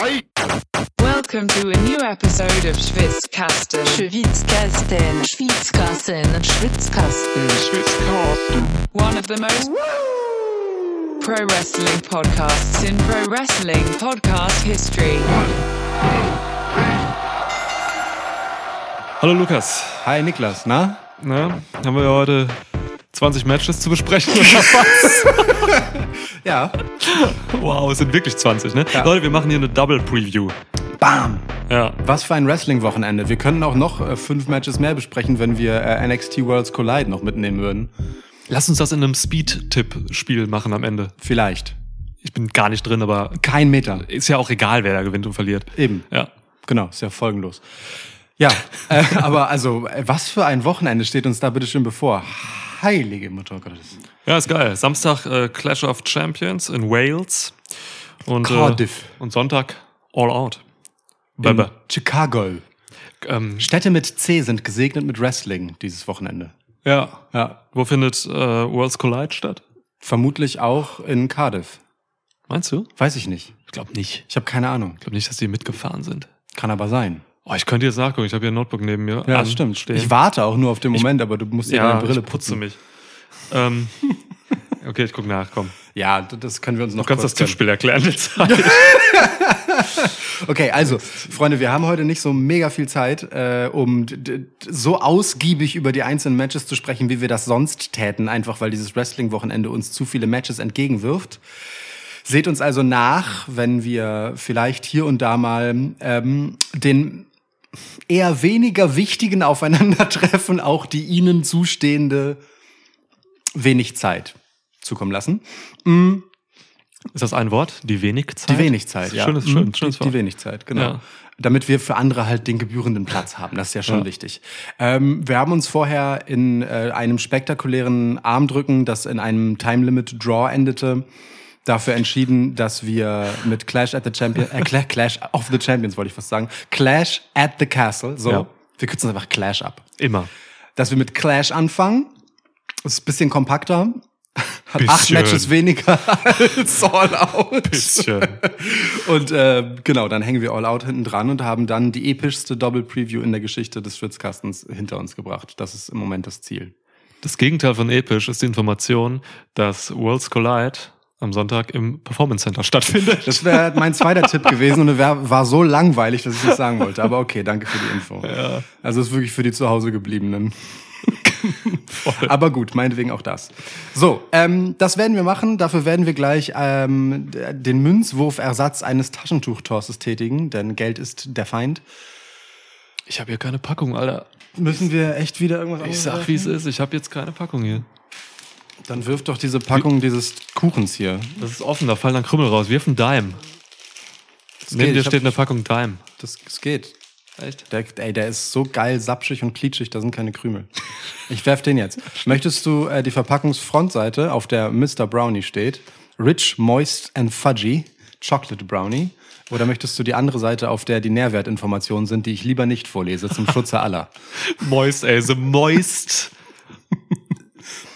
Welcome to a new episode of Schwitzkasten. Schwitzkasten, Schwitzkasten, Schwitzkasten. One of the most pro wrestling podcasts in pro wrestling podcast history. Hallo Lukas. Hi Niklas, na? Na, haben wir heute 20 Matches zu besprechen oder was? Ja. wow, es sind wirklich 20, ne? Ja. Leute, wir machen hier eine Double Preview. Bam! Ja. Was für ein Wrestling-Wochenende. Wir können auch noch äh, fünf Matches mehr besprechen, wenn wir äh, NXT Worlds Collide noch mitnehmen würden. Lass uns das in einem Speed-Tipp-Spiel machen am Ende. Vielleicht. Ich bin gar nicht drin, aber Kein Meter. ist ja auch egal, wer da gewinnt und verliert. Eben. Ja. Genau, ist ja folgenlos. Ja, äh, aber also, äh, was für ein Wochenende steht uns da bitte schön bevor? Heilige Mutter Gottes. Ja, ist geil. Samstag äh, Clash of Champions in Wales. Und, Cardiff. Äh, und Sonntag All Out. In Bebe. Chicago. Ähm, Städte mit C sind gesegnet mit Wrestling dieses Wochenende. ja. Ja, Wo findet äh, Worlds Collide statt? vermutlich auch in Cardiff. Meinst du? Weiß ich nicht. Ich glaube nicht. Ich habe keine Ahnung. Ich glaube nicht, dass die mitgefahren sind. Kann aber sein. Oh, ich könnte jetzt nachgucken. Ich habe hier ein Notebook neben mir. Ja, das stimmt. Stehen. Ich warte auch nur auf den Moment, aber du musst ja, deine Brille ich putze putzen. mich. ähm, okay, ich gucke nach. Komm. Ja, das können wir uns noch Du kannst das. Tippspiel erklären. Okay, also, Freunde, wir haben heute nicht so mega viel Zeit, äh, um so ausgiebig über die einzelnen Matches zu sprechen, wie wir das sonst täten, einfach weil dieses Wrestling-Wochenende uns zu viele Matches entgegenwirft. Seht uns also nach, wenn wir vielleicht hier und da mal ähm, den eher weniger wichtigen Aufeinandertreffen auch die ihnen zustehende wenig Zeit zukommen lassen. Ist das ein Wort? Die wenig Zeit? Die wenig Zeit, ja. Schönes, Mhm, schön, schönes die, die Wort. wenig Zeit, genau. Ja. Damit wir für andere halt den gebührenden Platz haben. Das ist ja schon Ja. wichtig. Ähm, wir haben uns vorher in äh, einem spektakulären Armdrücken, das in einem Time Limit Draw endete, dafür entschieden, dass wir mit Clash at the Champion, äh, Cla- Clash of the Champions wollte ich fast sagen, Clash at the Castle, so. Ja. Wir kürzen einfach Clash ab. Immer. Dass wir mit Clash anfangen, ist ein bisschen kompakter, hat acht Bisschen. Matches weniger als All Out. Bisschen. Und äh, genau, dann hängen wir All Out hinten dran und haben dann die epischste Double-Preview in der Geschichte des Schwitzkastens hinter uns gebracht. Das ist im Moment das Ziel. Das Gegenteil von episch ist die Information, dass Worlds Collide am Sonntag im Performance Center stattfindet. Das wäre mein zweiter Tipp gewesen und wär, war so langweilig, dass ich nicht sagen wollte. Aber okay, danke für die Info. Ja. Also ist wirklich für die zu Hause gebliebenen. Aber gut, meinetwegen auch das. So, ähm, das werden wir machen. Dafür werden wir gleich ähm, den Münzwurfersatz eines Taschentuchtorses tätigen, denn Geld ist der Feind. Ich habe hier keine Packung, Alter. Müssen wir echt wieder irgendwas Ich sag, wie es ist. Ich habe jetzt keine Packung hier. Dann wirf doch diese Packung dieses Kuchens hier. Das ist offen, da fallen dann Krümel raus. Wirf einen Dime. Neben geht. dir Ich steht eine Packung Dime. Das, das geht. Echt? Der, ey, der ist so geil, sapschig und klitschig, da sind keine Krümel. Ich werf den jetzt. Möchtest du äh, die Verpackungsfrontseite, auf der Mr. Brownie steht, Rich, Moist and Fudgy, Chocolate Brownie, oder möchtest du die andere Seite, auf der die Nährwertinformationen sind, die ich lieber nicht vorlese, zum Schutze aller? Moist, ey, so moist.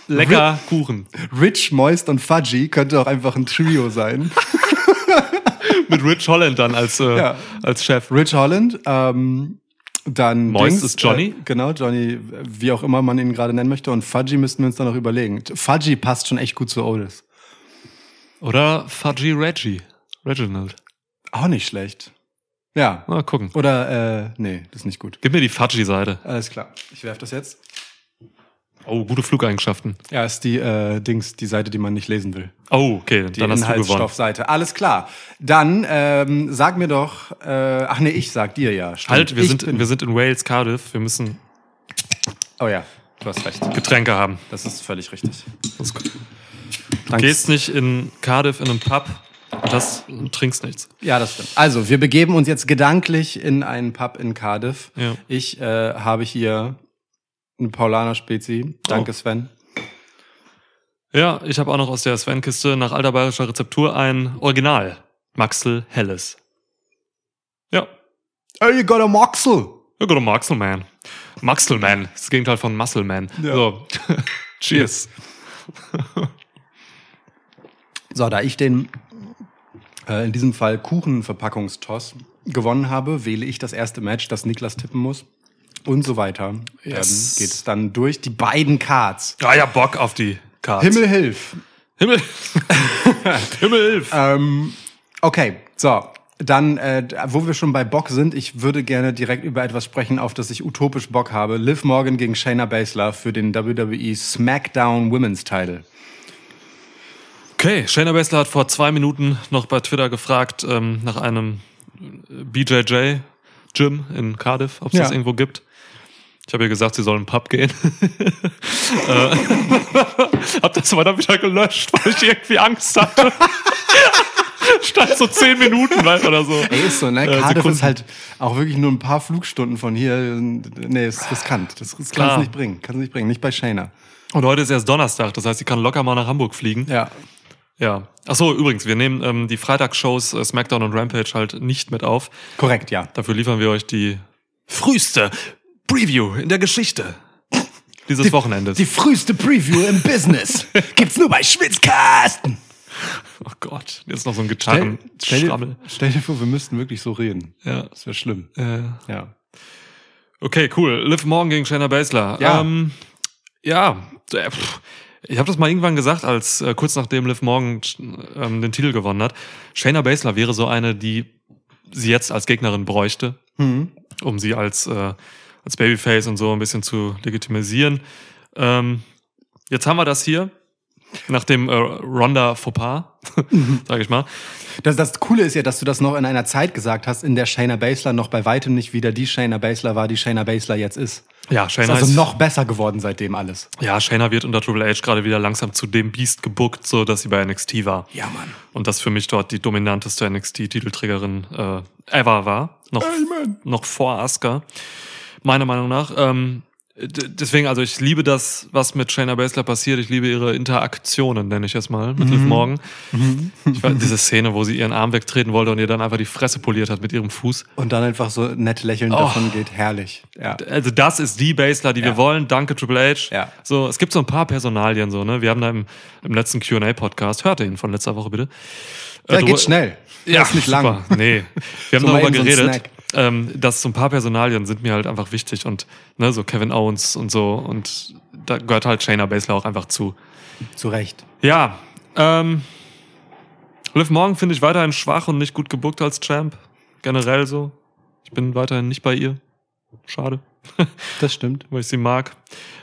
Lecker Kuchen. Rich, Moist und Fudgy könnte auch einfach ein Trio sein. Mit Rich Holland dann als, äh, Ja. als Chef. Rich Holland, ähm, dann Moist Dings, ist Johnny? Äh, genau, Johnny, wie auch immer man ihn gerade nennen möchte. Und Fudgy müssten wir uns dann noch überlegen. Fudgy passt schon echt gut zu Otis. Oder Fudgy Reggie. Reginald. Auch nicht schlecht. Ja. Mal gucken. Oder, äh, nee, das ist nicht gut. Gib mir die Fudgy-Seite. Alles klar. Ich werf das jetzt. Oh, gute Flugeigenschaften. Ja, ist die, äh, Dings, die Seite, die man nicht lesen will. Oh, okay, Die dann hast du gewonnen. Inhaltsstoffseite. Alles klar. Dann, ähm, sag mir doch, äh, ach nee, ich sag dir ja. Stimmt. Halt, wir Ich sind, wir sind in Wales, Cardiff. Wir müssen Oh ja, du hast recht. Getränke haben. Das ist völlig richtig. Das ist gut. Du Danke. gehst nicht in Cardiff in einen Pub und, das, und trinkst nichts. Ja, das stimmt. Also, wir begeben uns jetzt gedanklich in einen Pub in Cardiff. Ja. Ich äh, habe hier eine Paulaner Spezi. Danke, Oh. Sven. Ja, ich habe auch noch aus der Sven-Kiste nach alter bayerischer Rezeptur ein Original. Maxel Helles. Ja, Hey, you got a Moxel! Ja, gut, Maxel Man. Maxel Man. Das Gegenteil von Muscle Man. Ja. So. Cheers. So, da ich den äh, in diesem Fall Kuchenverpackungstoss, gewonnen habe, wähle ich das erste Match, das Niklas tippen muss. Und so weiter. Yes. Ähm, geht es dann durch die beiden Cards. Ah ja, Bock auf die Cards. Himmel hilf. Himmel. Himmel hilf. Ähm, okay, so. Dann, äh, wo wir schon bei Bock sind, ich würde gerne direkt über etwas sprechen, auf das ich utopisch Bock habe. Liv Morgan gegen Shayna Baszler für den WWE SmackDown Women's Title. Okay, Shayna Baszler hat vor zwei Minuten noch bei Twitter gefragt ähm, nach einem BJJ Gym in Cardiff, ob es Ja. das irgendwo gibt. Ich habe ihr gesagt, sie soll in den Pub gehen. äh, hab das aber dann wieder gelöscht, weil ich irgendwie Angst hatte. Stand so zehn Minuten weit oder so. Ey, ist so, ne? Äh, Cardiff Sekunden. ist halt auch wirklich nur ein paar Flugstunden von hier. Nee, ist riskant. Das, das kannst nicht bringen. Kannst nicht bringen. Nicht bei Shayna. Und heute ist erst Donnerstag, das heißt, sie kann locker mal nach Hamburg fliegen. Ja. Ja. Ach so, übrigens, wir nehmen ähm, die Freitagsshows äh, SmackDown und Rampage halt nicht mit auf. Korrekt, ja. Dafür liefern wir euch die früheste Preview in der Geschichte dieses Wochenendes. Die früheste Preview im Business gibt's nur bei Schwitzkasten. oh Gott, jetzt noch so ein Stell, stell, dir, stell dir vor, wir müssten wirklich so reden. Ja. Das wäre schlimm. Äh, Ja. okay, cool. Liv Morgan gegen Shayna Baszler. Ja. ähm, ja äh, ich habe das mal irgendwann gesagt, als äh, kurz nachdem Liv Morgan ähm, den Titel gewonnen hat. Shayna Baszler wäre so eine, die sie jetzt als Gegnerin bräuchte. Mhm. um sie als, äh, als Babyface und so ein bisschen zu legitimisieren. Ähm, jetzt haben wir das hier, nach dem äh, Ronda Fauxpas, sage ich mal. Das, das Coole ist ja, dass du das noch in einer Zeit gesagt hast, in der Shayna Baszler noch bei weitem nicht wieder die Shayna Baszler war, die Shayna Baszler jetzt ist. Ja, Ist Shayna also ist, noch besser geworden seitdem alles. ja, Shayna wird unter Triple H gerade wieder langsam zu dem Biest gebuckt, so dass sie bei NXT war. Ja, Mann. Und das für mich dort die dominanteste NXT-Titelträgerin äh, ever war. Noch, noch vor Asuka. Meiner Meinung nach. Ähm, deswegen, also ich liebe das, was mit Shayna Baszler passiert. Ich liebe ihre Interaktionen, nenne ich es mal, mit Liv Morgan. Ich weiß, diese Szene, wo sie ihren Arm wegtreten wollte und ihr dann einfach die Fresse poliert hat mit ihrem Fuß. Und dann einfach so nett lächelnd Oh. davon geht. Herrlich. Ja. Also das ist die Baszler, die wir Ja. wollen. Danke Triple H. Ja. So, es gibt so ein paar Personalien so, ne? Wir haben da im, im letzten Q&A-Podcast, hört ihr ihn von letzter Woche bitte. Ja, Äh, geht schnell. Ja, ist nicht super. lang. Nee. Wir haben So darüber geredet. Ähm, dass so ein paar Personalien sind mir halt einfach wichtig und ne, so Kevin Owens und so und da gehört halt Shayna Baszler auch einfach zu. Zu Recht. Ja, ähm, Liv Morgan finde ich weiterhin schwach und nicht gut gebuckt als Champ. Generell so. Ich bin weiterhin nicht bei ihr. Schade, Das stimmt. weil ich sie mag.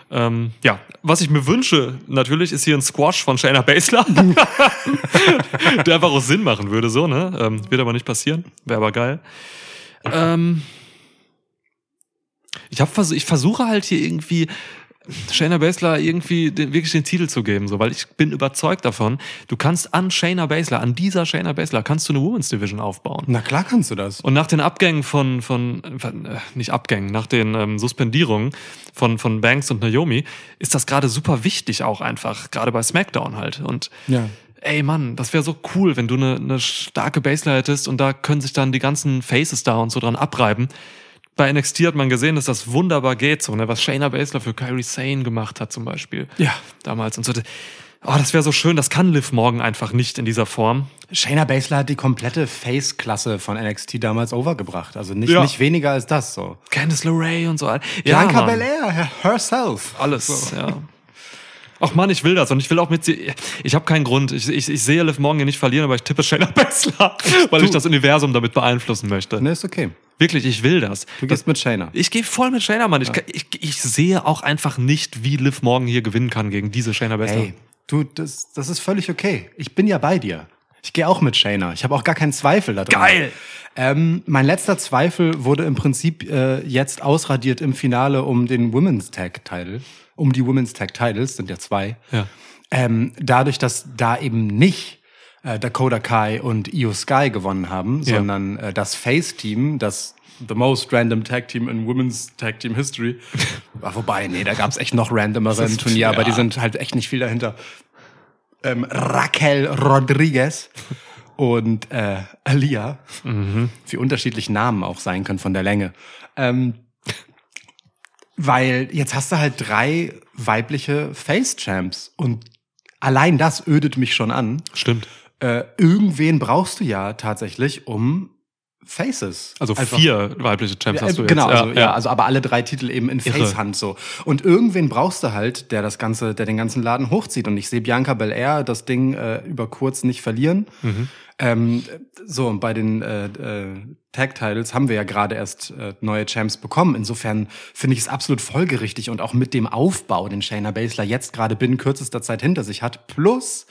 Ähm, ja, was ich mir wünsche, natürlich, ist hier ein Squash von Shayna Baszler. der einfach auch Sinn machen würde, so, ne? Ähm, wird aber nicht passieren. Wäre aber geil. Ähm, ich, hab vers ich versuche halt hier irgendwie Shayna Baszler irgendwie den, wirklich den Titel zu geben, so, weil ich bin überzeugt davon, du kannst an Shayna Baszler, an dieser Shayna Baszler, kannst du eine Women's Division aufbauen. Na klar kannst du das. Und nach den Abgängen von, von äh, nicht Abgängen, nach den ähm, Suspendierungen von, von Banks und Naomi, ist das gerade super wichtig auch einfach, gerade bei SmackDown halt. Und Ja. Ey Mann, das wäre so cool, wenn du eine ne starke Baseline hättest und da können sich dann die ganzen Faces da und so dran abreiben. Bei NXT hat man gesehen, dass das wunderbar geht, so, ne, was Shayna Baszler für Kyrie Sane gemacht hat zum Beispiel. Ja. Damals und so. Oh, das wäre so schön, das kann Liv Morgan einfach nicht in dieser Form. Shayna Baszler hat die komplette Face-Klasse von NXT damals overgebracht. Also nicht, Ja. nicht weniger als das so. Candice LeRae und so. Ja, Bianca. Belair, herself. Alles, ja. Ach Mann, ich will das und ich will auch mit sie. Ich habe keinen Grund. Ich, ich, ich sehe Liv Morgan hier nicht verlieren, aber ich tippe Shayna Baszler, weil ich das Universum damit beeinflussen möchte. Ne, ist okay. Wirklich, ich will das. Du gehst mit Shayna. Ich gehe voll mit Shayna, Mann. Ich, ich, ich sehe auch einfach nicht, wie Liv Morgan hier gewinnen kann gegen diese Shayna Baszler. Hey, du, das, das ist völlig okay. Ich bin ja bei dir. Ich gehe auch mit Shayna. Ich habe auch gar keinen Zweifel daran. Geil! Ähm, mein letzter Zweifel wurde im Prinzip äh, jetzt ausradiert im Finale um den Women's Tag Title. Um die Women's Tag Titles sind ja zwei. Ja. Ähm, dadurch, dass da eben nicht äh, Dakota Kai und Io Sky gewonnen haben, Ja. sondern äh, das Face-Team, das The Most Random Tag Team in Women's Tag Team History. Ah, Wobei, nee, da gab's echt noch randomere im Turnier, aber ja. die sind halt echt nicht viel dahinter. Ähm, Raquel Rodriguez und äh, Alia, wie unterschiedlich Namen auch sein können von der Länge. Ähm, weil jetzt hast du halt drei weibliche Face-Champs und allein das ödet mich schon an. Stimmt. äh, irgendwen brauchst du ja tatsächlich, um Faces. Also Einfach- vier weibliche Champs ja, hast du äh, genau, jetzt. also, ja, also aber alle drei Titel eben in. Facehand so. Und irgendwen brauchst du halt, der das ganze, der den ganzen Laden hochzieht. Und ich sehe Bianca Belair das Ding äh, über kurz nicht verlieren. Mhm. Ähm, so und bei den äh, äh, Tag Titles haben wir ja gerade erst äh, neue Champs bekommen. Insofern finde ich es absolut folgerichtig und auch mit dem Aufbau, den Shayna Baszler jetzt gerade binnen kürzester Zeit hinter sich hat, plus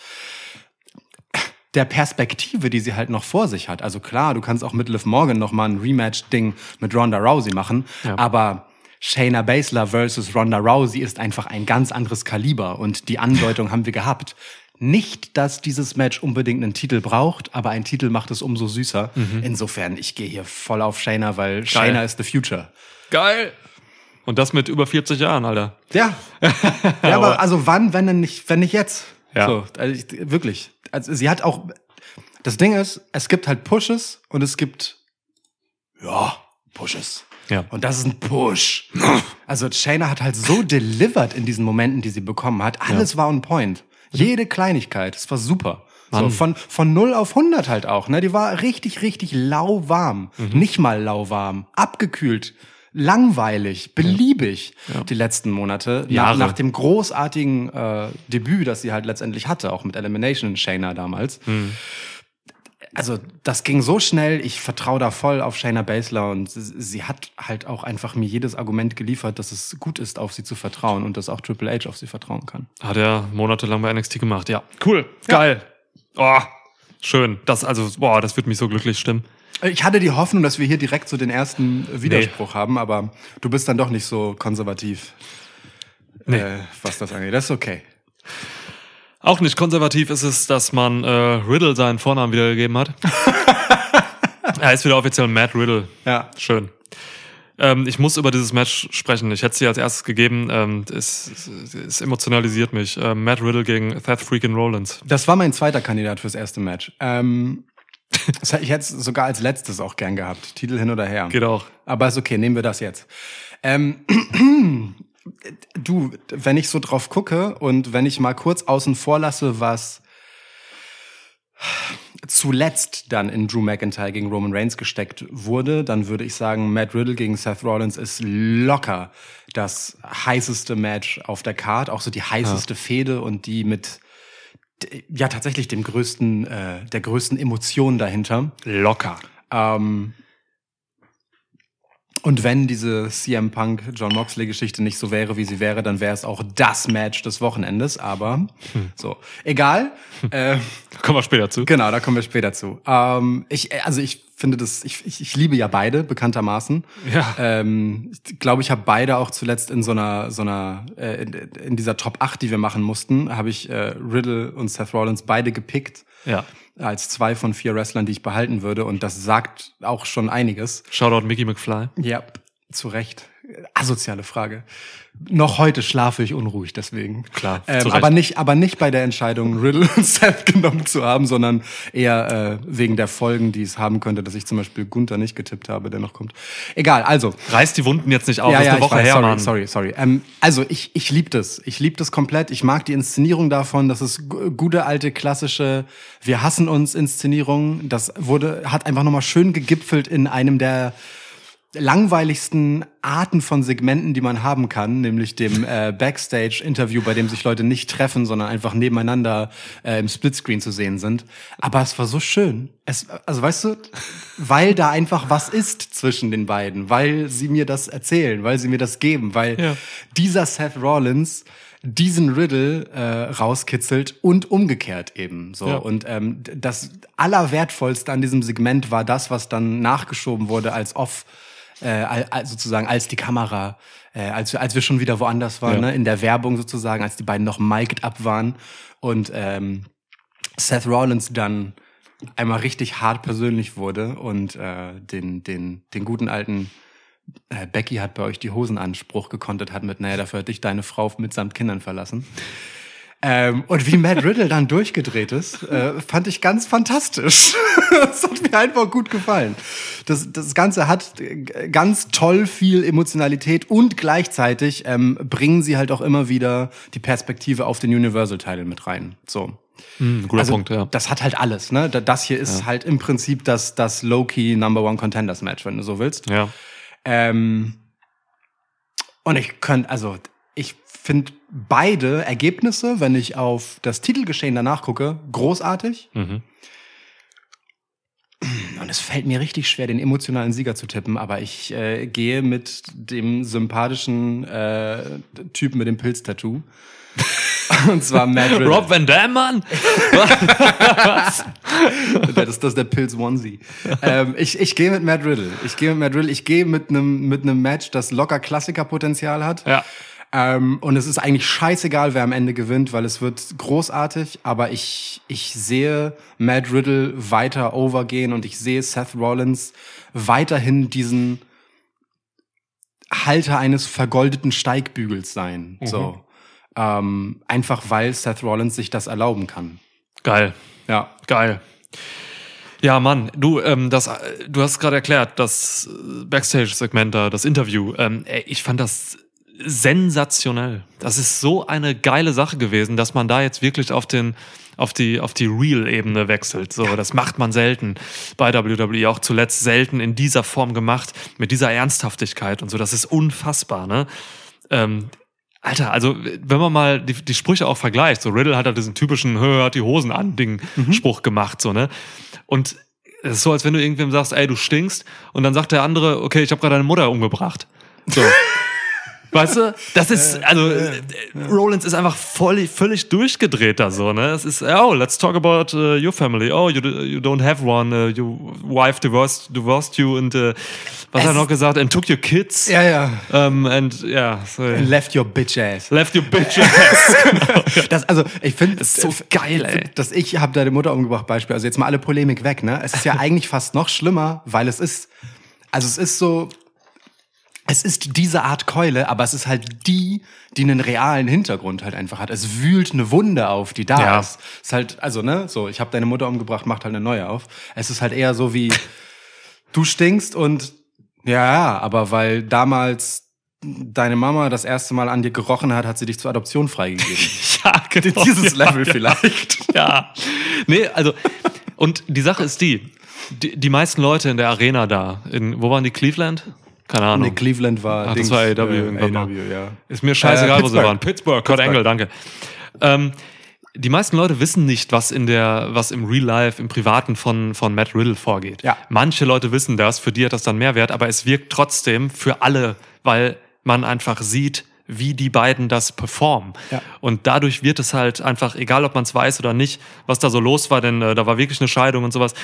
der Perspektive, die sie halt noch vor sich hat. Also klar, du kannst auch mit Liv Morgan noch mal ein Rematch-Ding mit Ronda Rousey machen, Ja. aber Shayna Baszler versus Ronda Rousey ist einfach ein ganz anderes Kaliber und die Andeutung haben wir gehabt. Nicht, dass dieses Match unbedingt einen Titel braucht, aber ein Titel macht es umso süßer. Insofern, ich gehe hier voll auf Shayna, weil Shayna ist the future. Geil. Und das mit über 40 Jahren, Alter. Ja. ja, aber also wann, wenn denn nicht, wenn nicht jetzt? Ja. So, also ich, wirklich. Also sie hat auch. Das Ding ist, es gibt halt Pushes und es gibt ja Pushes. Ja. Und das ist ein Push. Also Shayna hat halt so delivered in diesen Momenten, die sie bekommen hat. Alles war on point. Jede Kleinigkeit. Es war super. So, von, von 0 auf 100 halt auch. Ne? Die war richtig, richtig lauwarm. Mhm. Nicht mal lauwarm. Abgekühlt. Langweilig. Beliebig. Die letzten Monate. Nach, nach dem großartigen äh, Debüt, das sie halt letztendlich hatte. Auch mit Elimination Shayna damals. Mhm. Also das ging so schnell, ich vertraue da voll auf Shayna Baszler und sie, sie hat halt auch einfach mir jedes Argument geliefert, dass es gut ist, auf sie zu vertrauen und dass auch Triple H auf sie vertrauen kann. Hat er monatelang bei NXT gemacht, ja. Cool. Geil. Oh, schön. Das, also, boah, das wird mich so glücklich stimmen. Ich hatte die Hoffnung, dass wir hier direkt so den ersten Widerspruch haben, aber du bist dann doch nicht so konservativ, Nee. äh, was das angeht. Das ist okay. Auch nicht konservativ ist es, dass man äh, Riddle seinen Vornamen wiedergegeben hat. er ist wieder offiziell Matt Riddle. Ja. Schön. Ähm, ich muss über dieses Match sprechen. Ich hätte es dir als erstes gegeben. Ähm, es, es, es emotionalisiert mich. Ähm, Matt Riddle gegen Seth Freakin' Rollins. Das war mein zweiter Kandidat fürs erste Match. Ähm, das hätte ich hätte es sogar als letztes auch gern gehabt. Titel hin oder her. Geht auch. Aber ist okay, nehmen wir das jetzt. Ähm, du, wenn ich so drauf gucke und wenn ich mal kurz außen vor lasse, was zuletzt dann in Drew McIntyre gegen Roman Reigns gesteckt wurde, dann würde ich sagen, Matt Riddle gegen Seth Rollins ist locker das heißeste Match auf der Card, auch so die heißeste Fehde und die mit ja tatsächlich dem größten, äh, der größten Emotion dahinter. Locker. Ähm, und wenn diese CM Punk John Moxley Geschichte nicht so wäre, wie sie wäre, dann wäre es auch das Match des Wochenendes. Aber so egal. äh, Kommen wir später zu. genau, da kommen wir später zu. Ähm, ich, also ich finde das, ich, ich, ich liebe ja beide bekanntermaßen. Ja. Ähm, ich glaube, ich habe beide auch zuletzt in so einer, so einer, äh, in, in dieser Top 8, die wir machen mussten, habe ich äh, Riddle und Seth Rollins beide gepickt Ja. Als zwei von vier Wrestlern, die ich behalten würde. Und das sagt auch schon einiges. Shoutout Mickey McFly. Ja, zu Recht. Asoziale Frage. Noch heute schlafe ich unruhig, deswegen. Klar, Ähm, aber nicht, aber nicht bei der Entscheidung, Riddle und Seth genommen zu haben, sondern eher äh, wegen der Folgen, die es haben könnte, dass ich zum Beispiel Gunther nicht getippt habe, der noch kommt. Egal, also. Reiß die Wunden jetzt nicht auf. das ist eine Woche weiß, her, sorry, Mann. sorry, sorry. Ähm, also ich, ich liebe das. Ich liebe das komplett. Ich mag die Inszenierung davon. Das ist gu- gute alte klassische Wir hassen uns Inszenierung. Das wurde hat einfach nochmal schön gegipfelt in einem der langweiligsten Arten von Segmenten, die man haben kann, nämlich dem äh, Backstage-Interview, bei dem sich Leute nicht treffen, sondern einfach nebeneinander äh, im Splitscreen zu sehen sind. Aber es war so schön. Es, also weißt du, weil da einfach was ist zwischen den beiden, weil sie mir das erzählen, weil sie mir das geben, weil Ja. dieser Seth Rollins diesen Riddle äh, rauskitzelt und umgekehrt eben so Ja. und ähm, das allerwertvollste an diesem Segment war das, was dann nachgeschoben wurde als off äh, sozusagen als die Kamera, äh, als, wir- als wir schon wieder woanders waren, Ja. ne, in der Werbung sozusagen, als die beiden noch mic'd up waren und ähm, Seth Rollins dann einmal richtig hart persönlich wurde und äh, den, den, den guten alten äh, Becky hat bei euch die Hosenanspruch gekontert hat mit, naja, dafür hat dich deine Frau mitsamt Kindern verlassen. Ähm, und wie Matt Riddle dann durchgedreht ist, äh, fand ich ganz fantastisch. das hat mir einfach gut gefallen. Das, das Ganze hat äh, ganz toll viel Emotionalität und gleichzeitig ähm, bringen sie halt auch immer wieder die Perspektive auf den Universal-Title mit rein. So. Hm, guter also, Punkt, ja. Das hat halt alles, ne? Da- Das hier ist halt im Prinzip das, das Low-Key Number One Contenders Match, wenn du so willst. Ja. Ähm, und ich könnte, also ich finde beide Ergebnisse, wenn ich auf das Titelgeschehen danach gucke, großartig. Mhm. Und es fällt mir richtig schwer, den emotionalen Sieger zu tippen, aber ich äh, gehe mit dem sympathischen äh, Typen mit dem Pilztattoo. Und zwar Matt Riddle. Rob Van Dam, Mann! das, ist, das ist der Pilz Onesie. ähm, ich ich gehe mit Matt Riddle. Ich gehe mit Matt Riddle. Ich gehe mit einem mit einem Match, das locker Klassikerpotenzial hat. Ja. Ähm, und es ist eigentlich scheißegal, wer am Ende gewinnt, weil es wird großartig. Aber ich, ich sehe Matt Riddle weiter overgehen und ich sehe Seth Rollins weiterhin diesen Halter eines vergoldeten Steigbügels sein. So. Ähm, einfach weil Seth Rollins sich das erlauben kann. Geil. Ja. Geil. Ja, Mann, du, ähm, das, äh, du hast gerade erklärt, das äh, Backstage-Segment da, das Interview. Ähm, ich fand das sensationell. Das ist so eine geile Sache gewesen, dass man da jetzt wirklich auf den auf die auf die Real-Ebene wechselt. So, das macht man selten bei WWE auch zuletzt selten in dieser Form gemacht mit dieser Ernsthaftigkeit und so. Das ist unfassbar, ne? Ähm, Alter, also wenn man mal die, die Sprüche auch vergleicht, so Riddle hat ja diesen typischen Hör, hat die Hosen an Ding Spruch gemacht, so ne. Und es ist so, als wenn du irgendwem sagst, ey, du stinkst, und dann sagt der andere, okay, ich habe gerade deine Mutter umgebracht. So. Weißt du? Das ist, also, äh, Rollins ist einfach voll, völlig durchgedreht da so, ne? Es ist, oh, let's talk about uh, your family. Oh, you, you don't have one. Uh, your wife divorced, divorced you and, uh, was hat er noch gesagt? And took your kids. Ja, ja. Um, and, ja, so, Left your bitch ass. left your bitch ass. Das, also, ich finde Das ist so geil, ey. dass ich habe deine Mutter umgebracht Beispiel. Also jetzt mal alle Polemik weg, ne? Es ist ja eigentlich fast noch schlimmer, weil es ist, also es ist so, es ist diese Art Keule, aber es ist halt die, die einen realen Hintergrund halt einfach hat. Es wühlt eine Wunde auf, die da Ja. ist. Es ist halt, also ne, so, ich habe deine Mutter umgebracht, macht halt eine neue auf. Es ist halt eher so wie, du stinkst und ja, ja, aber weil damals deine Mama das erste Mal an dir gerochen hat, hat sie dich zur Adoption freigegeben. ja, genau. Dieses ja, Level vielleicht. Ja. Nee, also, und die Sache ist die, die, die meisten Leute in der Arena da, in, wo waren die, Cleveland? Keine Ahnung. Nee, Cleveland war. Ach, das war AEW äh, irgendwann mal. AEW, ja. Ist mir scheißegal, Äh, wo sie waren. Pittsburgh, Kurt Angle, danke. Ähm, die meisten Leute wissen nicht, was in der, was im Real Life, im Privaten von, von Matt Riddle vorgeht. Ja. Manche Leute wissen das, für die hat das dann Mehrwert, aber es wirkt trotzdem für alle, weil man einfach sieht, wie die beiden das performen. Ja. Und dadurch wird es halt einfach, egal ob man es weiß oder nicht, was da so los war, denn äh, da war wirklich eine Scheidung und sowas,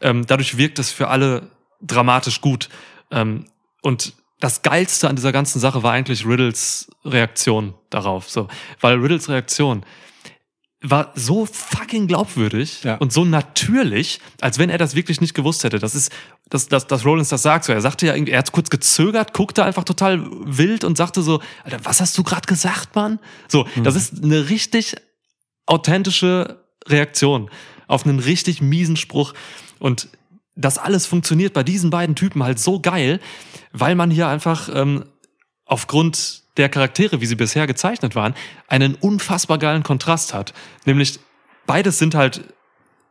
ähm, dadurch wirkt es für alle dramatisch gut. Ähm, und das Geilste an dieser ganzen Sache war eigentlich Riddles Reaktion darauf. So. Weil Riddles Reaktion war so fucking glaubwürdig Ja. und so natürlich, als wenn er das wirklich nicht gewusst hätte. Das ist, dass, dass, dass Rollins das sagt. So, er sagte ja irgendwie, er hat kurz gezögert, guckte einfach total wild und sagte so, Alter, was hast du gerade gesagt, Mann? So, das ist eine richtig authentische Reaktion auf einen richtig miesen Spruch. Und das alles funktioniert bei diesen beiden Typen halt so geil, weil man hier einfach ähm, aufgrund der Charaktere, wie sie bisher gezeichnet waren, einen unfassbar geilen Kontrast hat. Nämlich beides sind halt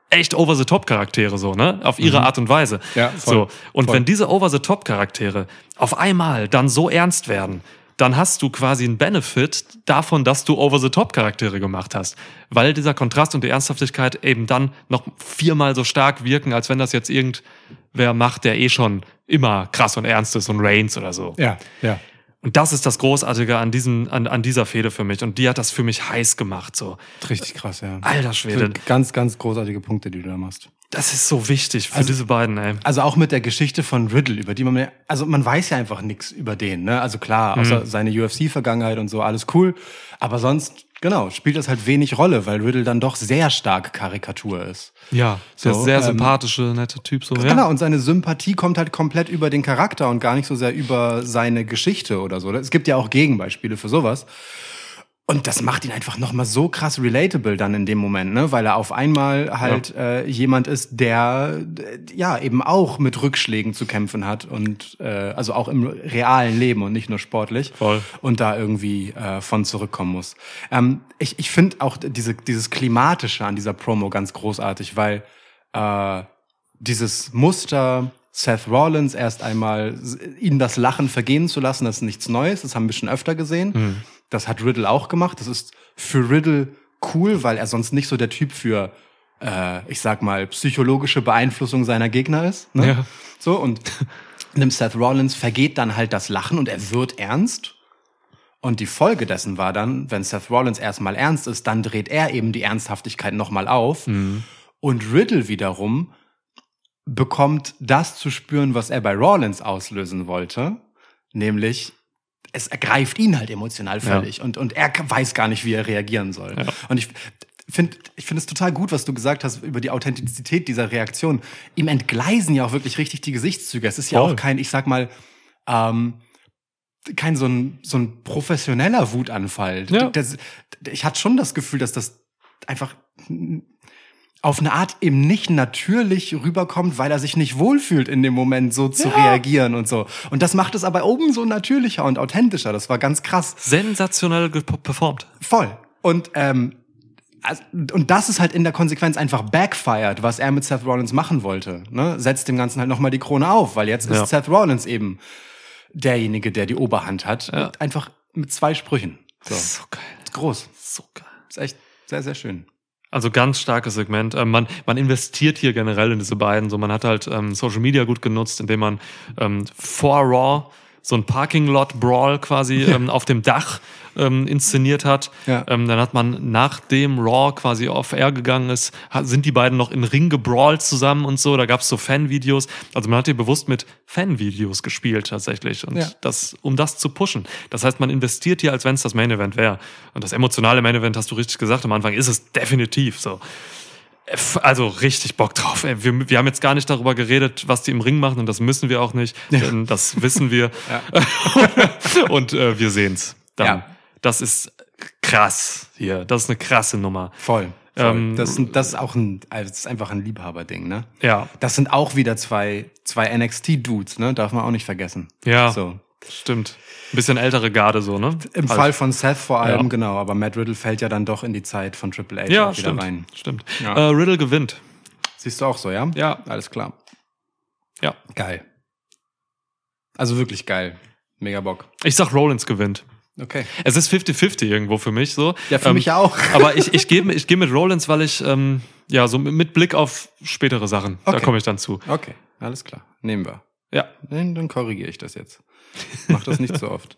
echt over-the-top-Charaktere, so, ne? Auf ihre Art und Weise. Ja, voll. so. Und Voll. wenn diese over-the-top-Charaktere auf einmal dann so ernst werden, dann hast du quasi einen Benefit davon, dass du over-the-top-Charaktere gemacht hast. Weil dieser Kontrast und die Ernsthaftigkeit eben dann noch viermal so stark wirken, als wenn das jetzt irgendwer macht, der eh schon immer krass und ernst ist und Reigns oder so. Ja, ja. Und das ist das Großartige an, diesem, an, an dieser Fehde für mich. Und die hat das für mich heiß gemacht. So. Richtig krass, ja. Alter Schwede, Ganz, ganz großartige Punkte, die du da machst. Das ist so wichtig für Also- diese beiden, ey. Also auch mit der Geschichte von Riddle, über die man, also man weiß ja einfach nichts über den, ne? Also klar, außer Mhm. seine UFC-Vergangenheit und so, alles cool. Aber sonst, genau, spielt das halt wenig Rolle, weil Riddle dann doch sehr stark Karikatur ist. Ja, sehr, So, sehr ähm, sympathische, nette Typ. So, ja. Genau, und seine Sympathie kommt halt komplett über den Charakter und gar nicht so sehr über seine Geschichte oder so. Es gibt ja auch Gegenbeispiele für sowas. Und das macht ihn einfach nochmal so krass relatable dann in dem Moment, ne? Weil er auf einmal halt ja. äh, jemand ist, der ja eben auch mit Rückschlägen zu kämpfen hat und äh, also auch im realen Leben und nicht nur sportlich. Voll. Und da irgendwie äh, von zurückkommen muss. Ähm, ich ich finde auch diese, dieses Klimatische an dieser Promo ganz großartig, weil äh, dieses Muster Seth Rollins erst einmal ihn das Lachen vergehen zu lassen, das ist nichts Neues, das haben wir schon öfter gesehen. Mhm das hat Riddle auch gemacht. Das ist für Riddle cool, weil er sonst nicht so der Typ für, äh, ich sag mal, psychologische Beeinflussung seiner Gegner ist. Ne? Ja. So, und dem Seth Rollins vergeht dann halt das Lachen und er wird ernst. Und die Folge dessen war dann, wenn Seth Rollins erstmal ernst ist, dann dreht er eben die Ernsthaftigkeit nochmal auf. Mhm. Und Riddle wiederum bekommt das zu spüren, was er bei Rollins auslösen wollte, nämlich es ergreift ihn halt emotional völlig ja. und, und er weiß gar nicht, wie er reagieren soll. Ja. Und ich finde ich finde es total gut, was du gesagt hast über die Authentizität dieser Reaktion. Ihm entgleisen ja auch wirklich richtig die Gesichtszüge. Es ist ja auch kein, ich sag mal, ähm, kein so ein, so ein professioneller Wutanfall. Ja. Das, ich hatte schon das Gefühl, dass das einfach auf eine Art eben nicht natürlich rüberkommt, weil er sich nicht wohlfühlt in dem Moment so zu ja. reagieren und so. Und das macht es aber umso natürlicher und authentischer. Das war ganz krass. Sensationell performt. Voll. Und ähm, also, und das ist halt in der Konsequenz einfach backfired, was er mit Seth Rollins machen wollte. Ne? Setzt dem Ganzen halt nochmal die Krone auf, weil jetzt ja. ist Seth Rollins eben derjenige, der die Oberhand hat. Ja. einfach mit zwei Sprüchen. So. so geil. Ist groß. So geil. Ist echt sehr, sehr schön. Also ganz starkes Segment. Ähm, man, man investiert hier generell in diese beiden. So, man hat halt ähm, Social Media gut genutzt, indem man ähm, vor Raw so ein Parking Lot Brawl quasi ähm, auf dem Dach ähm, inszeniert hat. Ja. Ähm, dann hat man nachdem Raw quasi off air gegangen ist, sind die beiden noch in Ring gebrawlt zusammen und so. Da gab es so Fanvideos. Also man hat hier bewusst mit Fanvideos gespielt tatsächlich und ja. das, um das zu pushen. Das heißt, man investiert hier, als wenn es das Main Event wäre. Und das emotionale Main Event hast du richtig gesagt. Am Anfang ist es definitiv so. Also richtig Bock drauf. Wir, wir haben jetzt gar nicht darüber geredet, was die im Ring machen und das müssen wir auch nicht, denn das wissen wir. und äh, wir sehen's. Dann. Ja das ist krass hier. Das ist eine krasse Nummer. Voll. Voll. Ähm, das, das, ist auch ein, also das ist einfach ein Liebhaberding, ne? Ja. Das sind auch wieder zwei, zwei NXT-Dudes, ne? Darf man auch nicht vergessen. Ja. So. Stimmt. Ein bisschen ältere Garde so, ne? Im also, Fall von Seth vor allem, ja. genau. Aber Matt Riddle fällt ja dann doch in die Zeit von Triple H ja, wieder stimmt, rein. Stimmt. Ja. Äh, Riddle gewinnt. Siehst du auch so, ja? Ja. Alles klar. Ja. Geil. Also wirklich geil. Mega Bock. Ich sag, Rollins gewinnt. Okay. Es ist 50-50 irgendwo für mich so. Ja, für ähm, mich auch. aber ich, ich gehe ich geh mit Rollins, weil ich, ähm, ja, so mit Blick auf spätere Sachen, okay. da komme ich dann zu. Okay, alles klar. Nehmen wir. Ja. Dann, korrigiere ich das jetzt. Mach das nicht so oft.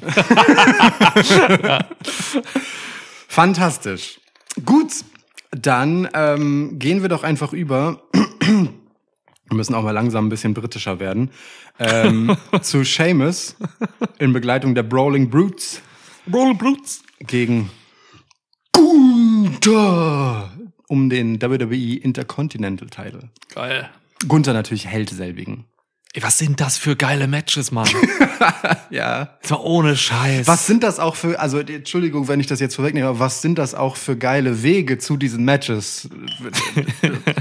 Fantastisch. Gut, dann ähm, gehen wir doch einfach über. wir müssen auch mal langsam ein bisschen britischer werden ähm, zu Seamus in Begleitung der Brawling Brutes. Brawling Brutes. Gegen Gunther um den WWE Intercontinental Title. Geil. Gunther natürlich hält selbigen. Ey, was sind das für geile Matches, Mann? ja. So ohne Scheiß. Was sind das auch für, also Entschuldigung, wenn ich das jetzt vorwegnehme, aber was sind das auch für geile Wege zu diesen Matches?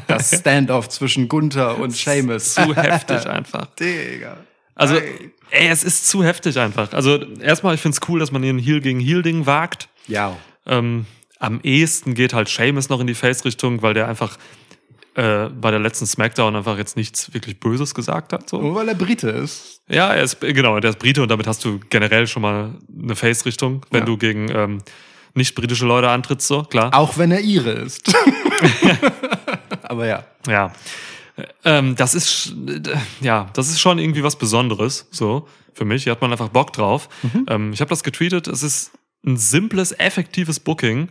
Das Standoff zwischen Gunther und Seamus. Zu heftig einfach. Digga. Also, ey, es ist zu heftig einfach. Also, erstmal, ich find's cool, dass man hier ein Heal gegen Heal-Ding wagt. Ja. Ähm, am ehesten geht halt Seamus noch in die Face-Richtung, weil der einfach äh, bei der letzten Smackdown einfach jetzt nichts wirklich Böses gesagt hat. So. Nur weil er Brite ist. Ja, er ist, genau, der ist Brite und damit hast du generell schon mal eine Face-Richtung, wenn ja. du gegen ähm, nicht britische Leute antrittst, so, klar. Auch wenn er ihre ist. Aber ja. Ja. Ähm, das ist, ja, das ist schon irgendwie was Besonderes, so, für mich. Hier hat man einfach Bock drauf. Mhm. Ähm, ich habe das getweetet, es ist ein simples, effektives Booking.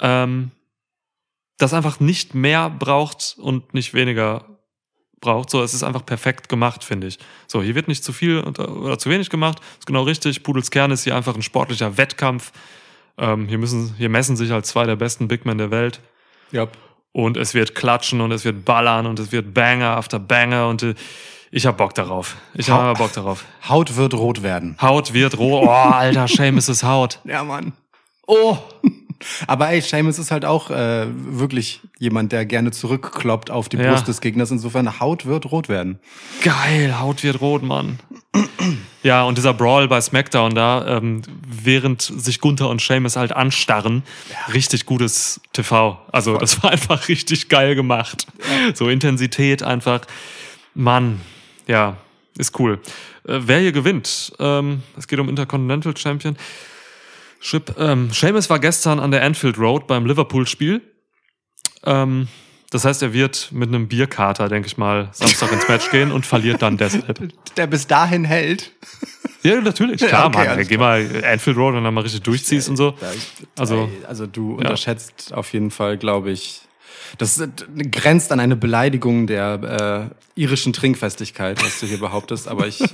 Ähm, das einfach nicht mehr braucht und nicht weniger braucht. So, es ist einfach perfekt gemacht, finde ich. So, hier wird nicht zu viel oder zu wenig gemacht. Ist genau richtig. Pudels Kern ist hier einfach ein sportlicher Wettkampf. Ähm, hier müssen, hier messen sich halt zwei der besten Big Men der Welt. Ja. Und es wird klatschen und es wird ballern und es wird Banger after Banger und äh, ich hab Bock darauf. Ich hab Bock darauf. Haut wird rot werden. Haut wird rot. Oh, alter, Shame ist es Haut. Ja, Mann. Oh! Aber ey, Seamus ist halt auch äh, wirklich jemand, der gerne zurückkloppt auf die Ja. Brust des Gegners. Insofern Haut wird rot werden. Geil, Haut wird rot, Mann. Ja, und dieser Brawl bei SmackDown da, ähm, während sich Gunther und Sheamus halt anstarren, richtig gutes TV. Also das war einfach richtig geil gemacht. So Intensität einfach. Mann, ja, ist cool. Äh, wer hier gewinnt? Ähm, es geht um Intercontinental Champion. Chip, ähm, Sheamus war gestern an der Anfield Road beim Liverpool-Spiel. Ähm, das heißt, er wird mit einem Bierkater, denke ich mal, Samstag ins Match gehen und verliert dann deshalb. Der bis dahin hält. Ja, natürlich, klar, okay, Mann. Geh mal Anfield Road und dann mal richtig durchziehst und so. Also, Also du unterschätzt auf jeden Fall, glaube ich. Das grenzt an eine Beleidigung der äh, irischen Trinkfestigkeit, was du hier behauptest. Aber ich, äh,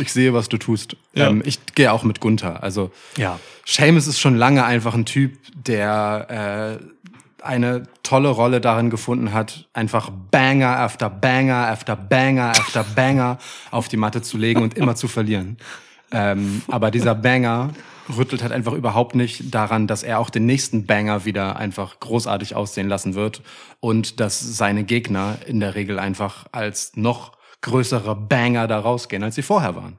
ich sehe, was du tust. Ja. Ähm, ich gehe auch mit Gunther. Also ja. Seamus ist schon lange einfach ein Typ, der äh, eine tolle Rolle darin gefunden hat, einfach Banger after Banger after Banger after Banger auf die Matte zu legen und immer zu verlieren. Ähm, aber dieser Banger rüttelt halt einfach überhaupt nicht daran, dass er auch den nächsten Banger wieder einfach großartig aussehen lassen wird und dass seine Gegner in der Regel einfach als noch größere Banger da rausgehen, als sie vorher waren.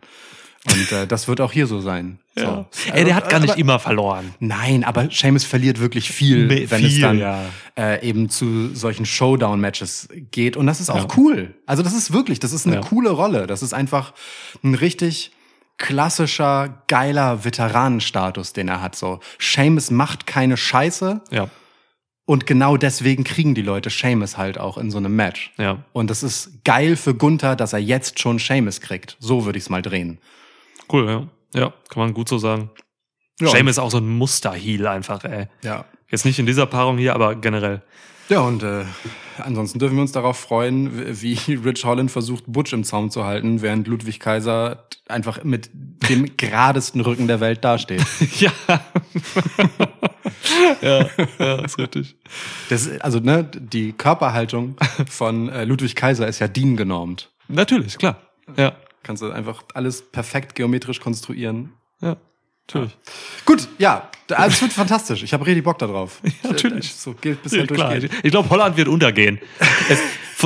Und äh, das wird auch hier so sein. ja. So. Ey, der hat gar nicht Aber- immer verloren. Nein, aber Seamus verliert wirklich viel, Me- wenn es viel, dann ja. äh, eben zu solchen Showdown-Matches geht. Und das ist auch Ja. cool. Also das ist wirklich, das ist eine Ja. coole Rolle. Das ist einfach ein richtig klassischer, geiler Veteranenstatus, den er hat. So, Seamus macht keine Scheiße Ja, und genau deswegen kriegen die Leute Seamus halt auch in so einem Match. ja. Und das ist geil für Gunther, dass er jetzt schon Seamus kriegt. So würde ich es mal drehen. Cool, ja. Ja, kann man gut so sagen. Ja. Sheamus ist auch so ein Muster-Heel einfach, ey. Ja. Jetzt nicht in dieser Paarung hier, aber generell. Ja, und äh, ansonsten dürfen wir uns darauf freuen, wie Rich Holland versucht, Butch im Zaum zu halten, während Ludwig Kaiser einfach mit dem geradesten Rücken der Welt dasteht. ja. ja, ja, ist richtig. Das, also, ne, die Körperhaltung von äh, Ludwig Kaiser ist ja DIN genormt. Natürlich, klar. Ja, Kannst du einfach alles perfekt geometrisch konstruieren. ja, natürlich. Gut, ja, also es wird fantastisch. Ich habe richtig Bock darauf. Ja, natürlich. So gilt bis Ja, durchgeht. Ich glaube, Holland wird untergehen. Es,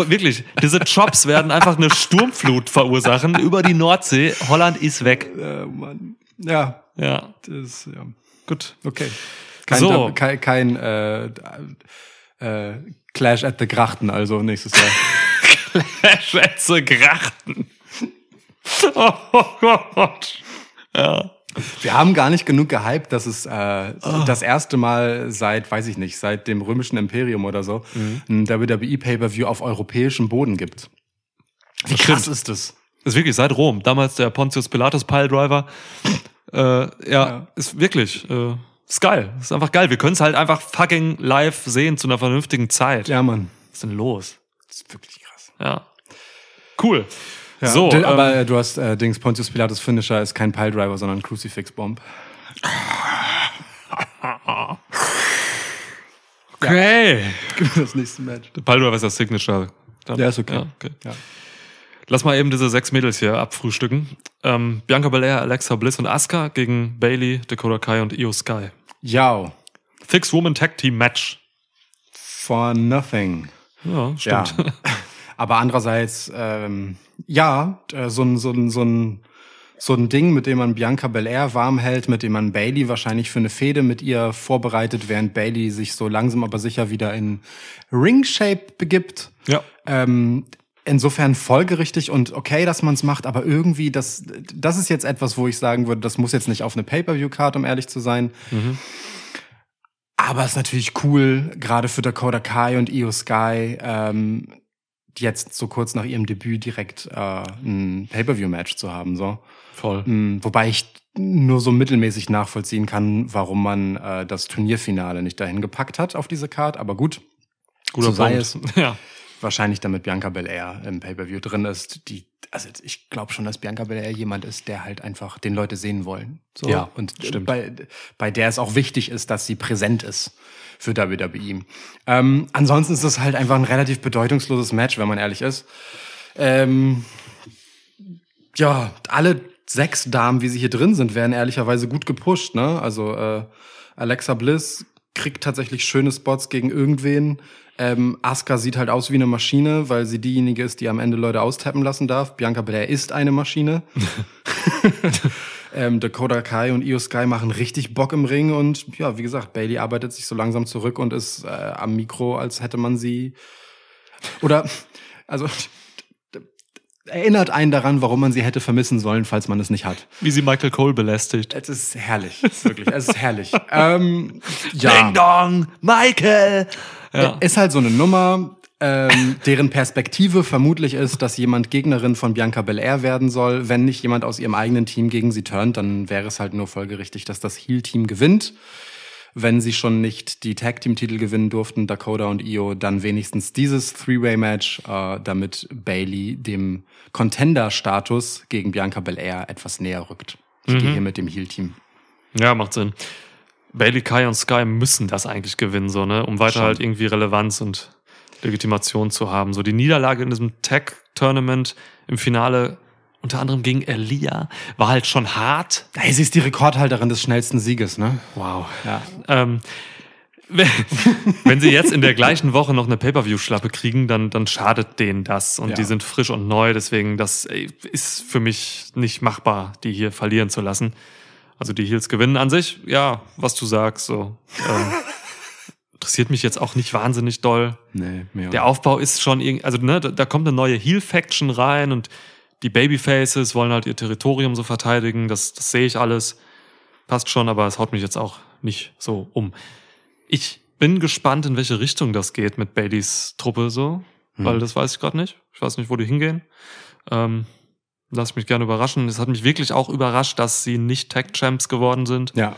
wirklich, diese Chops werden einfach eine Sturmflut verursachen über die Nordsee. Holland ist weg. Äh, Mann. Ja, Ja, das, ja. gut. Okay. Kein, So. kein, kein äh, äh, Clash at the Grachten, also nächstes Jahr. Schätze Grachten. Oh Gott. Ja. Wir haben gar nicht genug gehypt, dass es äh, das erste Mal seit, weiß ich nicht, seit dem römischen Imperium oder so, ein WWE Pay-Per-View auf europäischem Boden gibt. Wie Das krass stimmt. ist das? ist wirklich seit Rom. Damals der Pontius Pilatus Piledriver. Äh, ja, Ja. ist wirklich, äh, ist geil. Ist einfach geil. Wir können es halt einfach fucking live sehen zu einer vernünftigen Zeit. Ja, Mann. Was ist denn los? Das ist wirklich krass. Ja. Cool. Ja, so, ähm, aber äh, du hast äh, Dings Pontius Pilatus Finisher ist kein Piledriver, sondern Crucifix Bomb. okay. das nächste Match. Der Piledriver ist das Signature. Dann- Ja, ist okay. okay. Ja. Lass mal eben diese sechs Mädels hier abfrühstücken. Ähm, Bianca Belair, Alexa Bliss und Asuka gegen Bailey, Dakota Kai und Io Sky. Yao. Six Woman Tag Team Match. For nothing. Ja, Ja. Aber andererseits, ähm, ja, äh, so ein, so ein, so ein, so ein Ding, mit dem man Bianca Belair warm hält, mit dem man Bailey wahrscheinlich für eine Fehde mit ihr vorbereitet, während Bailey sich so langsam aber sicher wieder in Ring-Shape begibt. Ja. Ähm, insofern folgerichtig und okay, dass man es macht, aber irgendwie, das, das ist jetzt etwas, wo ich sagen würde, das muss jetzt nicht auf eine Pay-Per-View-Card, um ehrlich zu sein. Mhm. Aber es ist natürlich cool, gerade für Dakota Kai und Io Sky, ähm, jetzt so kurz nach ihrem Debüt direkt äh, ein Pay-Per-View-Match zu haben. So. Voll. Mm, Wobei ich nur so mittelmäßig nachvollziehen kann, warum man äh, das Turnierfinale nicht dahin gepackt hat auf diese Card. Aber gut, Guter so sei es. Ja. wahrscheinlich damit Bianca Belair im Pay-Per-View drin ist, die, also ich glaube schon, dass Bianca Belair jemand ist, der halt einfach den Leute sehen wollen. So. Ja, und stimmt. Bei, bei der es auch wichtig ist, dass sie präsent ist für WWE. Ähm, ansonsten ist das halt einfach ein relativ bedeutungsloses Match, wenn man ehrlich ist. Ähm, ja, alle sechs Damen, wie sie hier drin sind, werden ehrlicherweise gut gepusht. Ne? Also äh, Alexa Bliss kriegt tatsächlich schöne Spots gegen irgendwen. Ähm, Asuka sieht halt aus wie eine Maschine, weil sie diejenige ist, die am Ende Leute austappen lassen darf. Bianca Belair ist eine Maschine. ähm, Dakota Kai und Io Sky machen richtig Bock im Ring und ja, wie gesagt, Bailey arbeitet sich so langsam zurück und ist äh, am Mikro, als hätte man sie oder also erinnert einen daran, warum man sie hätte vermissen sollen, falls man es nicht hat. Wie sie Michael Cole belästigt. Es ist herrlich, wirklich, es ist herrlich. ähm, ja. Ding Dong, Michael. Ja. Ist halt so eine Nummer, ähm, deren Perspektive vermutlich ist, dass jemand Gegnerin von Bianca Belair werden soll. Wenn nicht jemand aus ihrem eigenen Team gegen sie turnt, dann wäre es halt nur folgerichtig, dass das Heel-Team gewinnt. Wenn sie schon nicht die Tag-Team-Titel gewinnen durften, Dakota und Io, dann wenigstens dieses Three-Way-Match, äh, damit Bailey dem Contender-Status gegen Bianca Belair etwas näher rückt. Ich Mhm. gehe hier mit dem Heel-Team. Ja, macht Sinn. Bailey, Kai und Sky müssen das eigentlich gewinnen, so, ne? Um weiter Schon. halt irgendwie Relevanz und Legitimation zu haben. So die Niederlage in diesem Tag-Tournament im Finale, unter anderem gegen Elia, war halt schon hart. Hey, sie ist die Rekordhalterin des schnellsten Sieges, ne? Wow. Ja. Ähm, wenn, sie jetzt in der gleichen Woche noch eine Pay-Per-View-Schlappe kriegen, dann, dann schadet denen das. Und Ja. die sind frisch und neu, deswegen, das ist für mich nicht machbar, die hier verlieren zu lassen. Also die Heels gewinnen an sich, ja, was du sagst, so. Ähm, interessiert mich jetzt auch nicht wahnsinnig doll. Nee, mehr. Der Aufbau ist schon irgendwie, also ne, da, da kommt eine neue Heel-Faction rein und die Babyfaces wollen halt ihr Territorium so verteidigen, das, das sehe ich alles. Passt schon, aber es haut mich jetzt auch nicht so um. Ich bin gespannt, in welche Richtung das geht mit Baileys Truppe so, weil das weiß ich gerade nicht. Ich weiß nicht, wo die hingehen. Ähm, lass mich gerne überraschen. Es hat mich wirklich auch überrascht, dass sie nicht Tag Champs geworden sind. ja.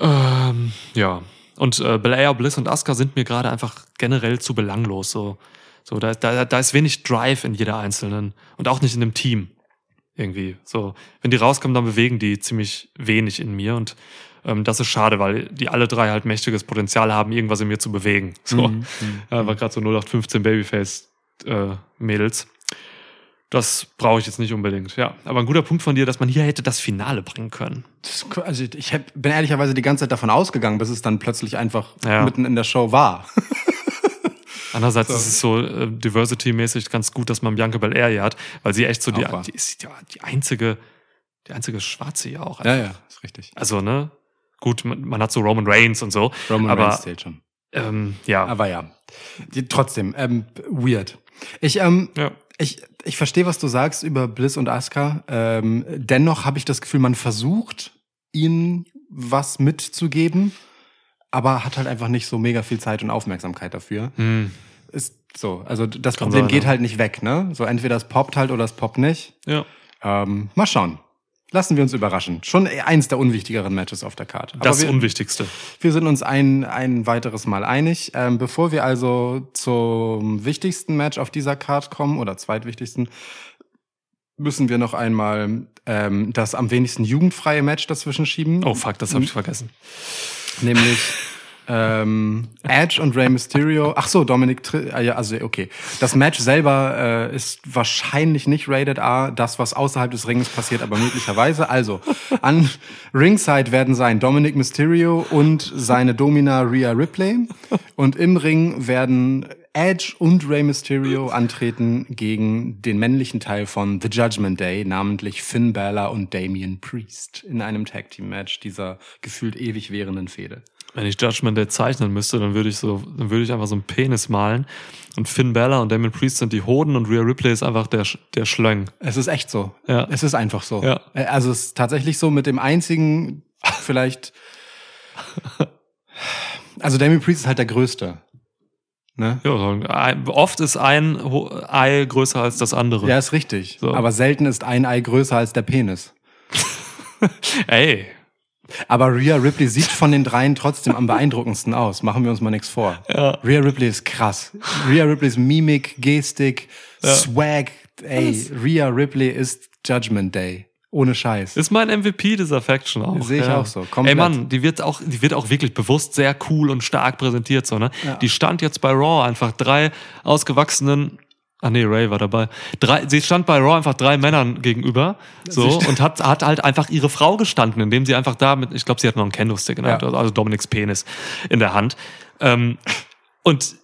Ähm, ja. Und äh, Belair, Bliss und Asuka sind mir gerade einfach generell zu belanglos. So, so da, da, da ist wenig Drive in jeder einzelnen und auch nicht in dem Team irgendwie. So, wenn die rauskommen, dann bewegen die ziemlich wenig in mir und ähm, das ist schade, weil die alle drei halt mächtiges Potenzial haben, irgendwas in mir zu bewegen. So, Mhm. ja, war gerade so 0815 Babyface äh, Mädels. Das brauche ich jetzt nicht unbedingt. Ja, aber ein guter Punkt von dir, dass man hier hätte das Finale bringen können. Das, also ich hab, bin ehrlicherweise die ganze Zeit davon ausgegangen, bis es dann plötzlich einfach Ja. mitten in der Show war. Andererseits ist es so äh, Diversity-mäßig ganz gut, dass man Bianca Belair hier hat, weil sie echt so die, die ist ja die einzige, die einzige Schwarze hier auch. ja, ja, ist richtig. Also, ne? Gut, man, man hat so Roman Reigns und so. Roman aber, Reigns zählt schon. Ähm, ja. Aber ja, die, trotzdem, ähm, weird. Ich, ähm, ja. Ich, ich verstehe, was du sagst über Bliss und Asuka. Ähm, dennoch habe ich das Gefühl, man versucht, ihnen was mitzugeben, aber hat halt einfach nicht so mega viel Zeit und Aufmerksamkeit dafür. Hm. Ist so. Also das Kann Problem sein, geht ja. halt nicht weg, ne? So entweder es poppt halt oder es poppt nicht. ja. Ähm, mal schauen. Lassen wir uns überraschen. Schon eins der unwichtigeren Matches auf der Karte. Das wir, Unwichtigste. wir sind uns ein, ein weiteres Mal einig. Ähm, bevor wir also zum wichtigsten Match auf dieser Card kommen oder zweitwichtigsten, müssen wir noch einmal ähm, das am wenigsten jugendfreie Match dazwischen schieben. Oh fuck, das habe ich vergessen. Nämlich ähm, Edge und Rey Mysterio. Ach so, Dominic. Tri ah, ja, also okay. Das Match selber äh, ist wahrscheinlich nicht Rated R. Das, was außerhalb des Rings passiert, aber möglicherweise. Also an Ringside werden sein Dominic Mysterio und seine Domina Rhea Ripley. Und im Ring werden Edge und Rey Mysterio antreten gegen den männlichen Teil von The Judgment Day, namentlich Finn Balor und Damian Priest in einem Tag Team Match dieser gefühlt ewig währenden Fehde. Wenn ich Judgment Day zeichnen müsste, dann würde ich so, dann würde ich einfach so einen Penis malen. Und Finn Balor und Damon Priest sind die Hoden und Rhea Ripley ist einfach der, der Schlöng. Es ist echt so. Ja. Es ist einfach so. Ja. Also es ist tatsächlich so mit dem einzigen, vielleicht. Also Damien Priest ist halt der Größte. Ne? Ja, oft ist ein Ei größer als das andere. Ja, ist richtig. So. Aber selten ist ein Ei größer als der Penis. Ey, Aber Rhea Ripley sieht von den dreien trotzdem am beeindruckendsten aus. Machen wir uns mal nichts vor. Ja. Rhea Ripley ist krass. Rhea Ripleys Mimik, Gestik, Swag. Ey, Rhea Ripley ist Judgment Day. Ohne Scheiß. ist mein MVP dieser Faction auch. Sehe ich ja. auch so, komplett. Ey Mann, die wird auch, die wird auch wirklich bewusst sehr cool und stark präsentiert, so, ne? Ja. Die stand jetzt bei Raw einfach drei ausgewachsenen Ah nee, Ray war dabei. Drei, sie stand bei Raw einfach drei Männern gegenüber so und hat, hat halt einfach ihre Frau gestanden, indem sie einfach da mit, ich glaube, sie hat noch einen Kendo-Stick in der Hand, Ja. also Dominics Penis in der Hand. Ähm, und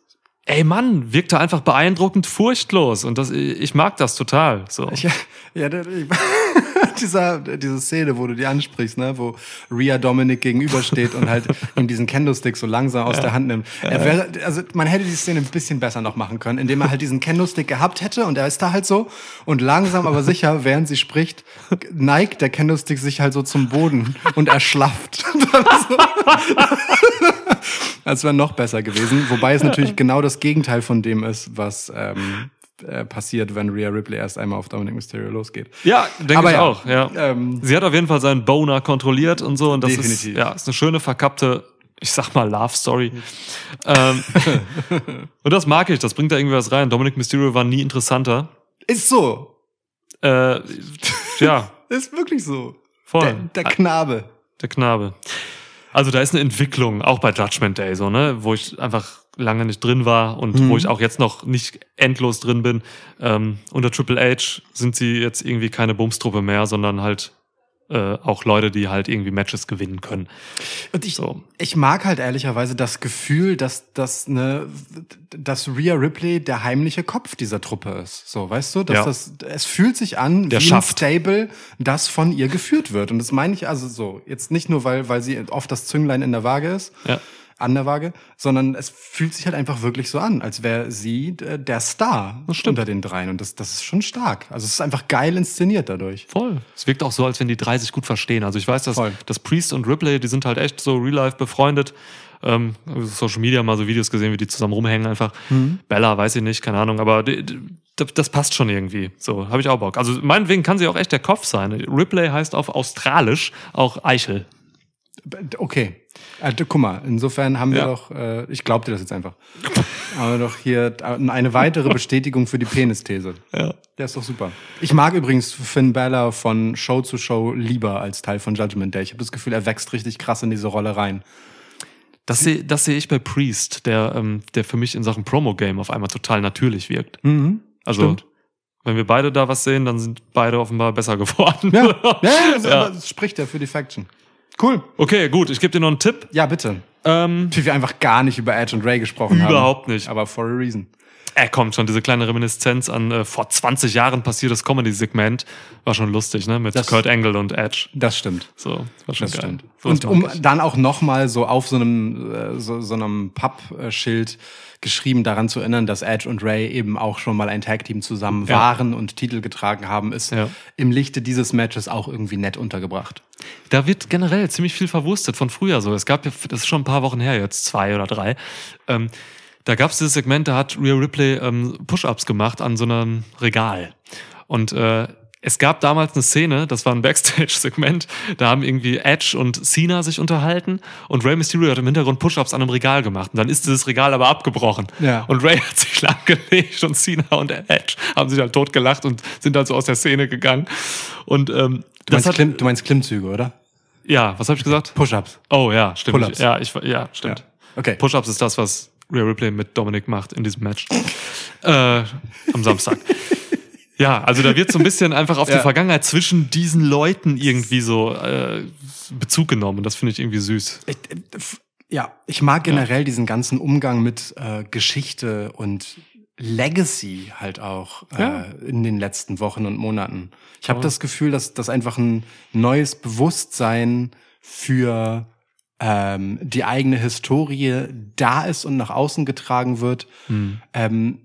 ey Mann, wirkte einfach beeindruckend furchtlos und das, ich mag das total. So. Ja, ja ich, dieser, diese Szene, wo du die ansprichst, ne, wo Rhea Dominic gegenübersteht und halt ihm diesen Kendo-Stick so langsam aus der Hand nimmt. Wäre, also man hätte die Szene ein bisschen besser noch machen können, indem er halt diesen Kendo-Stick gehabt hätte und er ist da halt so und langsam aber sicher, während sie spricht, neigt der Kendo-Stick sich halt so zum Boden und erschlafft. Das wäre noch besser gewesen, wobei es natürlich genau das Gegenteil von dem ist, was ähm, äh, passiert, wenn Rhea Ripley erst einmal auf Dominic Mysterio losgeht. Ja, denke ich ja, auch. Ja. ähm, Sie hat auf jeden Fall seinen Boner kontrolliert und so und das Definitiv. ist ja ist eine schöne verkappte, ich sag mal Love Story. ähm, und das mag ich. Das bringt da irgendwie was rein. Dominic Mysterio war nie interessanter. Ist so. Äh, ja, Ist wirklich so. voll. Der, der Knabe. Der Knabe. Also da ist eine Entwicklung, auch bei Judgment Day, so, ne, wo ich einfach lange nicht drin war und Mhm. wo ich auch jetzt noch nicht endlos drin bin. Ähm, unter Triple H sind sie jetzt irgendwie keine Bumstruppe mehr, sondern halt äh, auch Leute, die halt irgendwie Matches gewinnen können. Und ich, So. ich mag halt ehrlicherweise das Gefühl, dass, dass, ne, dass Rhea Ripley der heimliche Kopf dieser Truppe ist. So, weißt du? Dass Ja. das, es fühlt sich an Der wie schafft. ein Stable, das von ihr geführt wird. Und das meine ich also so. Jetzt nicht nur, weil, weil sie oft das Zünglein in der Waage ist. Ja. An der Waage, sondern es fühlt sich halt einfach wirklich so an, als wäre sie äh, der Star Das stimmt. unter den dreien. Und das, das ist schon stark. Also es ist einfach geil inszeniert dadurch. Voll. Es wirkt auch so, als wenn die drei sich gut verstehen. Also ich weiß, dass, Voll. dass Priest und Ripley, die sind halt echt so real life befreundet. Ähm, Social Media mal so Videos gesehen, wie die zusammen rumhängen einfach. Bella, weiß ich nicht, keine Ahnung, aber die, die, das das passt schon irgendwie. So, habe ich auch Bock. Also meinetwegen kann sie auch echt der Kopf sein. Ripley heißt auf Australisch auch Eichel. Okay. Also, guck mal, insofern haben wir Ja. doch, äh, ich glaub dir das jetzt einfach. Haben wir doch hier eine weitere Bestätigung für die Penisthese. Ja. Der ist doch super. Ich mag übrigens Finn Balor von Show zu Show lieber als Teil von Judgment Day. Ich habe das Gefühl, er wächst richtig krass in diese Rolle rein. Das sehe das seh ich bei Priest, der, ähm, der für mich in Sachen Promo-Game auf einmal total natürlich wirkt. Also, Stimmt. wenn wir beide da was sehen, dann sind beide offenbar besser geworden. Ja, ja, das, Ja. Spricht ja für die Faction. Cool. Okay, gut, ich gebe dir noch einen Tipp. Ja, bitte. Ähm, Wie wir einfach gar nicht über Edge und Ray gesprochen haben. Überhaupt nicht. Aber for a reason. Er kommt schon, diese kleine Reminiszenz an äh, vor 20 Jahren passiertes Comedy-Segment. War schon lustig, ne? Mit Das- Kurt Angle und Edge. Das stimmt. So, war schon Das geil. stimmt. So und um ich. dann auch nochmal so auf so einem, äh, so, so einem Pappschild geschrieben daran zu erinnern, dass Edge und Ray eben auch schon mal ein Tag-Team zusammen Ja. waren und Titel getragen haben, ist Ja. im Lichte dieses Matches auch irgendwie nett untergebracht. Da wird generell ziemlich viel verwurstet von früher so. Es gab ja, das ist schon ein paar Wochen her jetzt, zwei oder drei. Ähm, da gab es dieses Segment, da hat Rhea Ripley ähm, Push-Ups gemacht an so einem Regal. Und äh, es gab damals eine Szene, das war ein Backstage-Segment, da haben irgendwie Edge und Cena sich unterhalten und Rey Mysterio hat im Hintergrund Push-Ups an einem Regal gemacht. Und dann ist dieses Regal aber abgebrochen. Ja. Und Ray hat sich langgelegt und Cena und Edge haben sich halt tot gelacht und sind halt so aus der Szene gegangen. Und ähm, Du das meinst, hat, Klimm, du meinst Klimmzüge, oder? ja, was habe ich gesagt? Push-Ups. Oh ja, stimmt. Ja, ich, ja, stimmt. Ja. Okay. Push-ups ist das, was Rhea Ripley mit Dominic macht in diesem Match. äh, am Samstag. Ja, also da wird so ein bisschen einfach auf Ja. die Vergangenheit zwischen diesen Leuten irgendwie so äh, Bezug genommen. Das finde ich irgendwie süß. Ich, ja, ich mag generell diesen ganzen Umgang mit äh, Geschichte und Legacy halt auch Ja. äh, in den letzten Wochen und Monaten. Ich habe das Gefühl, dass dass einfach ein neues Bewusstsein für ähm, die eigene Historie da ist und nach außen getragen wird, ähm,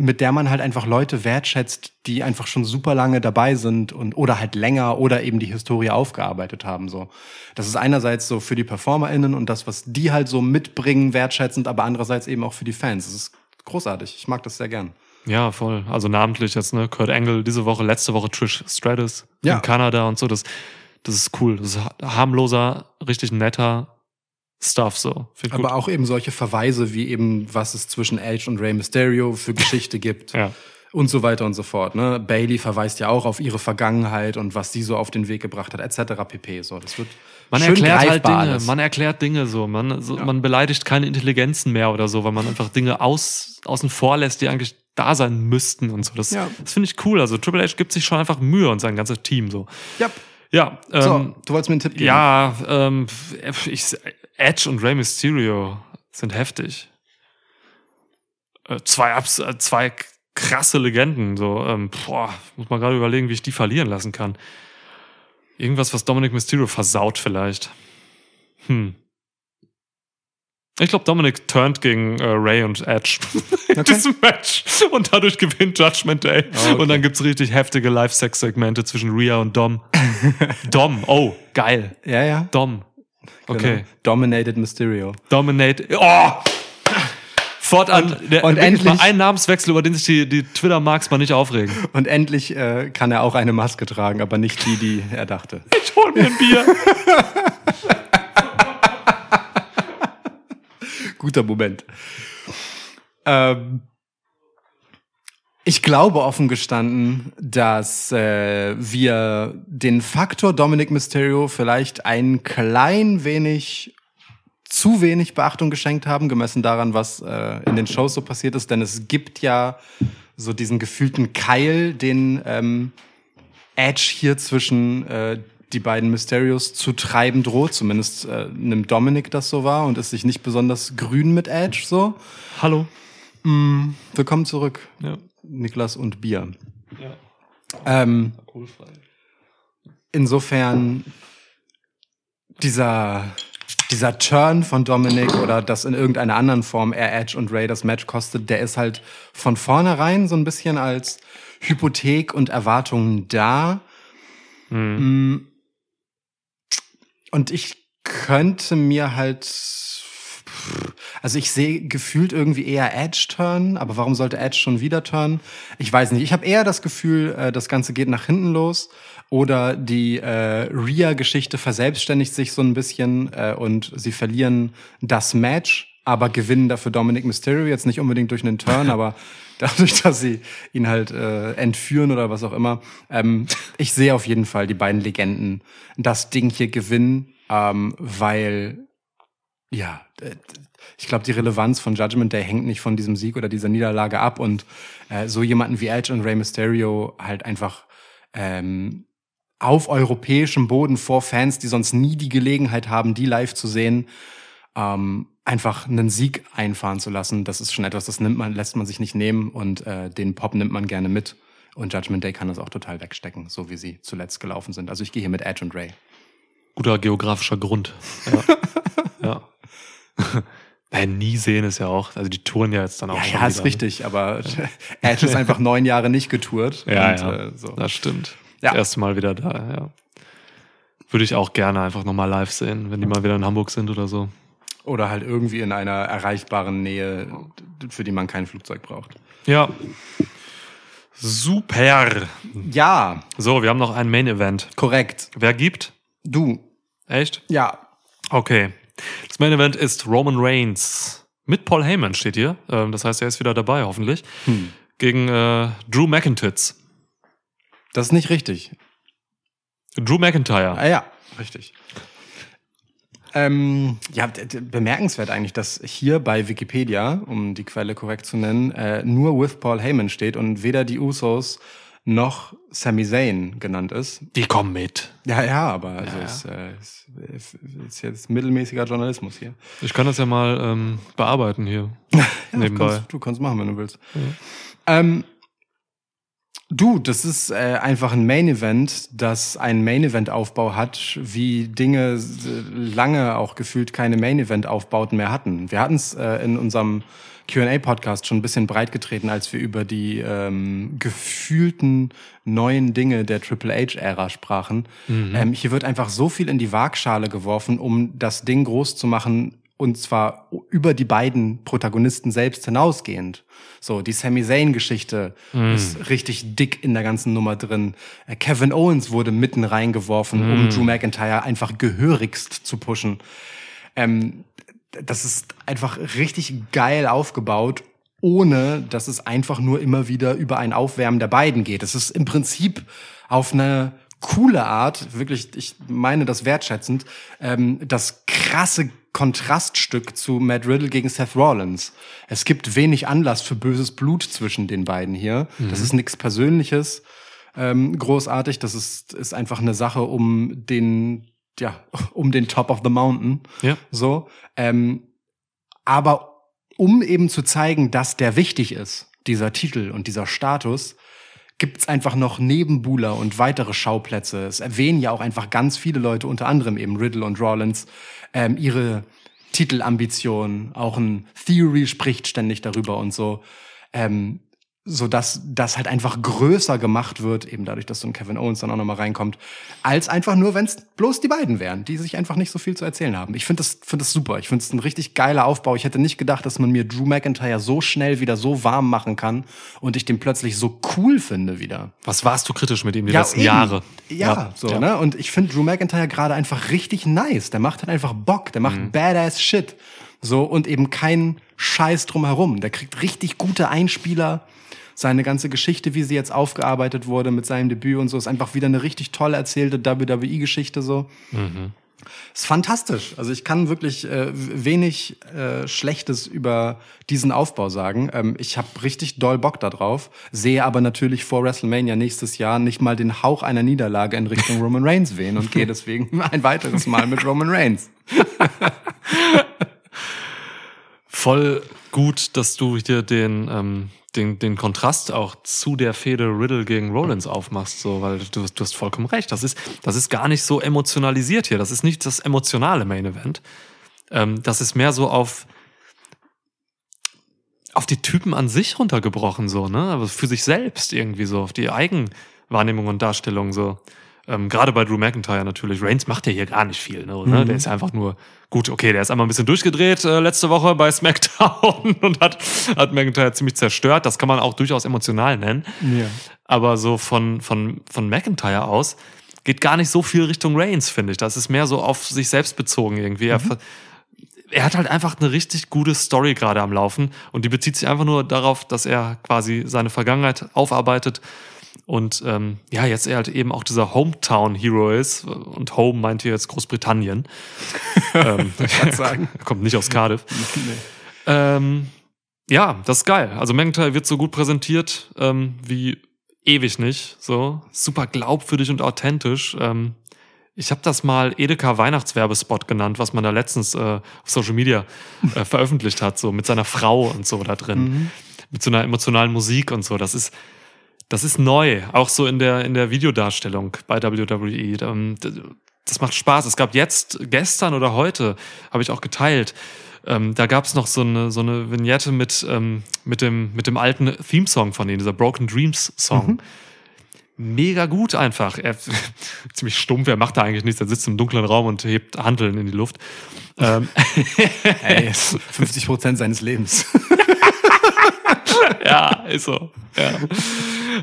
mit der man halt einfach Leute wertschätzt, die einfach schon super lange dabei sind und oder halt länger oder eben die Historie aufgearbeitet haben. So, das ist einerseits so für die PerformerInnen und das, was die halt so mitbringen, wertschätzend, aber andererseits eben auch für die Fans. Das ist großartig. Ich mag das sehr gern. Ja, voll. Also namentlich jetzt, ne? Kurt Angle diese Woche, letzte Woche Trish Stratus Ja. in Kanada und so. Das, das ist cool. Das ist ha- harmloser, richtig netter Stuff so. Aber auch eben solche Verweise wie eben, was es zwischen Edge und Rey Mysterio für Geschichte gibt. Ja. Und so weiter und so fort. Ne? Bailey verweist ja auch auf ihre Vergangenheit und was sie so auf den Weg gebracht hat, etc. pp. So, das wird Man schön erklärt halt Dinge, alles. man erklärt Dinge so, man, so man beleidigt keine Intelligenzen mehr oder so, weil man einfach Dinge aus, außen vor lässt, die eigentlich da sein müssten und so. Das, Ja. das finde ich cool. Also Triple H gibt sich schon einfach Mühe und sein ganzes Team so. Ja. Ja, ähm, So, du wolltest mir einen Tipp geben. ja, ähm, ich, Edge und Rey Mysterio sind heftig. Äh, zwei, Abs äh, zwei krasse Legenden. So, ähm, boah, muss man gerade überlegen, wie ich die verlieren lassen kann. Irgendwas, was Dominic Mysterio versaut vielleicht. Hm. Ich glaube, Dominic turnt gegen äh, Ray und Edge in Okay. diesem Match und dadurch gewinnt Judgment Day. okay. Und dann gibt's richtig heftige Live-Sex-Segmente zwischen Rhea und Dom. Dom, oh, geil. Ja, ja. Dom. Okay. Genau. Dominated Mysterio. Dominate. Oh! Fortan, der, und endlich- mal ein Namenswechsel, über den sich die, die Twitter-Marks mal nicht aufregen. Und endlich äh, kann er auch eine Maske tragen, aber nicht die, die er dachte. Ich hol mir ein Bier. Guter Moment. Ähm, ich glaube offen gestanden, dass äh, wir den Faktor Dominic Mysterio vielleicht ein klein wenig zu wenig Beachtung geschenkt haben, gemessen daran, was äh, in den Shows so passiert ist. Denn es gibt ja so diesen gefühlten Keil, den ähm, Edge hier zwischen äh, die beiden Mysterios zu treiben droht. Zumindest äh, nimmt Dominic das so wahr und ist sich nicht besonders grün mit Edge so. Hallo. Willkommen zurück, Ja. Niklas und Bier. ja. Ähm, insofern dieser dieser Turn von Dominic oder dass in irgendeiner anderen Form er Edge und Ray das Match kostet, der ist halt von vornherein so ein bisschen als Hypothek und Erwartungen da. Mm. Und ich könnte mir halt, also ich sehe gefühlt irgendwie eher Edge turn, aber warum sollte Edge schon wieder turn? Ich weiß nicht. Ich habe eher das Gefühl, äh, das Ganze geht nach hinten los oder die äh, Rhea-Geschichte verselbstständigt sich so ein bisschen äh, und sie verlieren das Match, aber gewinnen dafür Dominic Mysterio jetzt nicht unbedingt durch einen Turn, aber dadurch, dass sie ihn halt äh, entführen oder was auch immer. Ähm, ich sehe auf jeden Fall die beiden Legenden das Ding hier gewinnen, ähm, weil ja, ich glaube, die Relevanz von Judgment Day hängt nicht von diesem Sieg oder dieser Niederlage ab und äh, so jemanden wie Edge und Rey Mysterio halt einfach ähm, auf europäischem Boden vor Fans, die sonst nie die Gelegenheit haben, die live zu sehen, ähm, einfach einen Sieg einfahren zu lassen. Das ist schon etwas, das nimmt man, lässt man sich nicht nehmen und äh, den Pop nimmt man gerne mit. Und Judgment Day kann das auch total wegstecken, so wie sie zuletzt gelaufen sind. Also ich gehe hier mit Edge und Ray. Guter geografischer Grund. Ja. ja. Naja, nie sehen ist ja auch, also die touren ja jetzt dann auch Ja, schon. ja, ist wieder, ne? richtig, aber Edge ist einfach neun Jahre nicht getourt. Ja, und, ja. Äh, so. Das stimmt. Ja. Das erste Mal wieder da, ja. Würde ich auch gerne einfach nochmal live sehen, wenn die mal wieder in Hamburg sind oder so. Oder halt irgendwie in einer erreichbaren Nähe, für die man kein Flugzeug braucht. Ja. Super. Ja, So, wir haben noch ein Main Event. korrekt. Wer gibt? Du. Echt? Ja. Okay. Das Main Event ist Roman Reigns. Mit Paul Heyman steht hier. Ähm, Das heißt, er ist wieder dabei, hoffentlich. Hm. Gegen äh, Drew McIntyre. Das ist nicht richtig. Drew McIntyre. Ah ja, richtig. Ähm, ja, bemerkenswert eigentlich, dass hier bei Wikipedia, um die Quelle korrekt zu nennen, äh, nur with Paul Heyman steht und weder die Usos noch Sami Zayn genannt ist. Die kommen mit. Ja, ja, aber also Ja, ja. Ist, äh, ist, ist jetzt mittelmäßiger Journalismus hier. Ich kann das ja mal ähm, bearbeiten hier. Ja, Nebenbei. Du kannst, du kannst machen, wenn du willst. Ähm, du, das ist äh, einfach ein Main Event, das einen Main Event Aufbau hat, wie Dinge s- lange auch gefühlt keine Main Event Aufbauten mehr hatten. Wir hatten es äh, in unserem Q&A Podcast schon ein bisschen breit getreten, als wir über die ähm, gefühlten neuen Dinge der Triple H Ära sprachen. Ähm, hier wird einfach so viel in die Waagschale geworfen, um das Ding groß zu machen und zwar über die beiden Protagonisten selbst hinausgehend. So, die Sami Zayn-Geschichte ist richtig dick in der ganzen Nummer drin. Äh, Kevin Owens wurde mitten reingeworfen, um Drew McIntyre einfach gehörigst zu pushen. Ähm, das ist einfach richtig geil aufgebaut, ohne dass es einfach nur immer wieder über ein Aufwärmen der beiden geht. Es ist im Prinzip auf eine coole Art, wirklich, ich meine das wertschätzend, ähm, das krasse Kontraststück zu Matt Riddle gegen Seth Rollins. Es gibt wenig Anlass für böses Blut zwischen den beiden hier. Das ist nichts Persönliches ähm, großartig. Das ist, ist einfach eine Sache um den, ja, um den Top of the Mountain. Ja. So. Ähm, aber um eben zu zeigen, dass der wichtig ist, dieser Titel und dieser Status, gibt's einfach noch neben Buhler und weitere Schauplätze. Es erwähnen ja auch einfach ganz viele Leute, unter anderem eben Riddle und Rollins, ähm, ihre Titelambitionen. Auch ein Theory spricht ständig darüber und so. Ähm, so dass das halt einfach größer gemacht wird, eben dadurch, dass so ein Kevin Owens dann auch nochmal reinkommt, als einfach nur, wenn es bloß die beiden wären, die sich einfach nicht so viel zu erzählen haben. Ich finde das, find das super. Ich finde es ein richtig geiler Aufbau. Ich hätte nicht gedacht, dass man mir Drew McIntyre so schnell wieder so warm machen kann und ich den plötzlich so cool finde wieder. Was warst du kritisch mit ihm die letzten eben. Jahre? Ja, so, ja. ne? Und ich finde Drew McIntyre gerade einfach richtig nice. Der macht halt einfach Bock, der macht Mhm. badass Shit. So, und eben kein Scheiß drumherum. Der kriegt richtig gute Einspieler. Seine ganze Geschichte, wie sie jetzt aufgearbeitet wurde mit seinem Debüt und so, ist einfach wieder eine richtig toll erzählte WWE-Geschichte so. Ist fantastisch. Also ich kann wirklich äh, wenig äh, Schlechtes über diesen Aufbau sagen. Ähm, ich habe richtig doll Bock da drauf, sehe aber natürlich vor WrestleMania nächstes Jahr nicht mal den Hauch einer Niederlage in Richtung Roman Reigns wehen und gehe deswegen ein weiteres Mal mit Roman Reigns. Voll gut, dass du hier den, ähm, den, den Kontrast auch zu der Fehde Riddle gegen Rollins aufmachst, so, weil du, du hast vollkommen recht. Das ist, das ist gar nicht so emotionalisiert hier. Das ist nicht das emotionale Main Event. Ähm, das ist mehr so auf, auf die Typen an sich runtergebrochen, so, ne? Aber für sich selbst irgendwie so, auf die Eigenwahrnehmung und Darstellung, so. Ähm, Gerade bei Drew McIntyre natürlich. Reigns macht ja hier gar nicht viel, ne? ne? Der ist einfach nur gut, okay, der ist einmal ein bisschen durchgedreht äh, letzte Woche bei SmackDown und hat, hat McIntyre ziemlich zerstört. Das kann man auch durchaus emotional nennen. Ja. Aber so von, von, von McIntyre aus geht gar nicht so viel Richtung Reigns, finde ich. Das ist mehr so auf sich selbst bezogen irgendwie. Er, ver- er hat halt einfach eine richtig gute Story gerade am Laufen und die bezieht sich einfach nur darauf, dass er quasi seine Vergangenheit aufarbeitet und ähm, ja, jetzt er halt eben auch dieser Hometown-Hero ist und Home meint hier jetzt Großbritannien. ähm, sagen. kommt nicht aus Cardiff. Ähm, ja, das ist geil. Also McIntyre wird so gut präsentiert ähm, wie ewig nicht. So super glaubwürdig und authentisch. Ähm, ich habe das mal Edeka Weihnachtswerbespot genannt, was man da letztens äh, auf Social Media äh, veröffentlicht hat, so mit seiner Frau und so da drin, mit so einer emotionalen Musik und so. Das ist das ist neu, auch so in der in der Videodarstellung bei WWE. Ähm, Das macht Spaß. Es gab jetzt gestern oder heute habe ich auch geteilt. Ähm, da gab es noch so eine so eine Vignette mit ähm, mit dem mit dem alten Theme-Song von denen, dieser Broken Dreams Song. Mega gut einfach. Er, ziemlich stumpf, er macht da eigentlich nichts. Er sitzt im dunklen Raum und hebt Handeln in die Luft. Ähm, Ey, 50 Prozent seines Lebens. ja, ist so. Ja.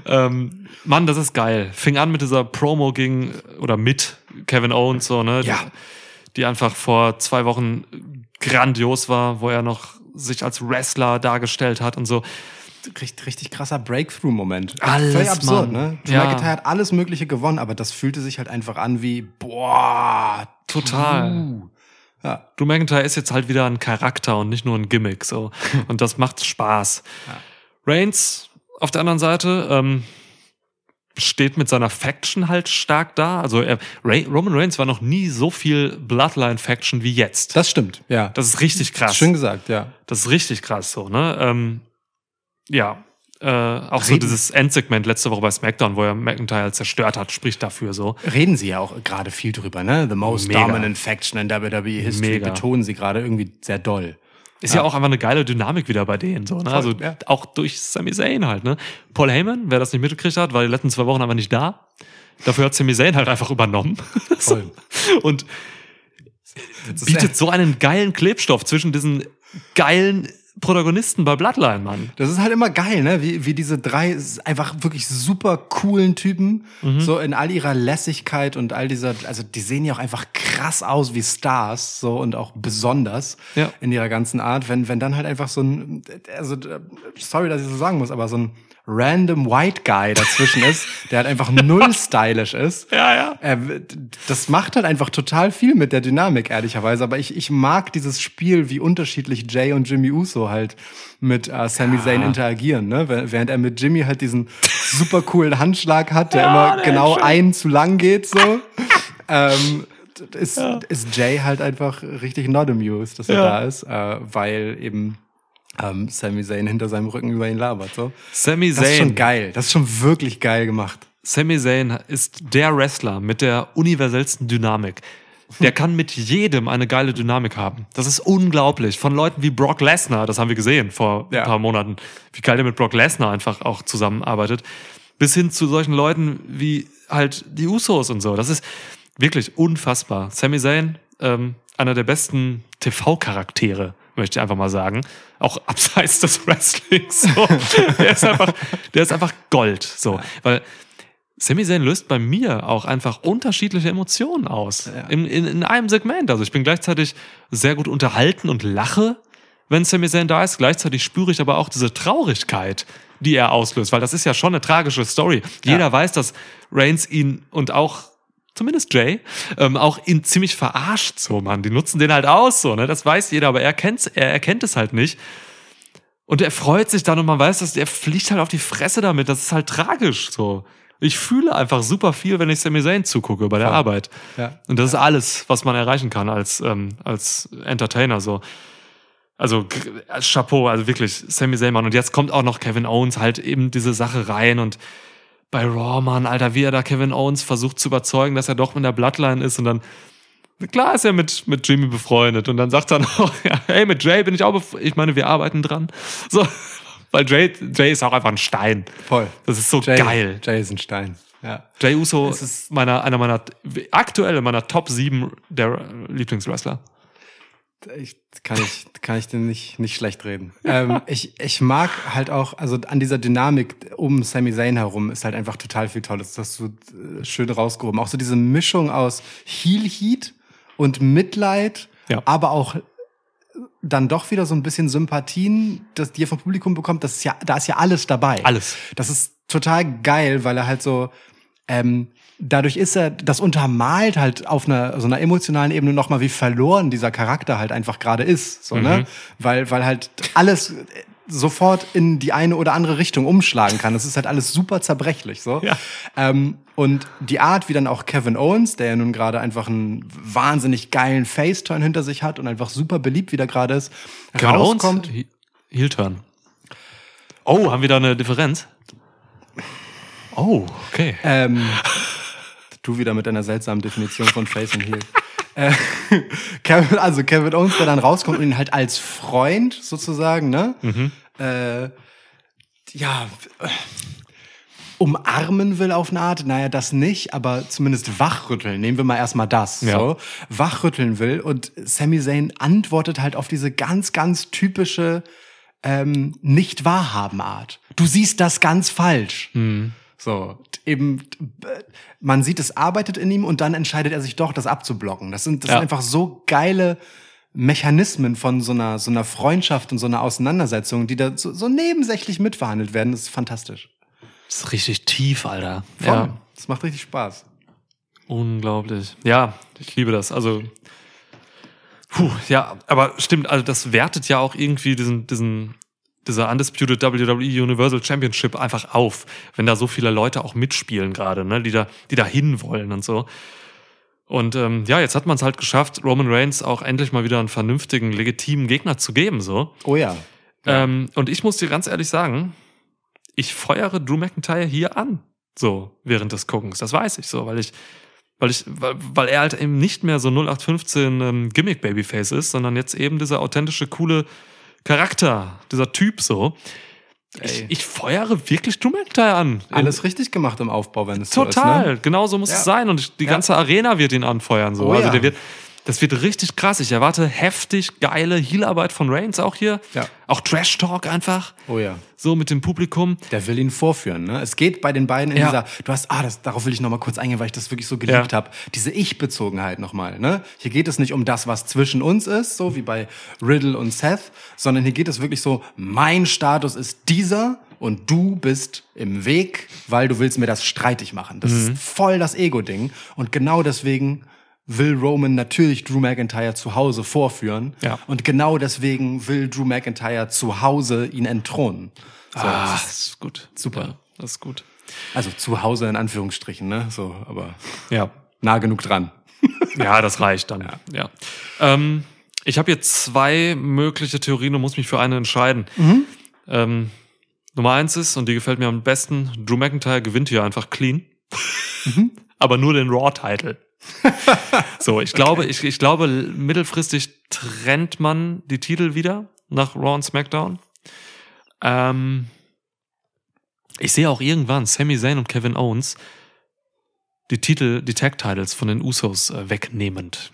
ähm, Mann, das ist geil. Fing an mit dieser Promo gegen oder mit Kevin Owens, so, ne? Ja. Die, die einfach vor zwei Wochen grandios war, wo er noch sich als Wrestler dargestellt hat und so. Richtig, richtig krasser Breakthrough-Moment. Alles, Völlig absurd, Mann. ne? Drew Ja. McIntyre hat alles Mögliche gewonnen, aber das fühlte sich halt einfach an wie, boah, Total. true. Ja. Drew McIntyre ist jetzt halt wieder ein Charakter und nicht nur ein Gimmick, so. Und das macht Spaß. Reigns auf der anderen Seite, ähm, steht mit seiner Faction halt stark da. Also er, Ray, Roman Reigns war noch nie so viel Bloodline-Faction wie jetzt. Das stimmt, ja. Das ist richtig krass. Schön gesagt, ja. Das ist richtig krass so, ne? Ähm, ja. Äh, auch so Reden- dieses Endsegment letzte Woche bei SmackDown, wo er McIntyre zerstört hat, spricht dafür so. Reden sie ja auch gerade viel drüber, ne? The most Mega. dominant faction in WWE History Mega. betonen sie gerade irgendwie sehr doll. Ist ja. auch einfach eine geile Dynamik wieder bei denen, so, ne? also ja. auch durch Sami Zayn halt, ne? Paul Heyman, wer das nicht mitgekriegt hat, war die letzten zwei Wochen einfach nicht da. Dafür hat Sami Zayn halt einfach übernommen. Voll. Und bietet so einen geilen Klebstoff zwischen diesen geilen Protagonisten bei Bloodline, Mann. Das ist halt immer geil, ne? Wie, wie diese drei einfach wirklich super coolen Typen, Mhm. so in all ihrer Lässigkeit und all dieser, also die sehen ja auch einfach krass aus wie Stars, so und auch besonders Ja. in ihrer ganzen Art. Wenn, wenn dann halt einfach so ein, also, sorry, dass ich so sagen muss, aber so ein random White Guy dazwischen ist, der halt einfach null stylisch ist. Ja, ja. Äh, das macht halt einfach total viel mit der Dynamik, ehrlicherweise. Aber ich, ich mag dieses Spiel, wie unterschiedlich Jay und Jimmy Uso halt mit äh, Sami Zayn interagieren. Ne? Wäh- Während er mit Jimmy halt diesen super coolen Handschlag hat, der Ja, immer der genau einen zu lang geht, so. ähm, ist, ist Jay halt einfach richtig not amused, dass er Ja. da ist, äh, weil eben ähm, Sami Zayn hinter seinem Rücken über ihn labert. So. Sami Das ist schon Zayn. geil. Das ist schon wirklich geil gemacht. Sami Zayn ist der Wrestler mit der universellsten Dynamik. Der kann mit jedem eine geile Dynamik haben. Das ist unglaublich. Von Leuten wie Brock Lesnar, das haben wir gesehen vor Ja. ein paar Monaten, wie geil der mit Brock Lesnar einfach auch zusammenarbeitet, bis hin zu solchen Leuten wie halt die Usos und so. Das ist wirklich unfassbar. Sami Zayn, ähm, einer der besten TV-Charaktere, möchte ich einfach mal sagen. Auch abseits des Wrestlings. So. der, ist einfach, der ist einfach Gold. So. Weil Sami Zayn löst bei mir auch einfach unterschiedliche Emotionen aus. Ja. In, in, in einem Segment. Also ich bin gleichzeitig sehr gut unterhalten und lache, wenn Sami Zayn da ist. Gleichzeitig spüre ich aber auch diese Traurigkeit, die er auslöst, weil das ist ja schon eine tragische Story. Jeder weiß, dass Reigns ihn und auch zumindest Jay, ähm, auch ihn ziemlich verarscht, so, Mann. Die nutzen den halt aus, so, ne? Das weiß jeder, aber er kennt's, er erkennt es halt nicht. Und er freut sich dann und man weiß, dass er fliegt halt auf die Fresse damit. Das ist halt tragisch, so. Ich fühle einfach super viel, wenn ich Sami Zayn zugucke bei der Voll. Arbeit. Ja. Und das ist alles, was man erreichen kann als, ähm, als Entertainer, so. Also, Chapeau, also wirklich, Sami Zayn, Mann. Und jetzt kommt auch noch Kevin Owens halt eben diese Sache rein und bei Raw, Mann, Alter, wie er da Kevin Owens versucht zu überzeugen, dass er doch in der Bloodline ist und dann, klar ist er mit, mit Jimmy befreundet und dann sagt er noch, ja, hey, mit Jay bin ich auch befreundet. Ich meine, wir arbeiten dran. So, weil Jay, Jay ist auch einfach ein Stein. Voll. Das ist so Jay, geil. Jay ist ein Stein. Ja. Jay Uso Es ist meiner, einer meiner, aktuell in meiner Top 7 der Lieblingswrestler. Ich, kann ich, kann ich dir nicht, nicht schlecht reden. ähm, ich, ich mag halt auch, also an dieser Dynamik um Sami Zayn herum ist halt einfach total viel Tolles. Das hast du äh, schön rausgehoben. Auch so diese Mischung aus Heel Heat und Mitleid, Ja. aber auch dann doch wieder so ein bisschen Sympathien, das die er vom Publikum bekommt. Das ist ja, da ist ja alles dabei. Alles. Das ist total geil, weil er halt so, ähm, dadurch ist er, das untermalt halt auf einer so einer emotionalen Ebene nochmal, wie verloren dieser Charakter halt einfach gerade ist. So, Mhm. ne? Weil, weil halt alles äh, sofort in die eine oder andere Richtung umschlagen kann. Das ist halt alles super zerbrechlich. So. Ja. Ähm, und die Art, wie dann auch Kevin Owens, der ja nun gerade einfach einen wahnsinnig geilen Face-Turn hinter sich hat und einfach super beliebt wieder gerade ist, Kevin Owens? rauskommt. He- Heel Turn. Oh, haben wir da eine Differenz? Oh, okay. Ähm, du wieder mit deiner seltsamen Definition von Face und Heel. Äh, Kevin, also Kevin Owens, der dann rauskommt und ihn halt als Freund sozusagen, ne? Äh, ja, umarmen will auf eine Art, naja, das nicht, aber zumindest wachrütteln. Nehmen wir mal erstmal das. Ja. So. Wachrütteln will. Und Sami Zayn antwortet halt auf diese ganz, ganz typische ähm, Nicht-Wahrhaben-Art. Du siehst das ganz falsch. So, eben, man sieht, es arbeitet in ihm und dann entscheidet er sich doch, das abzublocken. Das sind, das Ja. sind einfach so geile Mechanismen von so einer, so einer Freundschaft und so einer Auseinandersetzung, die da so, so nebensächlich mitverhandelt werden. Das ist fantastisch. Das ist richtig tief, Alter. Voll. Ja. Das macht richtig Spaß. Unglaublich. Ja, ich liebe das. Also, puh, ja, aber stimmt, also das wertet ja auch irgendwie diesen, diesen, dieser Undisputed WWE Universal Championship einfach auf, wenn da so viele Leute auch mitspielen gerade, ne, die da, die da hinwollen und so. Und ähm, ja, jetzt hat man es halt geschafft, Roman Reigns auch endlich mal wieder einen vernünftigen, legitimen Gegner zu geben, so. Oh ja. Ähm, und ich muss dir ganz ehrlich sagen, ich feuere Drew McIntyre hier an. So, während des Guckens. Das weiß ich so, weil ich, weil ich, weil, weil er halt eben nicht mehr so 0815 ähm, Gimmick Babyface ist, sondern jetzt eben dieser authentische, coole Charakter, dieser Typ so. Ich, ich feuere wirklich McIntyre an. Alles richtig gemacht im Aufbau, wenn es so ist. Total, Ne? genau so muss Ja. es sein. Und die Ja. ganze Arena wird ihn anfeuern. So. Oh also ja. der wird, das wird richtig krass. Ich erwarte heftig geile Heelarbeit von Reigns auch hier. Ja. Auch Trash Talk einfach. Oh ja. So mit dem Publikum. Der will ihn vorführen. Ne? Es geht bei den beiden in Ja. dieser, du hast, ah, das, darauf will ich noch mal kurz eingehen, weil ich das wirklich so geliebt Ja. habe. Diese Ich-Bezogenheit nochmal. Ne? Hier geht es nicht um das, was zwischen uns ist, so wie bei Riddle und Seth, sondern hier geht es wirklich so, mein Status ist dieser und du bist im Weg, weil du willst mir das streitig machen. Das Mhm. ist voll das Ego-Ding. Und genau deswegen will Roman natürlich Drew McIntyre zu Hause vorführen. Ja. Und genau deswegen will Drew McIntyre zu Hause ihn entthronen. So, Ah, das ist- gut. Super. Ja, das ist gut. also zu Hause in Anführungsstrichen, ne? So, aber Ja. nah genug dran. Ja, das reicht dann. Ja. Ähm, ich habe jetzt zwei mögliche Theorien und muss mich für eine entscheiden. Ähm, Nummer eins ist, und die gefällt mir am besten, Drew McIntyre gewinnt hier einfach clean. Aber nur den Raw-Title. So, ich glaube, ich, ich glaube, mittelfristig trennt man die Titel wieder nach Raw und SmackDown. Ähm, ich sehe auch irgendwann Sami Zayn und Kevin Owens die Titel, die Tag-Titles von den Usos äh, wegnehmend.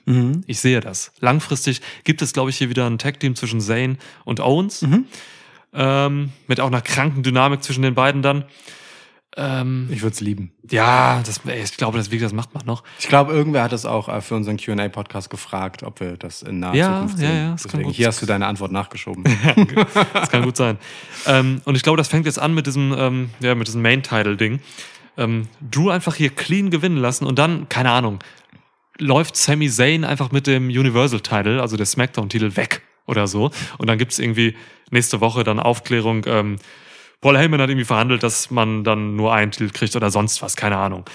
Ich sehe das. Langfristig gibt es, glaube ich, hier wieder ein Tag-Team zwischen Zayn und Owens. Ähm, mit auch einer kranken Dynamik zwischen den beiden dann. Ähm, Ich würde es lieben. ja, das, ey, ich glaube, das, wie das macht man noch. Ich glaube, irgendwer hat das auch äh, für unseren Qa-Podcast gefragt, ob wir das in naher Ja, Zukunft ja, sehen. ja, das kann gut hier hast du deine Antwort nachgeschoben. Das kann gut sein. Ähm, und ich glaube, das fängt jetzt an mit diesem, ähm, ja, mit diesem Main-Title-Ding. Ähm, Drew einfach hier clean gewinnen lassen und dann, keine Ahnung, läuft Sami Zayn einfach mit dem Universal-Title, also der Smackdown-Titel, weg oder so. Und dann gibt's irgendwie nächste Woche dann Aufklärung, ähm, Paul Heyman hat irgendwie verhandelt, dass man dann nur einen Titel kriegt oder sonst was, keine Ahnung.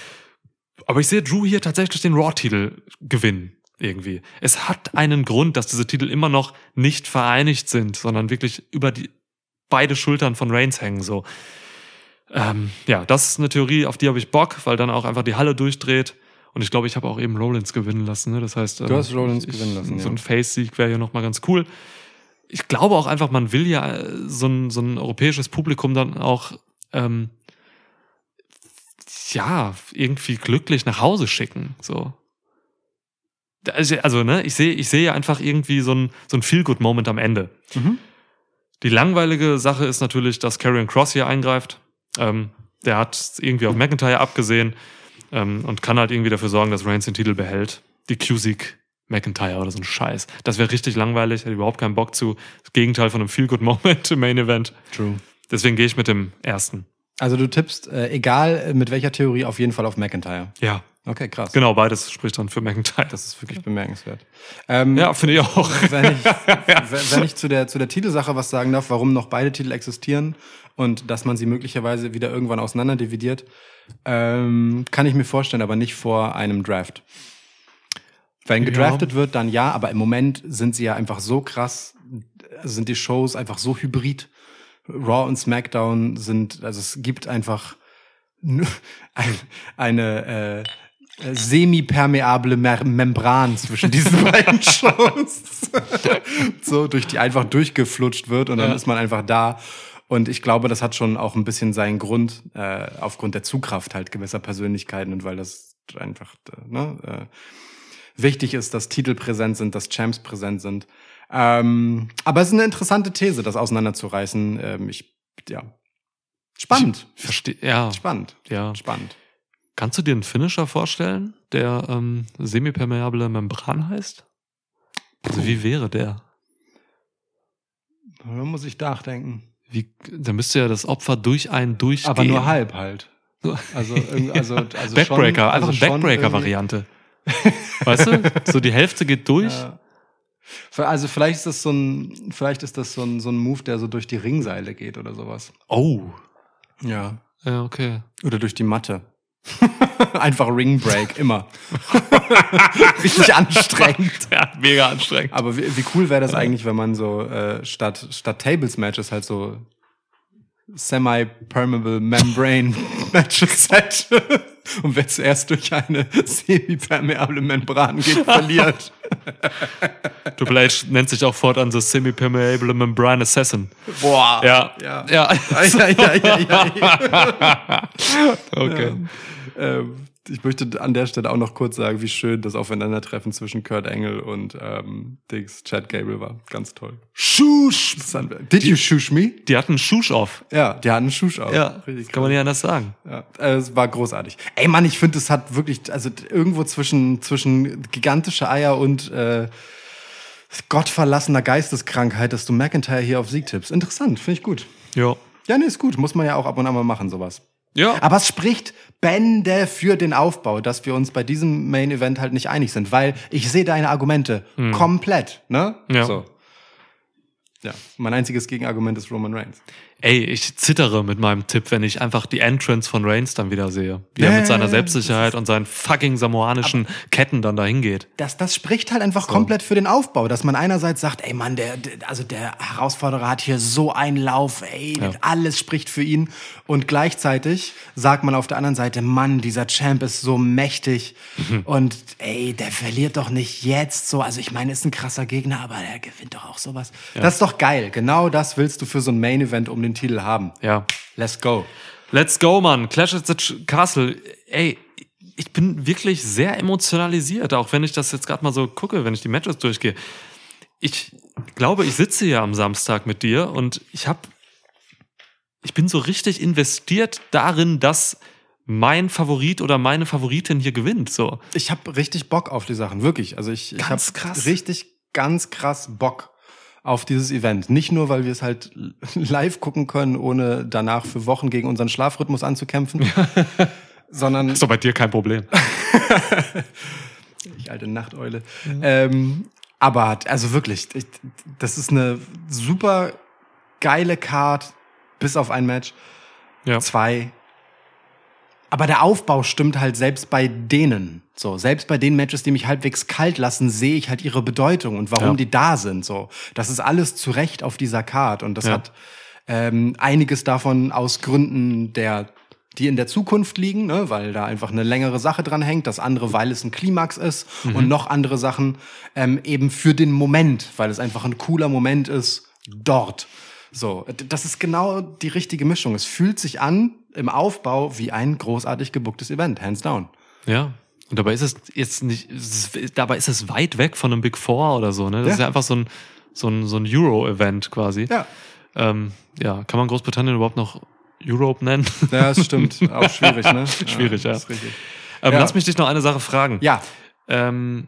Aber ich sehe Drew hier tatsächlich den Raw-Titel gewinnen. Irgendwie. Es hat einen Grund, dass diese Titel immer noch nicht vereinigt sind, sondern wirklich über die beide Schultern von Reigns hängen. So. Ähm, ja, das ist eine Theorie, auf die habe ich Bock, weil dann auch einfach die Halle durchdreht. Und ich glaube, ich habe auch eben Rollins gewinnen lassen. Ne? Das heißt, ähm, hast Rollins ich, gewinnen lassen, So ja. ein Face-Sieg wäre ja nochmal ganz cool. Ich glaube auch einfach, man will ja äh, so ein, so ein europäisches Publikum dann auch ähm, ja irgendwie glücklich nach Hause schicken. So. Also, also ne, ich sehe, ich sehe ja einfach irgendwie so ein, so ein Feel-Good-Moment am Ende. Mhm. Die langweilige Sache ist natürlich, dass Karrion Cross hier eingreift. Ähm, der hat irgendwie auf McIntyre abgesehen ähm, und kann halt irgendwie dafür sorgen, dass Reigns den Titel behält. Die Q-Sieg McIntyre oder so ein Scheiß. Das wäre richtig langweilig, hätte überhaupt keinen Bock zu. Das Gegenteil von einem Feel-Good-Moment im Main Event. True. Deswegen gehe ich mit dem ersten. Also du tippst, äh, egal äh, mit welcher Theorie, auf jeden Fall auf McIntyre. Ja, Okay, krass. genau, beides spricht dann für McIntyre. Das ist wirklich bemerkenswert. Ähm, ja, finde ich auch. wenn ich, wenn wenn ich zu der, zu der Titelsache was sagen darf, warum noch beide Titel existieren und dass man sie möglicherweise wieder irgendwann auseinander dividiert, ähm, kann ich mir vorstellen, aber nicht vor einem Draft. Wenn Ja. gedraftet wird, dann ja, aber im Moment sind sie ja einfach so krass, sind die Shows einfach so hybrid. Raw und SmackDown sind, also es gibt einfach eine äh, semi-permeable Membran zwischen diesen beiden Shows. so, durch die einfach durchgeflutscht wird und dann Ja. ist man einfach da. Und ich glaube, das hat schon auch ein bisschen seinen Grund, äh, aufgrund der Zugkraft halt gewisser Persönlichkeiten und weil das einfach äh, ne, äh, wichtig ist, dass Titel präsent sind, dass Champs präsent sind. Ähm, aber es ist eine interessante These, das auseinanderzureißen. Ähm, ich, ja. Spannend. Verstehe. Ja, Spannend. ja. Spannend. Kannst du dir einen Finisher vorstellen, der ähm, semipermeable Membran heißt? Also wie wäre der? Da muss ich nachdenken. Wie, da müsste ja das Opfer durch einen durchgehen. Aber nur halb halt. So. Also, also, also Backbreaker, schon, einfach also eine schon Backbreaker-Variante. Weißt du? So die Hälfte geht durch. Ja. Also vielleicht ist das so ein, vielleicht ist das so ein, so ein Move, der so durch die Ringseile geht oder sowas. Oh. Ja. Ja, okay. Oder durch die Matte. Einfach Ringbreak, immer. Richtig anstrengend. Ja, mega anstrengend. Aber wie, wie cool wäre das eigentlich, wenn man so äh, statt, statt Tables-Matches halt so semi-permeable Membrane Matches hätte. Und wer zuerst durch eine semi-permeable Membran geht, verliert. Triple H nennt sich auch fortan so Semi-Permeable Membrane Assassin. Boah. Ja. Ja. Ja. ja, ja, ja, ja. Okay. Ähm, ich möchte an der Stelle auch noch kurz sagen, wie schön das Aufeinandertreffen zwischen Kurt Angle und ähm, Dings Chad Gable war. Ganz toll. Schusch. Did you shush me? Die hatten Schusch auf. Ja, die hatten einen Schusch auf. Ja, Richtig kann man nicht anders sagen. Ja, äh, es war großartig. Ey Mann, ich finde, es hat wirklich, also irgendwo zwischen, zwischen gigantische Eier und äh, gottverlassener Geisteskrankheit, dass du McIntyre hier auf Sieg tippst. Interessant, finde ich gut. Ja. Ja, nee, ist gut. Muss man ja auch ab und an mal machen, sowas. Ja. Aber es spricht Bände für den Aufbau, dass wir uns bei diesem Main Event halt nicht einig sind, weil ich sehe deine Argumente komplett, ne? Ja. So. Ja, mein einziges Gegenargument ist Roman Reigns. Ey, ich zittere mit meinem Tipp, wenn ich einfach die Entrance von Reigns dann wieder sehe. Wie Ja, er ja, mit seiner ja, Selbstsicherheit und seinen fucking samoanischen Ketten dann dahin geht. Das, das spricht halt einfach komplett für den Aufbau, dass man einerseits sagt, ey Mann, der, also der Herausforderer hat hier so einen Lauf, ey, Ja. alles spricht für ihn. Und gleichzeitig sagt man auf der anderen Seite, Mann, dieser Champ ist so mächtig Mhm. und ey, der verliert doch nicht jetzt so. Also ich meine, ist ein krasser Gegner, aber der gewinnt doch auch sowas. Das ist doch geil. Genau das willst du für so ein Main Event um den Titel haben. Ja. Let's go. Let's go, Mann. Clash at the Castle. Ey, ich bin wirklich sehr emotionalisiert, auch wenn ich das jetzt gerade mal so gucke, wenn ich die Matches durchgehe. Ich glaube, ich sitze ja am Samstag mit dir und ich habe, ich bin so richtig investiert darin, dass mein Favorit oder meine Favoritin hier gewinnt. So. Ich habe richtig Bock auf die Sachen, wirklich. Also ich, ich habe richtig ganz krass Bock auf dieses Event. Nicht nur, weil wir es halt live gucken können, ohne danach für Wochen gegen unseren Schlafrhythmus anzukämpfen, sondern Ist doch bei dir kein Problem. ich alte Nachteule. Ähm, aber also wirklich, ich, das ist eine super geile Card, bis auf ein Match. Ja. zwei. Aber der Aufbau stimmt halt selbst bei denen. So, selbst bei den Matches, die mich halbwegs kalt lassen, sehe ich halt ihre Bedeutung und warum Ja. die da sind. So, das ist alles zu Recht auf dieser Card und das Ja. hat ähm, einiges davon aus Gründen der die in der Zukunft liegen, ne, weil da einfach eine längere Sache dran hängt, das andere, weil es ein Klimax ist und noch andere Sachen ähm, eben für den Moment, weil es einfach ein cooler Moment ist dort. So, das ist genau die richtige Mischung. Es fühlt sich an im Aufbau wie ein großartig gebucktes Event, hands down. Ja. Und dabei ist es jetzt nicht, dabei ist es weit weg von einem Big Four oder so, ne? Das Ja. ist ja einfach so ein, so ein, so ein Euro-Event quasi. Ja, Ähm, ja, kann man Großbritannien überhaupt noch Europe nennen? ja das stimmt. Auch schwierig, ne? Schwierig, ja. Richtig. ähm, Ja. Lass mich dich noch eine Sache fragen. Ja, Ähm,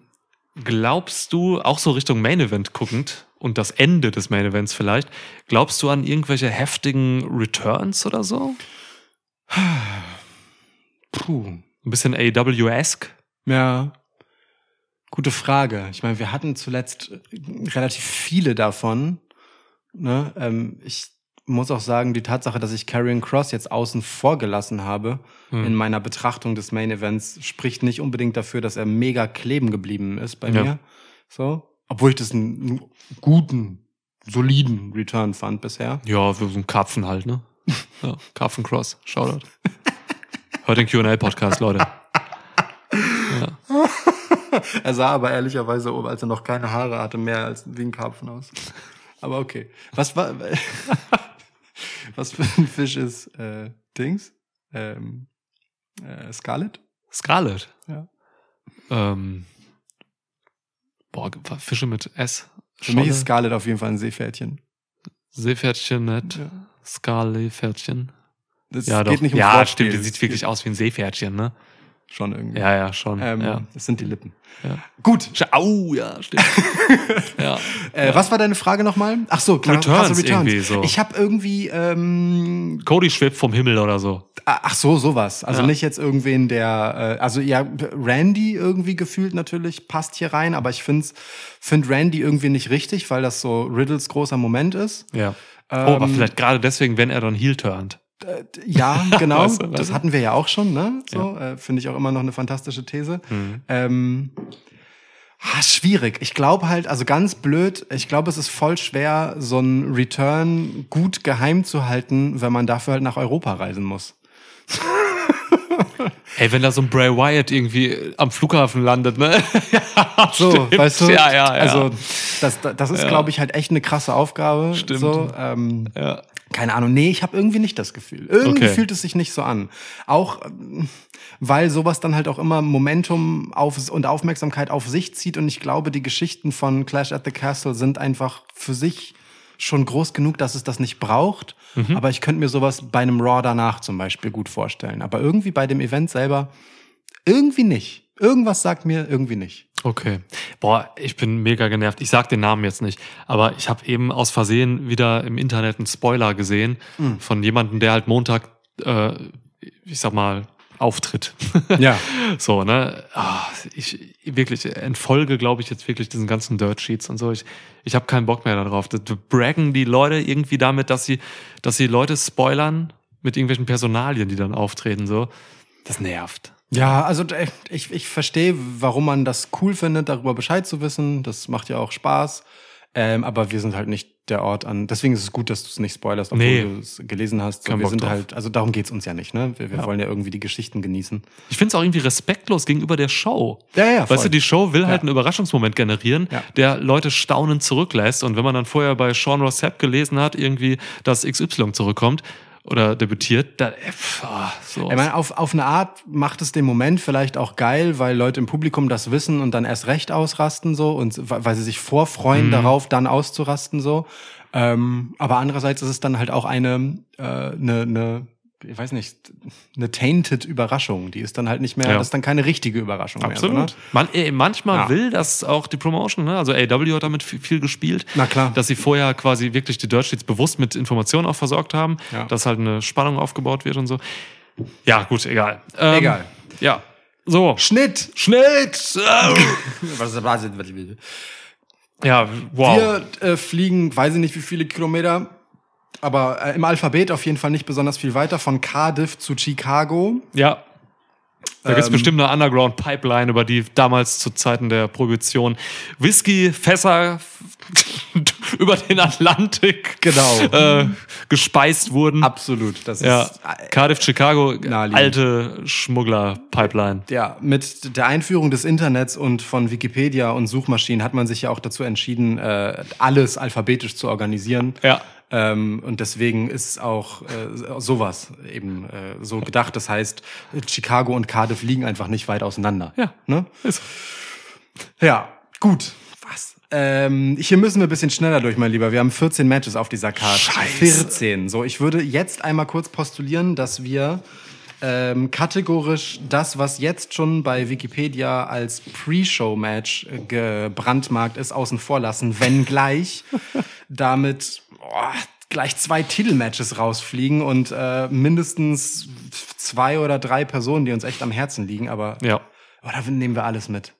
glaubst du, auch so Richtung Main Event guckend und das Ende des Main Events vielleicht, glaubst du an irgendwelche heftigen Returns oder so? puh. Ein bisschen AW-esque? Ja. Gute Frage. Ich meine, wir hatten zuletzt äh, relativ viele davon. Ne? Ähm, ich muss auch sagen, die Tatsache, dass ich Karrion Cross jetzt außen vor gelassen habe Hm. in meiner Betrachtung des Main Events, spricht nicht unbedingt dafür, dass er mega kleben geblieben ist bei Ja. mir. So. Obwohl ich das einen, einen guten, soliden Return fand bisher. Ja, für so einen Karpfen halt, ne? Ja, Karpfen Cross, Shoutout. Hört den Q&A-Podcast, Leute. Er sah aber ehrlicherweise, als er noch keine Haare hatte, mehr als wie ein Karpfen aus. Aber okay. Was war, was für ein Fisch ist äh, Dings? Ähm, äh, Scarlet? Scarlet. Ja. Ähm, boah, Fische mit S. Für mich ist Scholle, Scarlet auf jeden Fall ein Seepferdchen. Seepferdchen nicht. Ja. Scarlet-Pferdchen. Das Ja, geht doch. nicht um ja, Wortspiel. stimmt. Die sieht wirklich aus wie ein Seepferdchen, ne? Schon irgendwie. Ja, ja, schon. Ähm, ja. Das sind die Lippen. Ja. Gut. Au, ja, stimmt. ja. Äh, Was war deine Frage nochmal? Ach so, klar, Returns krasse irgendwie so. Ich habe irgendwie ähm, Cody schwebt vom Himmel oder so. Ach so, sowas. Also Ja. nicht jetzt irgendwen, der, äh, also ja, Randy irgendwie gefühlt natürlich passt hier rein, aber ich finde find Randy irgendwie nicht richtig, weil das so Riddles großer Moment ist. Ja. oh, aber Ähm, vielleicht gerade deswegen, wenn er dann Heel turnt. Äh, ja, genau. Weißt du, das hatten wir ja auch schon, ne? So, äh, finde ich auch immer noch eine fantastische These. Mhm. Ähm, ah, schwierig. Ich glaube halt, also ganz blöd, ich glaube, es ist voll schwer, so ein Return gut geheim zu halten, wenn man dafür halt nach Europa reisen muss. Ey, wenn da so ein Bray Wyatt irgendwie am Flughafen landet, ne? ja, So, stimmt. weißt du? Ja, ja, ja. Also, das, das ist, Ja. glaube ich, halt echt eine krasse Aufgabe. Stimmt. So, ähm, ja. Keine Ahnung. Nee, ich habe irgendwie nicht das Gefühl. Irgendwie Okay. fühlt es sich nicht so an. Auch ähm, weil sowas dann halt auch immer Momentum auf und Aufmerksamkeit auf sich zieht. Und ich glaube, die Geschichten von Clash at the Castle sind einfach für sich schon groß genug, dass es das nicht braucht. Mhm. Aber ich könnte mir sowas bei einem Raw danach zum Beispiel gut vorstellen. Aber irgendwie bei dem Event selber irgendwie nicht. Irgendwas sagt mir irgendwie nicht. Okay. Boah, ich bin mega genervt. Ich sag den Namen jetzt nicht, aber ich habe eben aus Versehen wieder im Internet einen Spoiler gesehen Hm. von jemandem, der halt Montag, äh, ich sag mal, auftritt. Ja. So, ne? Ah, ich wirklich entfolge, glaube ich, jetzt wirklich diesen ganzen Dirt Sheets und so. Ich, ich habe keinen Bock mehr darauf. Da da braggen die Leute irgendwie damit, dass sie, dass sie Leute spoilern mit irgendwelchen Personalien, die dann auftreten. So, das nervt. Ja, also ich, ich verstehe, warum man das cool findet, darüber Bescheid zu wissen. Das macht ja auch Spaß. Ähm, aber wir sind halt nicht der Ort an. Deswegen ist es gut, dass du es nicht spoilerst, obwohl Nee. du es gelesen hast. So, wir Bock sind drauf. halt, also darum geht's uns ja nicht, ne? Wir, wir Ja. wollen ja irgendwie die Geschichten genießen. Ich finde es auch irgendwie respektlos gegenüber der Show. Ja, ja, voll. Weißt du, die Show will halt Ja. einen Überraschungsmoment generieren, Ja. der Leute staunend zurücklässt. Und wenn man dann vorher bei Sean Rossap gelesen hat, irgendwie, dass XY zurückkommt oder debütiert, dann, äh, pff, ah, so. Ich meine, auf, auf eine Art macht es den Moment vielleicht auch geil, weil Leute im Publikum das wissen und dann erst recht ausrasten so und weil weil sie sich vorfreuen Mhm. darauf, dann auszurasten so. Ähm, aber andererseits ist es dann halt auch eine, äh, eine, eine ich weiß nicht, eine tainted Überraschung. Die ist dann halt nicht mehr, Ja. das ist dann keine richtige Überraschung Absolut. mehr. So, ne? Man, äh, manchmal Ja. will das auch die Promotion, ne? also AW hat damit viel, viel gespielt, Na klar. dass sie vorher quasi wirklich die Dirt Sheets bewusst mit Informationen auch versorgt haben, Ja. dass halt eine Spannung aufgebaut wird und so. Ja, gut, egal. Ähm, Egal. Ja. So. Schnitt! Schnitt! Au. Was, was, Ja, wow. Wir äh, fliegen, weiß ich nicht wie viele Kilometer, aber äh, im Alphabet auf jeden Fall nicht besonders viel weiter, von Cardiff zu Chicago. Ja. Da gibt's Ähm, bestimmt eine Underground-Pipeline, über die damals zu Zeiten der Prohibition Whisky-Fässer über den Atlantik Genau. äh, gespeist wurden. Absolut. Das ja. ist äh, Cardiff, Chicago, Naheliegend. alte Schmuggler-Pipeline. ja, mit der Einführung des Internets und von Wikipedia und Suchmaschinen hat man sich ja auch dazu entschieden, äh, alles alphabetisch zu organisieren. Ja. Ähm, und deswegen ist auch äh, sowas eben äh, so gedacht. Das heißt, Chicago und Cardiff liegen einfach nicht weit auseinander. Ja. Ne? Ist- Ja, gut. Was? Ähm, hier müssen wir ein bisschen schneller durch, mein Lieber. Wir haben 14 Matches auf dieser Karte. Scheiße. 14. So, ich würde jetzt einmal kurz postulieren, dass wir ähm, kategorisch das, was jetzt schon bei Wikipedia als Pre-Show-Match äh, gebrandmarkt ist, außen vor lassen, wenngleich damit boah, gleich zwei Titelmatches rausfliegen und äh, mindestens zwei oder drei Personen, die uns echt am Herzen liegen. Aber Ja. oder nehmen wir alles mit?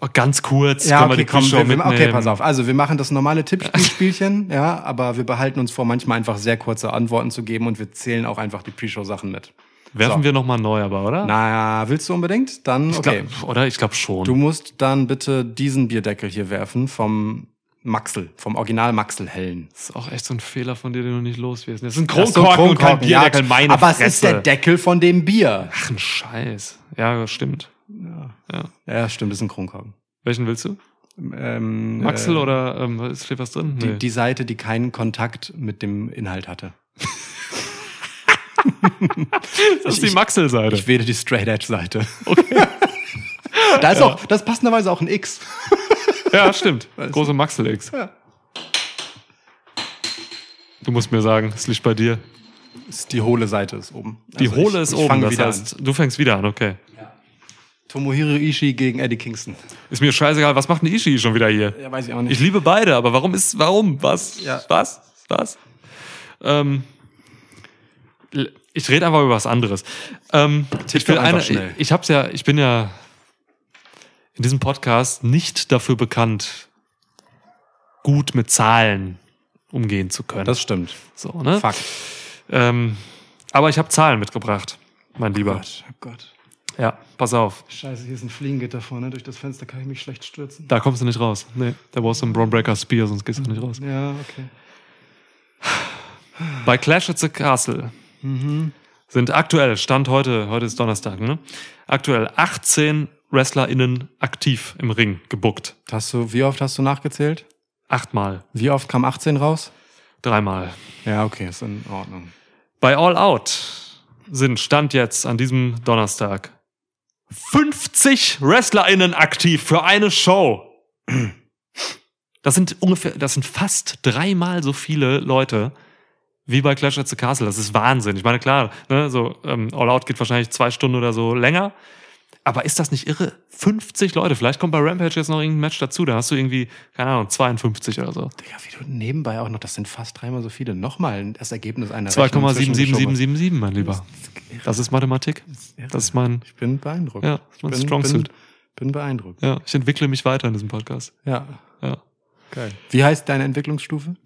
Oh, ganz kurz Ja, können okay, wir die komm, Pre-Show wir, mitnehmen. okay, pass auf. Also wir machen das normale Tippspielchen, ja, aber wir behalten uns vor, manchmal einfach sehr kurze Antworten zu geben und wir zählen auch einfach die Pre-Show-Sachen mit. Werfen So. wir nochmal neu, aber, oder? Na, willst du unbedingt? Dann, Ich okay. glaub, oder? Ich glaube schon. Du musst dann bitte diesen Bierdeckel hier werfen vom Maxel, vom Original Maxel Hellen. das ist auch echt so ein Fehler von dir, den du nicht los wirst. Das ist ein Ach so, Kronkorken und kein ja, Bierdeckel, meine Aber Fresse. es ist der Deckel von dem Bier. Ach, ein Scheiß. Ja, stimmt. Ja, stimmt, das ist ein Kronkorken. Welchen willst du? Ähm, Maxel äh, oder ähm, ist- steht was drin? Die, die Seite, die keinen Kontakt mit dem Inhalt hatte. das ist die Maxel-Seite. Ich wähle die Straight Edge Seite. Okay. da ist auch, das ist passenderweise auch ein X. Ja, stimmt. Große Maxel X. Ja. Du musst mir sagen, es liegt bei dir. Ist die hohle Seite ist oben. Die Also Hohle ich- ist ich oben, das heißt, du fängst wieder an, okay. an. Tomohiro Ishii gegen Eddie Kingston. Ist mir scheißegal, was macht ein Ishii schon wieder hier? Ja, weiß ich auch Ich liebe beide, aber warum ist, warum? Was? Ja. Was? Was? Ähm, ich rede einfach über was anderes. Ähm, ich will eine, ich, ich hab's ja, ich bin ja in diesem Podcast nicht dafür bekannt, gut mit Zahlen umgehen zu können. Das stimmt. so, ne? Fakt. Ähm, aber ich habe Zahlen mitgebracht, mein Lieber. Gott, oh Gott. Ja, pass auf. Scheiße, hier ist ein Fliegengitter vorne. Durch das Fenster kann ich mich schlecht stürzen. Da kommst du nicht raus. Nee, da brauchst du einen Braun Breaker Spear, sonst gehst du nicht raus. Ja, okay. Bei Clash at the Castle sind aktuell, Stand heute, heute ist Donnerstag, ne? Aktuell 18 WrestlerInnen aktiv im Ring gebuckt. Hast du, wie oft hast du nachgezählt? Achtmal, Wie oft kam 18 raus? dreimal. Ja, okay, ist in Ordnung. Bei All Out sind Stand jetzt an diesem Donnerstag 50 WrestlerInnen aktiv für eine Show. Das sind ungefähr, das sind fast dreimal so viele Leute wie bei Clash at the Castle. Das ist Wahnsinn. Ich meine, klar, ne, so ähm, All Out geht wahrscheinlich zwei Stunden oder so länger. Aber ist das nicht irre? 50 Leute. Vielleicht kommt bei Rampage jetzt noch irgendein Match dazu. Da hast du irgendwie, keine Ahnung, 52 oder so. Ja, wie du nebenbei auch noch, das sind fast dreimal so viele. Nochmal das Ergebnis einer Rechnung 2,77777, mein Lieber. Das ist Mathematik. Das ist mein, Ich bin beeindruckt. ja, das ist mein bin, Strong bin, Suit. bin beeindruckt. Ja, ich entwickle mich weiter in diesem Podcast. Ja, Ja. geil. Wie heißt deine Entwicklungsstufe?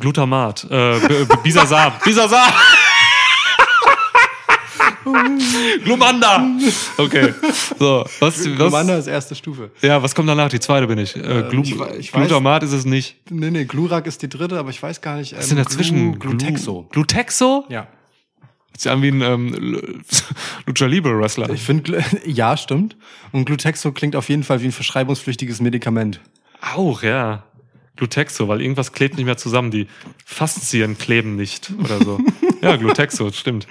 Glutamat, äh, Bisasam, Bisasam! Glumanda! Okay. So, was, Glumanda was, ist erste Stufe. ja, was kommt danach? Die zweite bin ich. Äh, Glu ich ich weiß- Glutamat ist es nicht. Nee, nee, Glurak ist die dritte, aber ich weiß gar nicht. Was ist denn dazwischen? Glu Glutexo. Glu Glutexo? Ja. Hört sich an wie ein ähm, Lucha Libre Wrestler. Ich finde, ja, stimmt. Und Glutexo klingt auf jeden Fall wie ein verschreibungspflichtiges Medikament. Auch, ja. Glutexo, weil irgendwas klebt nicht mehr zusammen. Die Faszien kleben nicht oder so. ja, Glutexo, stimmt.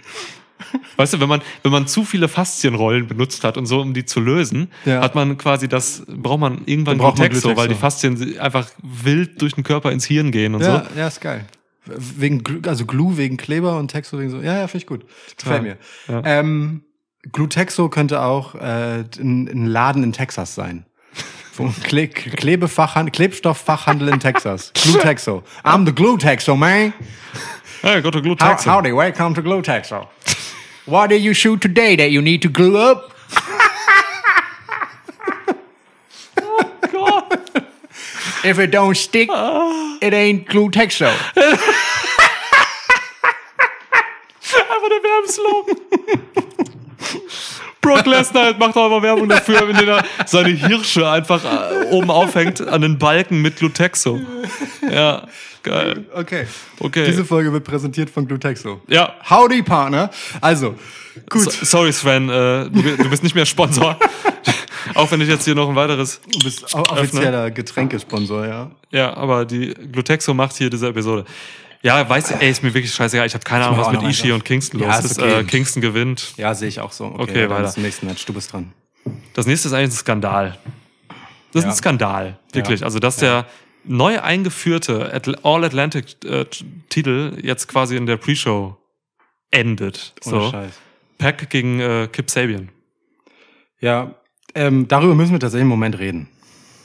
Weißt du, wenn man, wenn man zu viele Faszienrollen benutzt hat und so, um die zu lösen, Ja. hat man quasi das, braucht man irgendwann man Glutexo, weil die. Faszien einfach wild durch den Körper ins Hirn gehen und Ja, so. ja, ist geil. Wegen, also Glue wegen Kleber und Texo wegen so. Ja, ja, finde ich gut. Gefällt mir. Ja. Ähm, Glutexo könnte auch äh, ein, Laden in Texas sein. Kle Klebefachhandel, Klebstofffachhandel in Texas. Glutexo. I'm the Glutexo, man. Hey, go to Glutexo. howdy, welcome to Glutexo. What did you shoot today that you need to glue up? If it don't stick, it ain't Glutexo. Einfach der Werbeslogan. Brock Lesnar macht auch immer Werbung dafür, wenn er seine Hirsche einfach äh, oben aufhängt an den Balken mit Glutexo. Ja, geil. Okay. Okay. Diese Folge wird präsentiert von Glutexo. Ja, Howdy, Partner. Also, gut. so, sorry Sven, äh, du, bi- du bist nicht mehr Sponsor. auch wenn ich jetzt hier noch ein weiteres. Du bist offizieller Getränkesponsor, ja. Ja, aber die Glutexo macht hier diese Episode. Ja, weiß, ey, ist mir wirklich scheißegal. Ich habe keine Ahnung, was mit Ishii und Kingston Ja, los ist okay. Äh, Kingston gewinnt. Ja, sehe ich auch so. Okay, Okay, weiter. im nächsten Match. Du bist dran. Das nächste ist eigentlich ein Skandal. Das ist Ja. ein Skandal, wirklich. Ja. Also, dass der neu eingeführte Atl- All-Atlantic-Titel jetzt quasi in der Pre-Show endet. Ohne So. Scheiß. Pack gegen äh, Kip Sabian. Ja, ähm, darüber müssen wir tatsächlich im Moment reden.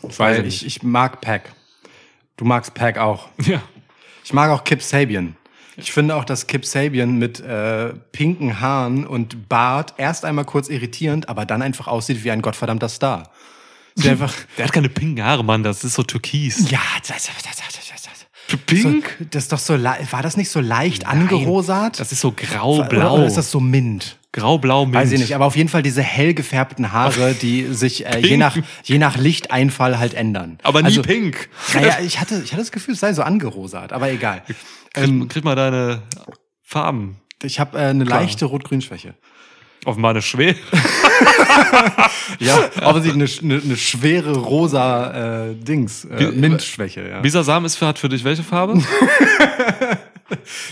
Weil ich ich, ich mag Pack. Du magst Pack auch. Ja. Ich mag auch Kip Sabian. Ich finde auch, dass Kip Sabian mit äh, pinken Haaren und Bart erst einmal kurz irritierend, aber dann einfach aussieht wie ein gottverdammter Star. Sieht einfach, Der hat keine pinken Haare, Mann. Das ist so türkis. ja, das, das, das, das, das. Pink? So, das ist doch so, war das nicht so leicht angerosat? Das ist so grau-blau. oder ist das so mint? Grau-blau mint. Weiß ich nicht, aber auf jeden Fall diese hell gefärbten Haare, die sich äh, je, nach, je nach Lichteinfall halt ändern. Aber nie also, pink. Naja, ich hatte, ich hatte das Gefühl, es sei so angerosat, aber egal. Krieg, krieg mal deine Farben Ich habe äh, eine leichte Rot-Grün-Schwäche. Auf meine Schwere. Ja, offensichtlich eine, eine, eine schwere rosa äh, Dings, äh, Mintschwäche. Ja. Bisasam ist für, hat für dich welche Farbe?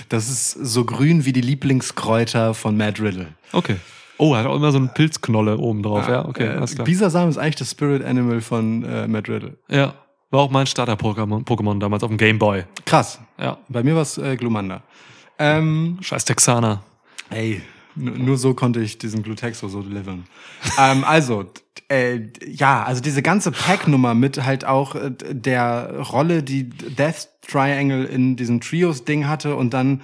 Das ist so grün wie die Lieblingskräuter von Matt Riddle. Okay. Oh, hat auch immer so einen Pilzknolle oben drauf. Ja, okay, äh, alles klar. Bisasam ist eigentlich das Spirit Animal von äh, Matt Riddle. Ja, war auch mein Starter-Pokémon Pokémon damals auf dem Game Boy. Krass. Ja, Bei mir war es äh, Glumanda. Ähm, scheiß Texaner. Ey, nur, so konnte ich diesen Glutexo so delivern. ähm, also, äh, ja, also diese ganze Pack-Nummer mit halt auch äh, der Rolle, die Death Triangle in diesem Trios-Ding hatte und dann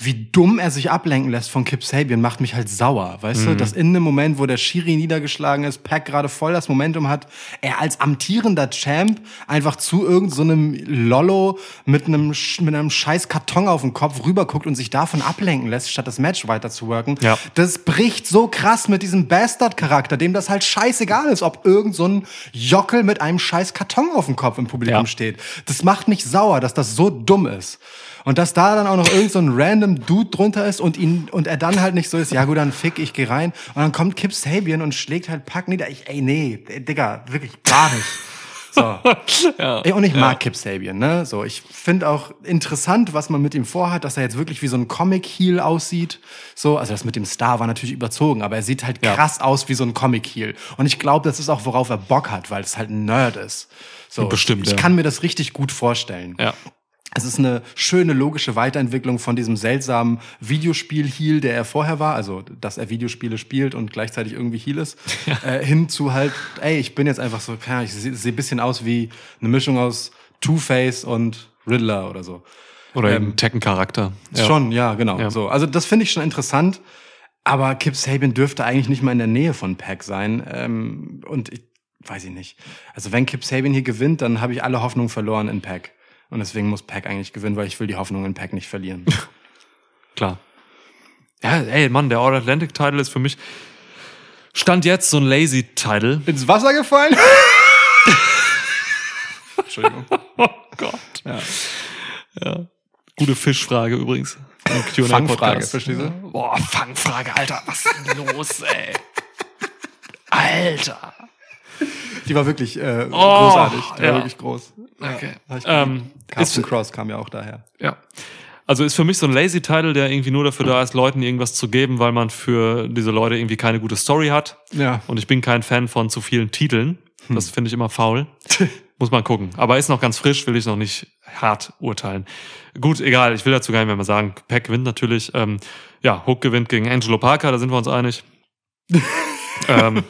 wie dumm er sich ablenken lässt von Kip Sabian, macht mich halt sauer, weißt du? Dass in einem Moment, wo der Schiri niedergeschlagen ist, Pack gerade voll das Momentum hat, er als amtierender Champ einfach zu irgendeinem so Lollo mit einem, mit einem scheiß Karton auf dem Kopf rüberguckt und sich davon ablenken lässt, statt das Match weiter zu worken. Ja. Das bricht so krass mit diesem Bastard-Charakter, dem das halt scheißegal ist, ob irgend so ein Jockel mit einem scheiß Karton auf dem Kopf im Publikum Ja. steht. Das macht mich sauer, dass das so dumm ist. Und dass da dann auch noch irgend so ein random Dude drunter ist und ihn und er dann halt nicht so ist, ja gut, dann fick, ich geh rein. Und dann kommt Kip Sabian und schlägt halt Pack nieder. Ich, ey, nee, Digga, wirklich gar nicht. So. Ey, Und ich mag Kip Sabian, ne? So, ich finde auch interessant, was man mit ihm vorhat, dass er jetzt wirklich wie so ein Comic-Heel aussieht. So, also das mit dem Star war natürlich überzogen, aber er sieht halt krass aus wie so ein Comic-Heel. Und ich glaube, das ist auch, worauf er Bock hat, weil es halt ein Nerd ist. So, Bestimmt, Ich ja. kann mir das richtig gut vorstellen. Ja. Es ist eine schöne, logische Weiterentwicklung von diesem seltsamen Videospiel-Heal, der er vorher war, also dass er Videospiele spielt und gleichzeitig irgendwie Heal ist, äh, hin zu halt, ey, ich bin jetzt einfach so, ja, ich sehe seh ein bisschen aus wie eine Mischung aus Two-Face und Riddler oder so. Oder Ähm, eben Tekken-Charakter. Ja. Schon, ja, genau. Ja. So, also das finde ich schon interessant. Aber Kip Sabian dürfte eigentlich nicht mal in der Nähe von Pack sein. Ähm, und ich weiß ich nicht. Also wenn Kip Sabian hier gewinnt, dann habe ich alle Hoffnung verloren in Pack. Und deswegen muss Pack eigentlich gewinnen, weil ich will die Hoffnung in Pack nicht verlieren. Klar. Ja, ey, Mann, der All Atlantic Title ist für mich Stand jetzt so ein lazy Title. Ins Wasser gefallen? Entschuldigung. Oh Gott. Ja. ja. Gute Fischfrage übrigens. Fangfrage, verstehst du? Boah, Fangfrage, Alter, was ist denn los, ey? Alter. Die war wirklich äh, großartig. Die war ja. wirklich groß. Okay. Ich Ähm, ist- Cross kam ja auch daher. Ja. Also ist für mich so ein lazy Title, der irgendwie nur dafür da ist, Leuten irgendwas zu geben, weil man für diese Leute irgendwie keine gute Story hat. Ja. Und ich bin kein Fan von zu vielen Titeln. Das finde ich immer faul. Muss man gucken. Aber ist noch ganz frisch, will ich noch nicht hart urteilen. Gut, egal, ich will dazu gar nicht mehr mal sagen. Pack gewinnt natürlich. Ähm, ja, Hook gewinnt gegen Angelo Parker, da sind wir uns einig. ähm,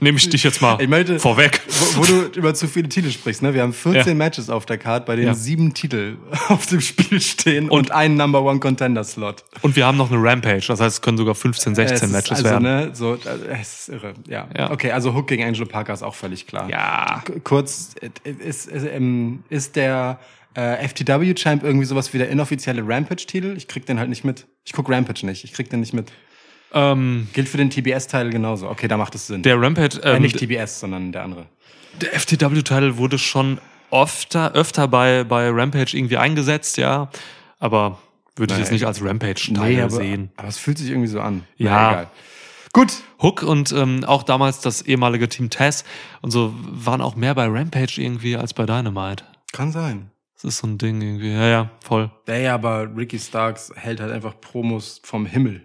nehme ich dich jetzt mal Ich meinte- vorweg. Wo, wo du über zu viele Titel sprichst, ne? Wir haben 14 Ja. Matches auf der Card, bei denen Ja. sieben Titel auf dem Spiel stehen und, einen Number One Contender Slot. Und wir haben noch eine Rampage, das heißt, es können sogar 15, 16 Es Matches also, werden. Ne, so, äh, es ist irre. Ja. Ja. Okay, also Hook gegen Angelo Parker ist auch völlig klar. Ja. K- Kurz, äh, ist, ist, ähm, ist der äh, FTW-Champ irgendwie sowas wie der inoffizielle Rampage-Titel? Ich krieg den halt nicht mit. Ich guck Rampage nicht. Ich krieg den nicht mit. Ähm, Gilt für den TBS-Teil genauso. Okay, da macht es Sinn. der Rampage, äh, ähm, nicht TBS, sondern der andere. Der FTW-Title wurde schon öfter, öfter bei, bei Rampage irgendwie eingesetzt, ja. Aber würde ich Nee. jetzt nicht als Rampage-Title aber, sehen. aber es fühlt sich irgendwie so an. Ja. Egal. Gut. Hook und ähm, auch damals das ehemalige Team Taz und so waren auch mehr bei Rampage irgendwie als bei Dynamite. Kann sein. Das ist so ein Ding irgendwie. Ja, ja, voll. Ey, aber Ricky Starks hält halt einfach Promos vom Himmel.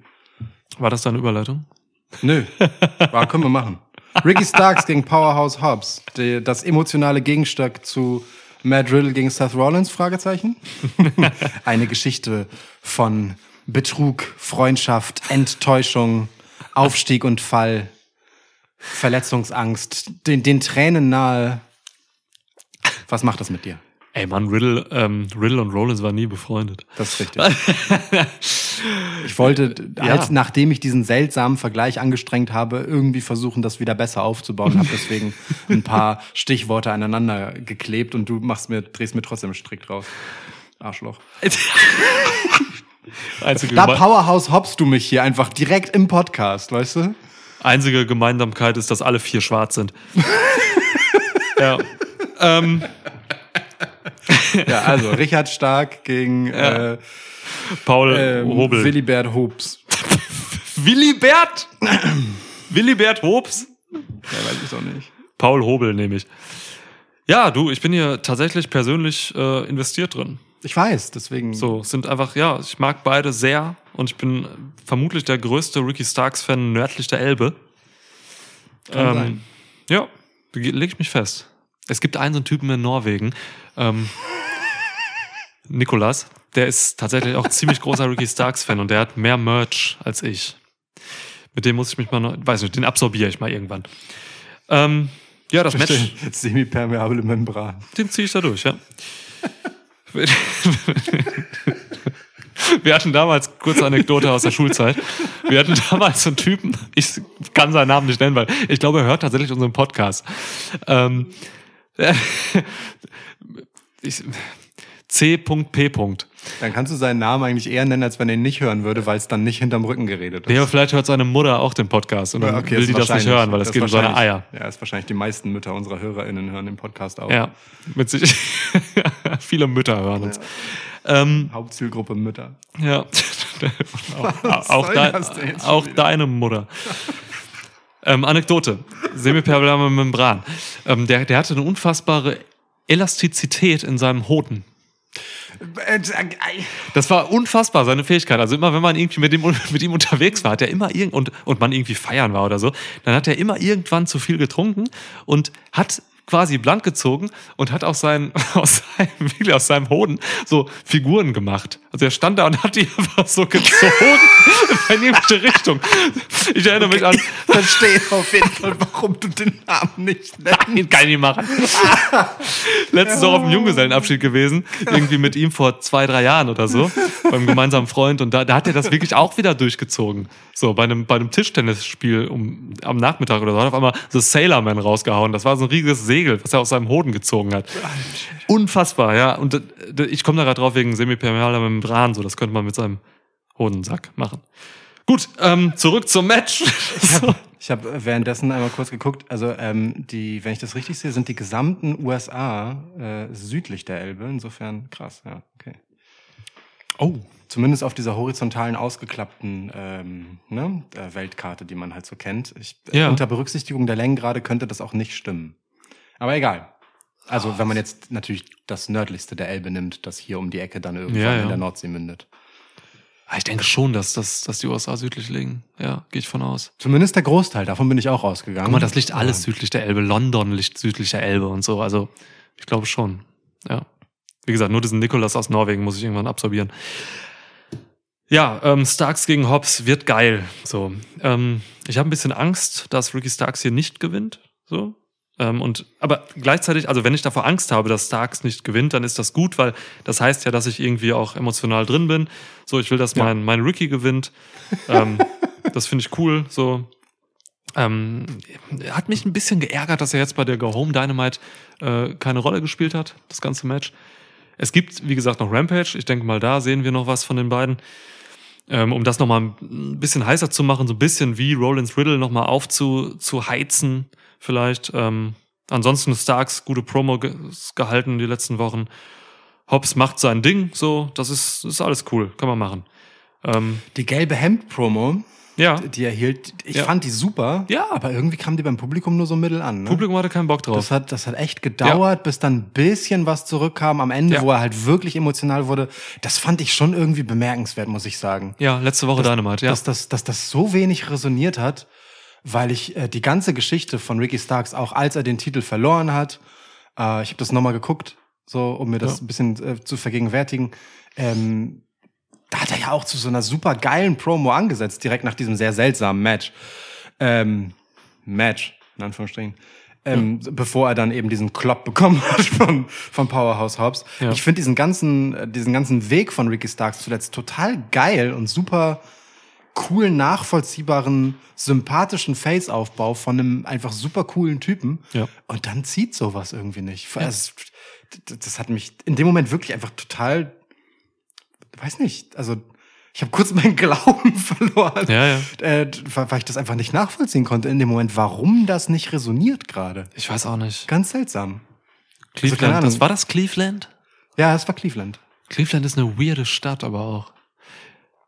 War das deine Überleitung? Nö. War, können wir machen. Ricky Starks gegen Powerhouse Hobbs. Die, das emotionale Gegenstück zu Matt Riddle gegen Seth Rollins? Fragezeichen. Eine Geschichte von Betrug, Freundschaft, Enttäuschung, Aufstieg und Fall, Verletzungsangst, den, den Tränen nahe. Was macht das mit dir? Ey Mann, Riddle, ähm, Riddle und Rollins waren nie befreundet. Das ist richtig. Ich wollte, als, nachdem ich diesen seltsamen Vergleich angestrengt habe, irgendwie versuchen, das wieder besser aufzubauen. Habe deswegen ein paar Stichworte aneinander geklebt und du machst mir, drehst mir trotzdem strikt raus. Arschloch. Einzige, Da Powerhouse hoppst du mich hier einfach direkt im Podcast, weißt du? einzige Gemeinsamkeit ist, dass alle vier schwarz sind. ja. Ähm, Ja, also Richard Stark gegen äh, Paul ähm, Hobel. Willibert Hobbs. Willibert! Willibert Hobbs? Ja, weiß ich auch nicht. Paul Hobel nehme ich. Ja, du, ich bin hier tatsächlich persönlich äh, investiert drin. Ich weiß, deswegen. So, sind einfach, ja, ich mag beide sehr und ich bin vermutlich der größte Ricky Starks-Fan nördlich der Elbe. Kann Ähm, sein. ja, leg ich mich fest. Es gibt einen so einen Typen in Norwegen, ähm, Nikolas, der ist tatsächlich auch ziemlich großer Ricky Starks-Fan und der hat mehr Merch als ich. Mit dem muss ich mich mal, noch, weiß nicht, den absorbiere ich mal irgendwann. Ähm, ja, das Match. Semipermeable Membran. Den ziehe ich da durch, ja. Wir hatten damals, kurze Anekdote aus der Schulzeit, wir hatten damals so einen Typen, ich kann seinen Namen nicht nennen, weil ich glaube, er hört tatsächlich unseren Podcast. Ähm, ich, C.P. Dann kannst du seinen Namen eigentlich eher nennen, als wenn er ihn nicht hören würde, weil es dann nicht hinterm Rücken geredet ist. Aber vielleicht hört seine Mutter auch den Podcast und dann Okay, will die das nicht hören, weil es geht um seine Eier. Ja, ist wahrscheinlich die meisten Mütter unserer HörerInnen hören den Podcast auch. Ja, mit sich. Viele Mütter hören uns. Ähm, Hauptzielgruppe Mütter. Ja. Auch, soll dein, auch deine Mutter. Ähm, Anekdote. Semipermeable Membran. Ähm, der, der hatte eine unfassbare Elastizität in seinem Hoden. Das war unfassbar, seine Fähigkeit. Also immer, wenn man irgendwie mit, dem, mit ihm unterwegs war, hat er immer irgend und, und man irgendwie feiern war oder so, dann hat er immer irgendwann zu viel getrunken und hat quasi blank gezogen und hat aus, seinen, aus, seinem, aus seinem Hoden so Figuren gemacht. Also er stand da und hat die einfach so gezogen in jegliche Richtung. Ich erinnere mich an. Ich verstehe auf jeden Fall, warum du den Namen nicht nennst. Nein, kann ich nicht machen. Letztens auch auf dem Junggesellenabschied gewesen. Irgendwie mit ihm vor zwei, drei Jahren oder so. Beim gemeinsamen Freund. Und da, da hat er das wirklich auch wieder durchgezogen. So, bei einem, bei einem Tischtennisspiel um, am Nachmittag oder so. Hat auf einmal so Sailorman rausgehauen. Das war so ein riesiges Segel, was er aus seinem Hoden gezogen hat. Unfassbar, ja. Und äh, ich komme da gerade drauf wegen semipermealer Membran. So, das könnte man mit seinem Hodensack machen. Gut, ähm, zurück zum Match. Ich habe währenddessen einmal kurz geguckt. Also ähm, die, wenn ich das richtig sehe, sind die gesamten USA äh, südlich der Elbe. Insofern krass, ja, okay. Oh. Zumindest auf dieser horizontalen ausgeklappten ähm, ne, äh, Weltkarte, die man halt so kennt. Ich, äh, Ja. Unter Berücksichtigung der Längengrade könnte das auch nicht stimmen. Aber egal. Also wenn man jetzt natürlich das nördlichste der Elbe nimmt, das hier um die Ecke dann irgendwann Ja, ja. in der Nordsee mündet. Ah, Ich denke schon, dass, dass, dass die USA südlich liegen. Ja, gehe ich von aus. Zumindest der Großteil, davon bin ich auch ausgegangen. Guck mal, das liegt alles südlich der Elbe. London liegt südlich der Elbe und so. Also, ich glaube schon. Ja. Wie gesagt, nur diesen Nikolas aus Norwegen muss ich irgendwann absorbieren. Ja, ähm, Starks gegen Hobbs wird geil. So, ähm, ich habe ein bisschen Angst, dass Ricky Starks hier nicht gewinnt. So, ähm, und aber gleichzeitig, also wenn ich davor Angst habe, dass Starks nicht gewinnt, dann ist das gut, weil das heißt ja, dass ich irgendwie auch emotional drin bin. So, ich will, dass Ja. mein mein Ricky gewinnt. Ähm, das finde ich cool. So, ähm, hat mich ein bisschen geärgert, dass er jetzt bei der Go Home Dynamite äh, keine Rolle gespielt hat, das ganze Match. Es gibt, wie gesagt, noch Rampage. Ich denke mal, da sehen wir noch was von den beiden. Ähm, um das nochmal ein bisschen heißer zu machen, so ein bisschen wie Rollins Riddle nochmal aufzu zu vielleicht. Ähm, ansonsten Starks gute Promo ge gehalten die letzten Wochen. Hobbs macht sein Ding, so, das ist, ist alles cool, kann man machen. Ähm, Die gelbe Hemd-Promo, ja, die er hielt, ich Ja. fand die super, Ja. aber irgendwie kam die beim Publikum nur so mittel an. Ne? Publikum hatte keinen Bock drauf. Das hat, das hat echt gedauert, bis dann ein bisschen was zurückkam am Ende, Ja. wo er halt wirklich emotional wurde. Das fand ich schon irgendwie bemerkenswert, muss ich sagen. ja, letzte Woche Dynamite, ja. Dass, das, dass das so wenig resoniert hat, weil ich äh, die ganze Geschichte von Ricky Starks, auch als er den Titel verloren hat, äh, ich habe das nochmal geguckt, so um mir das Ja. ein bisschen äh, zu vergegenwärtigen. Ähm, da hat er ja auch zu so einer super geilen Promo angesetzt, direkt nach diesem sehr seltsamen Match. Ähm, Match, in Anführungsstrichen. Ähm, Bevor er dann eben diesen Klopp bekommen hat von, von Powerhouse Hobbs. Ja. Ich finde diesen ganzen, äh, diesen ganzen Weg von Ricky Starks zuletzt total geil und super cool nachvollziehbaren, sympathischen Face-Aufbau von einem einfach super coolen Typen. Ja. Und dann zieht sowas irgendwie nicht. Also, das, hat mich in dem Moment wirklich einfach total, weiß nicht, also ich habe kurz meinen Glauben verloren, Ja, ja. Äh, weil, ich das einfach nicht nachvollziehen konnte in dem Moment, warum das nicht resoniert gerade. Ich weiß auch nicht. Ganz seltsam. Cleveland, keine Ahnung. das war das Cleveland? Ja, es war Cleveland. Cleveland ist eine weirde Stadt, aber auch.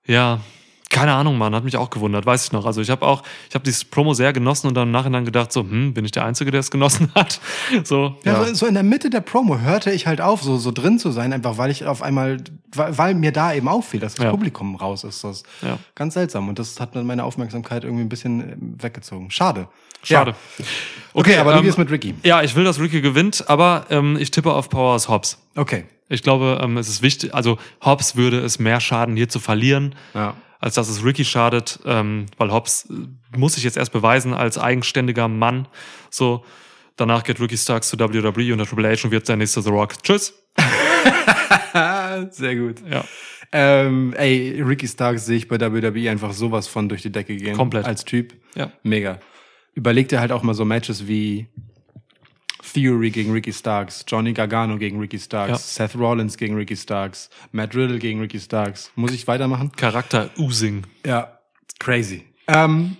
Ja, keine Ahnung, Mann, hat mich auch gewundert, weiß ich noch. Also ich habe auch, ich habe dieses Promo sehr genossen und dann im Nachhinein gedacht, so, hm, bin ich der Einzige, der es genossen hat? So, Ja, ja. So, so in der Mitte der Promo hörte ich halt auf, so, so drin zu sein, einfach weil ich auf einmal, weil, weil mir da eben auffiel, dass das Ja. Publikum raus ist. Das ist Ja. ganz seltsam. Und das hat dann meine Aufmerksamkeit irgendwie ein bisschen ähm, weggezogen. Schade. Schade. Ja. Okay, aber du ähm, gehst mit Ricky. Ja, ich will, dass Ricky gewinnt, aber ähm, ich tippe auf Powers Hobbs. Okay. Ich glaube, ähm, es ist wichtig, also Hobbs würde es mehr schaden, hier zu verlieren, Ja. Als dass es Ricky schadet, ähm, weil Hobbs äh, muss sich jetzt erst beweisen als eigenständiger Mann. So, danach geht Ricky Starks zu WWE und der Triple H und wird der nächste The Rock. Tschüss. Sehr gut. Ja. Ähm, ey, Ricky Starks sehe ich bei WWE einfach sowas von durch die Decke gehen. Komplett. Als Typ. Ja. Mega. Überleg dir halt auch mal so Matches wie Theory gegen Ricky Starks, Johnny Gargano gegen Ricky Starks, Ja. Seth Rollins gegen Ricky Starks, Matt Riddle gegen Ricky Starks. Muss ich weitermachen? Charakter Oozing. Ja, crazy. Ähm,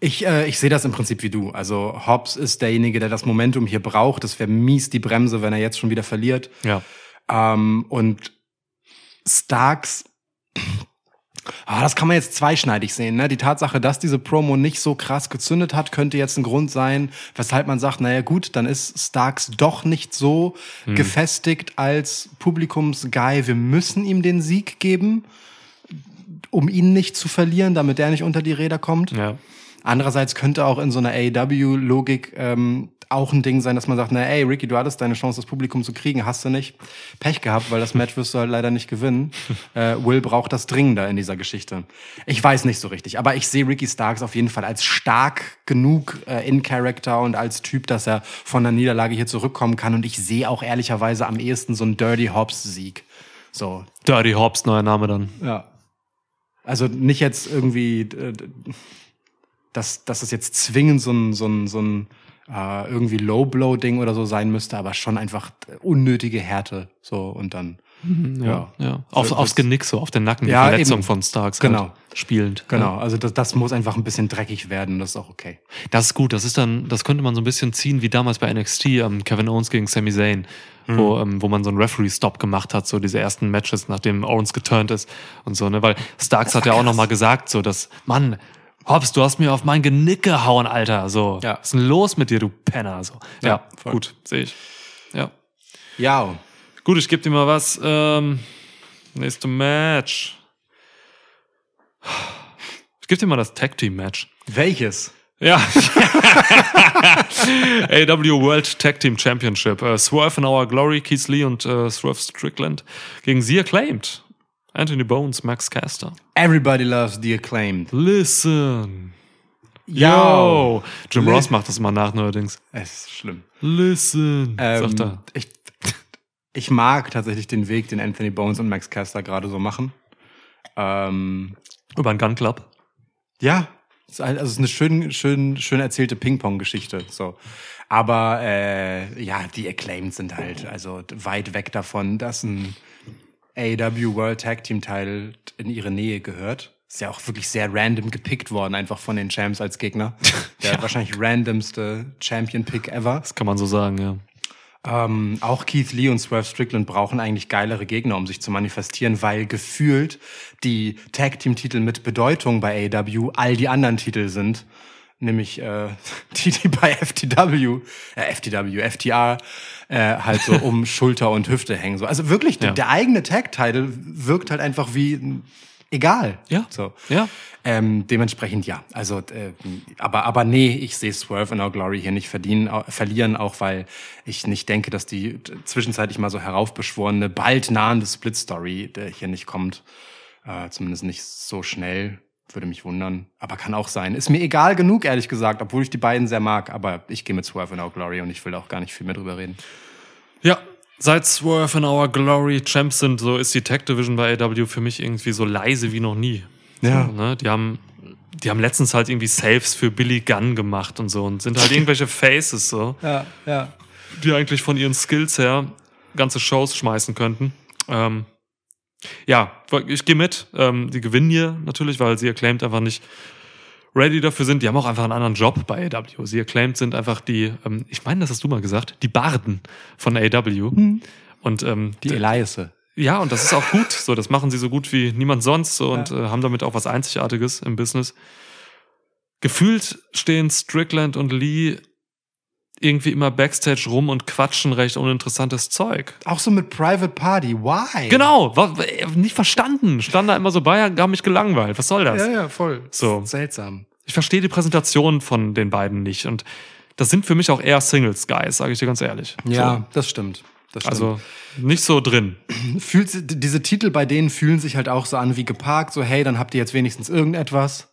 ich äh, ich sehe das im Prinzip wie du. Also Hobbs ist derjenige, der das Momentum hier braucht. Das wäre mies die Bremse, wenn er jetzt schon wieder verliert. Ja. Ähm, und Starks, ah, das kann man jetzt zweischneidig sehen. Ne? Die Tatsache, dass diese Promo nicht so krass gezündet hat, könnte jetzt ein Grund sein, weshalb man sagt, naja gut, dann ist Starks doch nicht so gefestigt als Publikumsguy. Wir müssen ihm den Sieg geben, um ihn nicht zu verlieren, damit er nicht unter die Räder kommt. Ja. Andererseits könnte auch in so einer AEW-Logik ähm, auch ein Ding sein, dass man sagt, na ey, Ricky, du hattest deine Chance, das Publikum zu kriegen, hast du nicht. Pech gehabt, weil das Match wirst du halt leider nicht gewinnen. äh, Will braucht das dringender in dieser Geschichte. Ich weiß nicht so richtig, aber ich sehe Ricky Starks auf jeden Fall als stark genug äh, in Character und als Typ, dass er von der Niederlage hier zurückkommen kann. Und ich sehe auch ehrlicherweise am ehesten so einen Dirty Hobbs-Sieg. So, Dirty Hobbs, neuer Name dann. ja. Also nicht jetzt irgendwie, äh, dass, dass es jetzt zwingend so ein, so ein, so ein äh, irgendwie Low-Blow-Ding oder so sein müsste, aber schon einfach unnötige Härte. So und dann. Ja. Ja. Auf, So, aufs Genick so, auf den Nacken, die Ja, Verletzung eben. von Starks. Genau. Halt, spielend. Genau, also das, das muss einfach ein bisschen dreckig werden, das ist auch okay. Das ist gut. Das ist dann, das könnte man so ein bisschen ziehen wie damals bei NXT, ähm, Kevin Owens gegen Sami Zayn, Mhm. wo, ähm, wo man so einen Referee-Stop gemacht hat, so diese ersten Matches, nachdem Owens geturnt ist und so, ne? Weil Starks hat ja auch nochmal gesagt, so, dass, Mann, Hobbs, du hast mir auf mein Genick gehauen, Alter. So, Ja. was ist denn los mit dir, du Penner? So. Ja, Ja, voll. gut, sehe ich. Ja. Ja, Gut, ich gebe dir mal was. Ähm, nächste Match. Ich gebe dir mal das Tag Team Match. welches? Ja. AW World Tag Team Championship. Äh, Swerve in Our Glory, Keith Lee und äh, Swerve Strickland gegen Sie Acclaimed. Anthony Bones, Max Caster. Everybody loves the acclaimed. Listen. Ja. Yo. Jim Li- Ross macht das immer nach neuerdings. Es ist schlimm. Listen. sagt er. Ähm, ich, ich mag tatsächlich den Weg, den Anthony Bones und Max Caster gerade so machen. Ähm, Über einen Gun Club. Ja, es ist halt- also es ist eine schön, schön, schön erzählte Ping-Pong-Geschichte. So. Aber äh, ja, die Acclaimed sind halt also weit weg davon, dass ein AEW World Tag Team Teil in ihre Nähe gehört. Ist ja auch wirklich sehr random gepickt worden, einfach von den Champs als Gegner. Der wahrscheinlich randomste Champion-Pick ever. Das kann man so sagen, ja. Ähm, auch Keith Lee und Swerve Strickland brauchen eigentlich geilere Gegner, um sich zu manifestieren, weil gefühlt die Tag Team Titel mit Bedeutung bei AEW all die anderen Titel sind, nämlich äh, die, die bei FTW, äh, FTW, FTR äh, halt so um Schulter und Hüfte hängen. So. Also wirklich, Ja. der eigene Tag-Title wirkt halt einfach wie n- egal. Ja. So. Ja. Ähm, dementsprechend ja. Also, äh, aber, aber nee, ich sehe Swerve in Our Glory hier nicht verdienen, au- verlieren, auch weil ich nicht denke, dass die zwischenzeitlich mal so heraufbeschworene, bald nahende Split-Story der hier nicht kommt. Äh, zumindest nicht so schnell. Würde mich wundern. Aber kann auch sein. Ist mir egal genug, ehrlich gesagt, obwohl ich die beiden sehr mag. Aber ich gehe mit Swerve in Our Glory und ich will auch gar nicht viel mehr drüber reden. Ja, seit Swerve in Our Glory Champs sind, so ist die Tag Division bei AW für mich irgendwie so leise wie noch nie. Ja. So, ne? Die haben, die haben letztens halt irgendwie Saves für Billy Gunn gemacht und so und sind halt irgendwelche Faces so, Ja, ja. die eigentlich von ihren Skills her ganze Shows schmeißen könnten. Ähm, ja, ich gehe mit. Ähm, die gewinnen hier natürlich, weil sie acclaimed einfach nicht ready dafür sind. Die haben auch einfach einen anderen Job bei AW. Sie acclaimed sind einfach die, ähm, ich meine, das hast du mal gesagt, die Barden von AW. Und ähm, Die Eliasse. ja, und das ist auch gut. So, das machen sie so gut wie niemand sonst so, und äh, haben damit auch was Einzigartiges im Business. Gefühlt stehen Strickland und Lee irgendwie immer backstage rum und quatschen recht uninteressantes Zeug. Auch so mit Private Party. Why? Genau, war, nicht verstanden. Stand da immer so bei, haben mich gelangweilt. Was soll das? Ja, ja, voll. So. Seltsam. Ich verstehe die Präsentation von den beiden nicht. Und das sind für mich auch eher Singles-Guys, sage ich dir ganz ehrlich. Ja, das stimmt. Das So. stimmt. Also nicht so drin. fühlt, diese Titel bei denen fühlen sich halt auch so an wie geparkt, so hey, dann habt ihr jetzt wenigstens irgendetwas.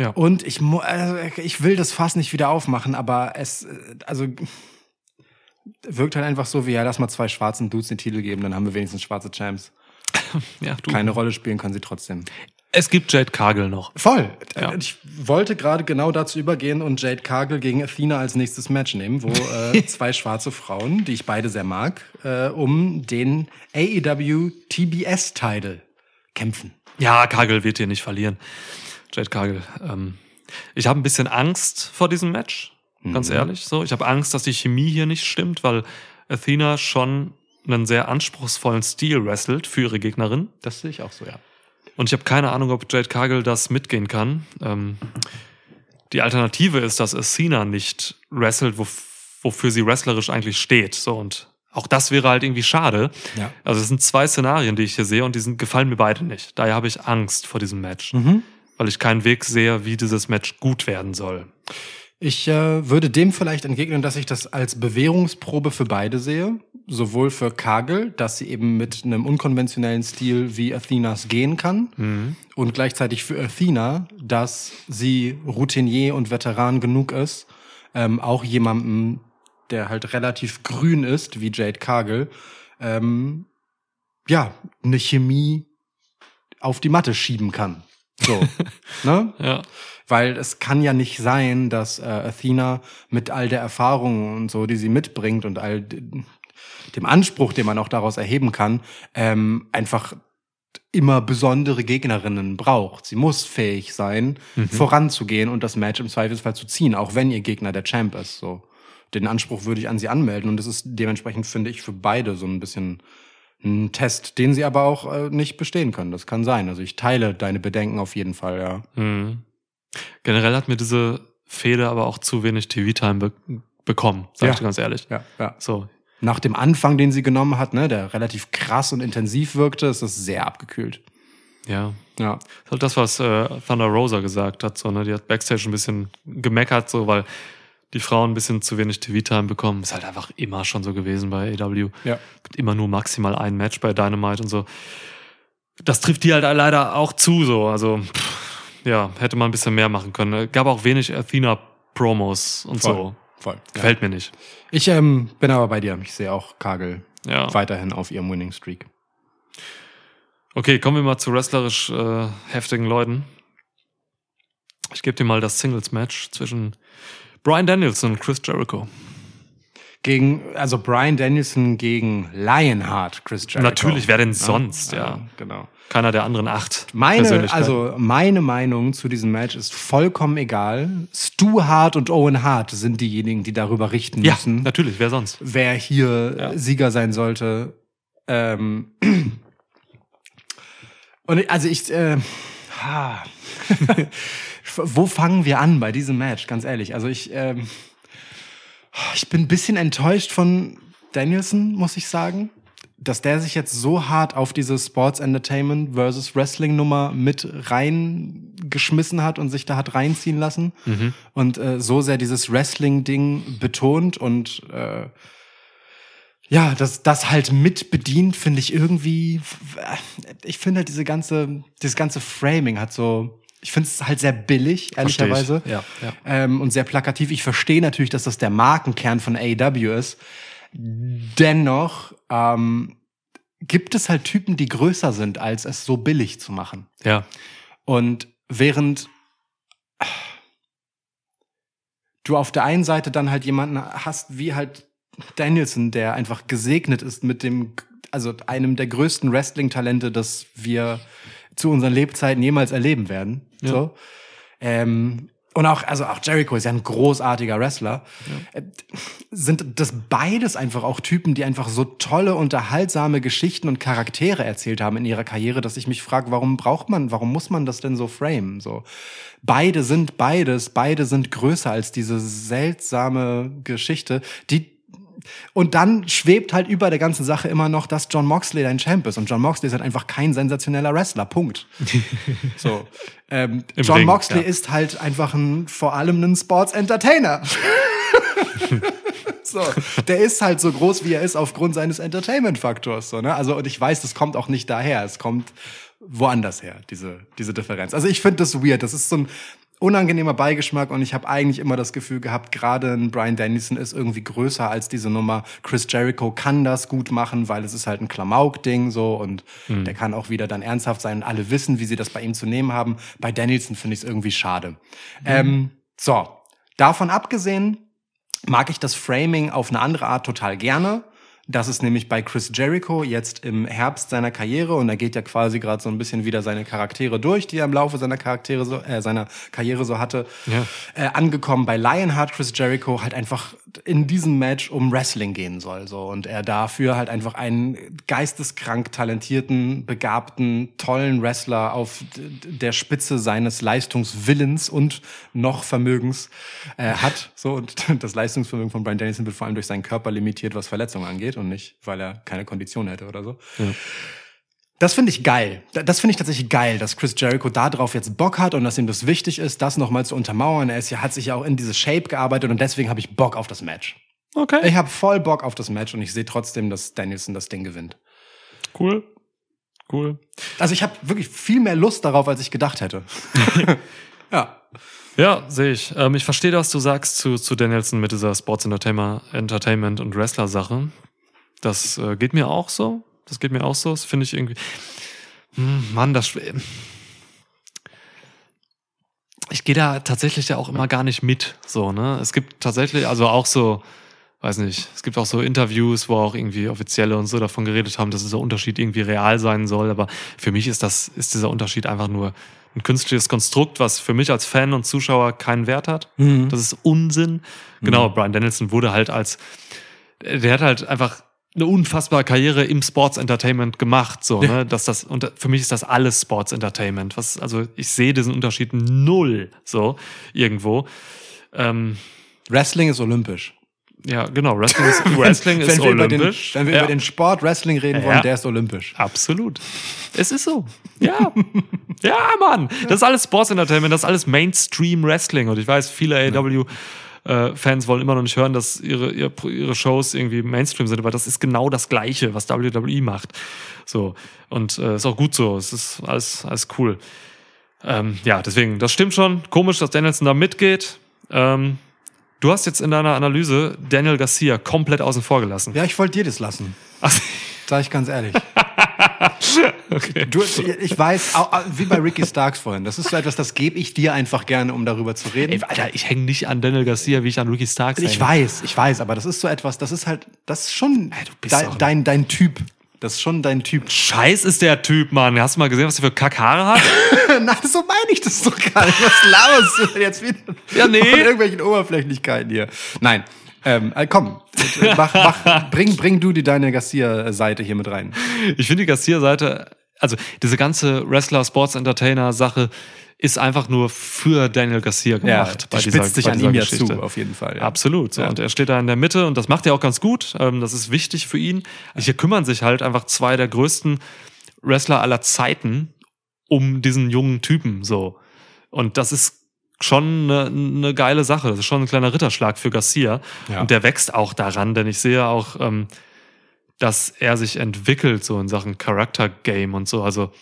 Ja. Und ich, also ich will das Fass nicht wieder aufmachen, aber es, also wirkt halt einfach so wie, ja, lass mal zwei schwarzen Dudes den Titel geben, dann haben wir wenigstens schwarze Champs. ja, du. Keine Rolle spielen können sie trotzdem. Es gibt Jade Cargill noch. Voll. Ja. Ich wollte gerade genau dazu übergehen und Jade Cargill gegen Athena als nächstes Match nehmen, wo äh, zwei schwarze Frauen, die ich beide sehr mag, äh, um den AEW TBS-Title kämpfen. Ja, Cargill wird hier nicht verlieren. Jade Cargill. Ähm, ich habe ein bisschen Angst vor diesem Match, ganz ehrlich. So, ich habe Angst, dass die Chemie hier nicht stimmt, weil Athena schon einen sehr anspruchsvollen Stil wrestelt für ihre Gegnerin. Das sehe ich auch so, ja. Und ich habe keine Ahnung, ob Jade Cargill das mitgehen kann. Ähm, die Alternative ist, dass Athena nicht wrestelt, wo, wofür sie wrestlerisch eigentlich steht. So und auch das wäre halt irgendwie schade. Ja. Also es sind zwei Szenarien, die ich hier sehe und die sind, gefallen mir beide nicht. Daher habe ich Angst vor diesem Match. Mhm. Weil ich keinen Weg sehe, wie dieses Match gut werden soll. Ich äh, würde dem vielleicht entgegnen, dass ich das als Bewährungsprobe für beide sehe. Sowohl für Kagel, dass sie eben mit einem unkonventionellen Stil wie Athenas gehen kann. Und gleichzeitig für Athena, dass sie Routinier und Veteran genug ist, ähm, auch jemandem, der halt relativ grün ist, wie Jade Kagel, ähm, ja, eine Chemie auf die Matte schieben kann. So, ne? Ja. Weil es kann ja nicht sein, dass äh, Athena mit all der Erfahrung und so, die sie mitbringt und all dem Anspruch, den man auch daraus erheben kann, ähm, einfach immer besondere Gegnerinnen braucht. Sie muss fähig sein, voranzugehen und das Match im Zweifelsfall zu ziehen, auch wenn ihr Gegner der Champ ist. So, den Anspruch würde ich an sie anmelden und das ist dementsprechend finde ich für beide so ein bisschen ein Test, den sie aber auch äh, nicht bestehen können. Das kann sein. Also ich teile deine Bedenken auf jeden Fall, ja. Mhm. Generell hat mir diese Fehde aber auch zu wenig TV-Time be bekommen, sag Ja. ich dir ganz ehrlich. Ja, ja. So, Nach dem Anfang, den sie genommen hat, ne, der relativ krass und intensiv wirkte, ist das sehr abgekühlt. ja. Ja. Das ist halt das, was äh, Thunder Rosa gesagt hat. So, ne? Die hat Backstage ein bisschen gemeckert, so, weil die Frauen ein bisschen zu wenig TV-Time bekommen. Ist halt einfach immer schon so gewesen bei AW. Ja. Gibt immer nur maximal ein Match bei Dynamite und so. Das trifft die halt leider auch zu, so. Also, pff, ja, hätte man ein bisschen mehr machen können. Gab auch wenig Athena-Promos und so. Voll. Ja. Gefällt mir nicht. Ich ähm, bin aber bei dir. Ich sehe auch Kagel Ja. weiterhin auf ihrem Winning Streak. Okay, kommen wir mal zu wrestlerisch äh, heftigen Leuten. Ich gebe dir mal das Singles-Match zwischen Brian Danielson und Chris Jericho. Gegen, also Brian Danielson gegen Lionheart, Chris Jericho. Natürlich, wer denn sonst, ja. Genau. Keiner der anderen acht. Meine, also meine Meinung zu diesem Match ist vollkommen egal. Stu Hart und Owen Hart sind diejenigen, die darüber richten ja, müssen. natürlich, wer sonst? wer hier Ja. Sieger sein sollte. Ähm, und also ich, äh, ha. wo fangen wir an bei diesem Match? Ganz ehrlich, also ich, ähm, ich bin ein bisschen enttäuscht von Danielson, muss ich sagen, dass der sich jetzt so hart auf diese Sports Entertainment versus Wrestling Nummer mit reingeschmissen hat und sich da hat reinziehen lassen. Und äh, so sehr dieses Wrestling Ding betont und äh, ja, das, das halt mit bedient, finde ich irgendwie, ich finde halt diese ganze, dieses ganze Framing hat so, ich finde es halt sehr billig, ehrlicherweise. Ja, ja. Ähm, und sehr plakativ. Ich verstehe natürlich, dass das der Markenkern von AEW ist. Dennoch ähm, gibt es halt Typen, die größer sind, als es so billig zu machen. Ja, Und während du auf der einen Seite dann halt jemanden hast, wie halt Danielson, der einfach gesegnet ist mit dem, also einem der größten Wrestling-Talente, das wir zu unseren Lebzeiten jemals erleben werden. Ja. So. Ähm, und auch, also auch Jericho ist ja ein großartiger Wrestler. Äh, Sind das beides einfach auch Typen, die einfach so tolle, unterhaltsame Geschichten und Charaktere erzählt haben in ihrer Karriere, dass ich mich frage, warum braucht man, warum muss man das denn so framen? So. Beide sind beides, beide sind größer als diese seltsame Geschichte, die und dann schwebt halt über der ganzen Sache immer noch, dass John Moxley dein Champ ist. Und John Moxley ist halt einfach kein sensationeller Wrestler. Punkt. so. Ähm, John Ring, Moxley ja. ist halt einfach ein, vor allem ein Sports Entertainer. so. Der ist halt so groß, wie er ist, aufgrund seines Entertainment-Faktors. So, ne? Also, und ich weiß, das kommt auch nicht daher. Es kommt woanders her, diese, diese Differenz. Also ich finde das weird. Das ist so ein unangenehmer Beigeschmack und ich habe eigentlich immer das Gefühl gehabt, gerade ein Brian Dennison ist irgendwie größer als diese Nummer. Chris Jericho kann das gut machen, weil es ist halt ein Klamauk-Ding so und der kann auch wieder dann ernsthaft sein und alle wissen, wie sie das bei ihm zu nehmen haben. Bei Dennison finde ich es irgendwie schade. Ähm, so, davon abgesehen mag ich das Framing auf eine andere Art total gerne. Das ist nämlich bei Chris Jericho jetzt im Herbst seiner Karriere und er geht ja quasi gerade so ein bisschen wieder seine Charaktere durch, die er im Laufe seiner Charaktere so, äh, seiner Karriere so hatte. Ja. Äh, angekommen bei Lionheart Chris Jericho halt einfach in diesem Match um Wrestling gehen soll so und er dafür halt einfach einen geisteskrank talentierten, begabten, tollen Wrestler auf der Spitze seines Leistungswillens und noch Vermögens äh, hat so und das Leistungsvermögen von Brian Dennison wird vor allem durch seinen Körper limitiert, was Verletzungen angeht und nicht, weil er keine Kondition hätte oder so. Das finde ich geil. Da- Das finde ich tatsächlich geil, dass Chris Jericho darauf jetzt Bock hat und dass ihm das wichtig ist, das nochmal zu untermauern. Er ist ja, hat sich ja auch in diese Shape gearbeitet und deswegen habe ich Bock auf das Match. Okay. Ich habe voll Bock auf das Match und ich sehe trotzdem, dass Danielson das Ding gewinnt. Cool. Cool. Also ich habe wirklich viel mehr Lust darauf, als ich gedacht hätte. ja. Ja, sehe ich. Ähm, ich verstehe, was du sagst zu, zu Danielson mit dieser Sports Entertainment und Wrestler-Sache. Das äh, geht mir auch so. Das geht mir auch so. Das finde ich irgendwie. Hm, Mann, das. Ich gehe da tatsächlich ja auch immer gar nicht mit. So, ne? Es gibt tatsächlich, also auch so, weiß nicht, es gibt auch so Interviews, wo auch irgendwie Offizielle und so davon geredet haben, dass dieser Unterschied irgendwie real sein soll. Aber für mich ist das, ist dieser Unterschied einfach nur ein künstliches Konstrukt, was für mich als Fan und Zuschauer keinen Wert hat. Das ist Unsinn. Genau, Brian Danielson wurde halt als, der hat halt einfach eine unfassbare Karriere im Sports Entertainment gemacht, so, ne, dass das, und für mich ist das alles Sports Entertainment. Was, also, ich sehe diesen Unterschied null, so, irgendwo. Ähm, Wrestling ist olympisch. ja, genau, Wrestling ist, Wrestling ist wenn wir, über den, olympisch. wenn wir ja. über den Sport Wrestling reden wollen, Ja. der ist olympisch. Absolut. Es ist so. Ja. ja, Mann. Das ist alles Sports Entertainment, das ist alles Mainstream Wrestling. Und ich weiß, viele AEW äh, Fans wollen immer noch nicht hören, dass ihre, ihre, ihre Shows irgendwie Mainstream sind, aber das ist genau das Gleiche, was WWE macht. So. Und äh, ist auch gut so. Es ist alles, alles cool. Ähm, ja, deswegen, das stimmt schon. Komisch, dass Danielson da mitgeht. Ähm, du hast jetzt in deiner Analyse Daniel Garcia komplett außen vor gelassen. Ja, ich wollte dir das lassen. Ach, Sag ich ganz ehrlich. Du, ich weiß, wie bei Ricky Starks vorhin, das ist so etwas, das gebe ich dir einfach gerne, um darüber zu reden. Ey, Alter, ich hänge nicht an Daniel Garcia, wie ich an Ricky Starks ich hänge. weiß, ich weiß, aber das ist so etwas, das ist halt, das ist schon bist dein, dein, dein Typ. Das ist schon dein Typ. Scheiß ist der Typ, Mann. Hast du mal gesehen, was er für Kackhaare hat? Nein, so meine ich das doch gar nicht. Was laberst du denn jetzt wieder? Ja, nee. Von irgendwelchen Oberflächlichkeiten hier. Nein. Ähm, äh, komm, mach, mach, bring, bring du die deine Garcia-Seite hier mit rein. Ich finde die Garcia-Seite, also diese ganze Wrestler-Sports-Entertainer-Sache ist einfach nur für Daniel Garcia gemacht. die spitzt sich bei an ihm ja zu, auf jeden Fall. Ja. Absolut. So. Ja. Und er steht da in der Mitte und das macht er auch ganz gut. Ähm, das ist wichtig für ihn. Hier kümmern sich halt einfach zwei der größten Wrestler aller Zeiten um diesen jungen Typen. So. Und das ist schon eine, eine geile Sache. Das ist schon ein kleiner Ritterschlag für Garcia. Ja. Und der wächst auch daran, denn ich sehe auch, ähm, dass er sich entwickelt, so in Sachen Character Game und so. Also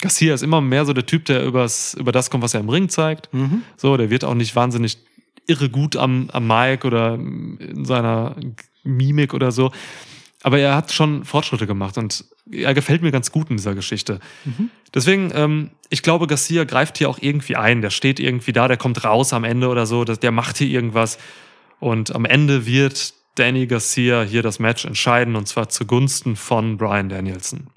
Garcia ist immer mehr so der Typ, der übers, über das kommt, was er im Ring zeigt. Mhm. So, der wird auch nicht wahnsinnig irre gut am, am Mic oder in seiner Mimik oder so. Aber er hat schon Fortschritte gemacht und er gefällt mir ganz gut in dieser Geschichte. Deswegen, ähm, ich glaube, Garcia greift hier auch irgendwie ein. Der steht irgendwie da, der kommt raus am Ende oder so, der macht hier irgendwas. Und am Ende wird Danny Garcia hier das Match entscheiden und zwar zugunsten von Brian Danielson.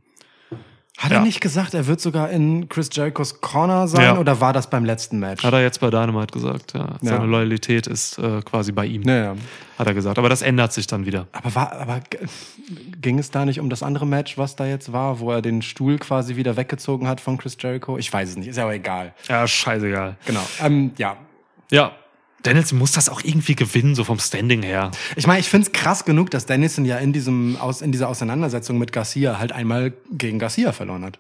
Hat Ja. er nicht gesagt, er wird sogar in Chris Jerichos Corner sein Ja. oder war das beim letzten Match? Hat er jetzt bei Dynamite gesagt, ja. Seine Ja. Loyalität ist äh, quasi bei ihm, Naja. hat er gesagt. Aber das ändert sich dann wieder. Aber, war, aber ging es da nicht um das andere Match, was da jetzt war, wo er den Stuhl quasi wieder weggezogen hat von Chris Jericho? Ich weiß es nicht, ist ja aber egal. Ja, scheißegal. Genau. Ähm, ja. Ja. Danielson muss das auch irgendwie gewinnen, so vom Standing her. Ich meine, ich finde es krass genug, dass Dennison ja in, diesem, aus, in dieser Auseinandersetzung mit Garcia halt einmal gegen Garcia verloren hat.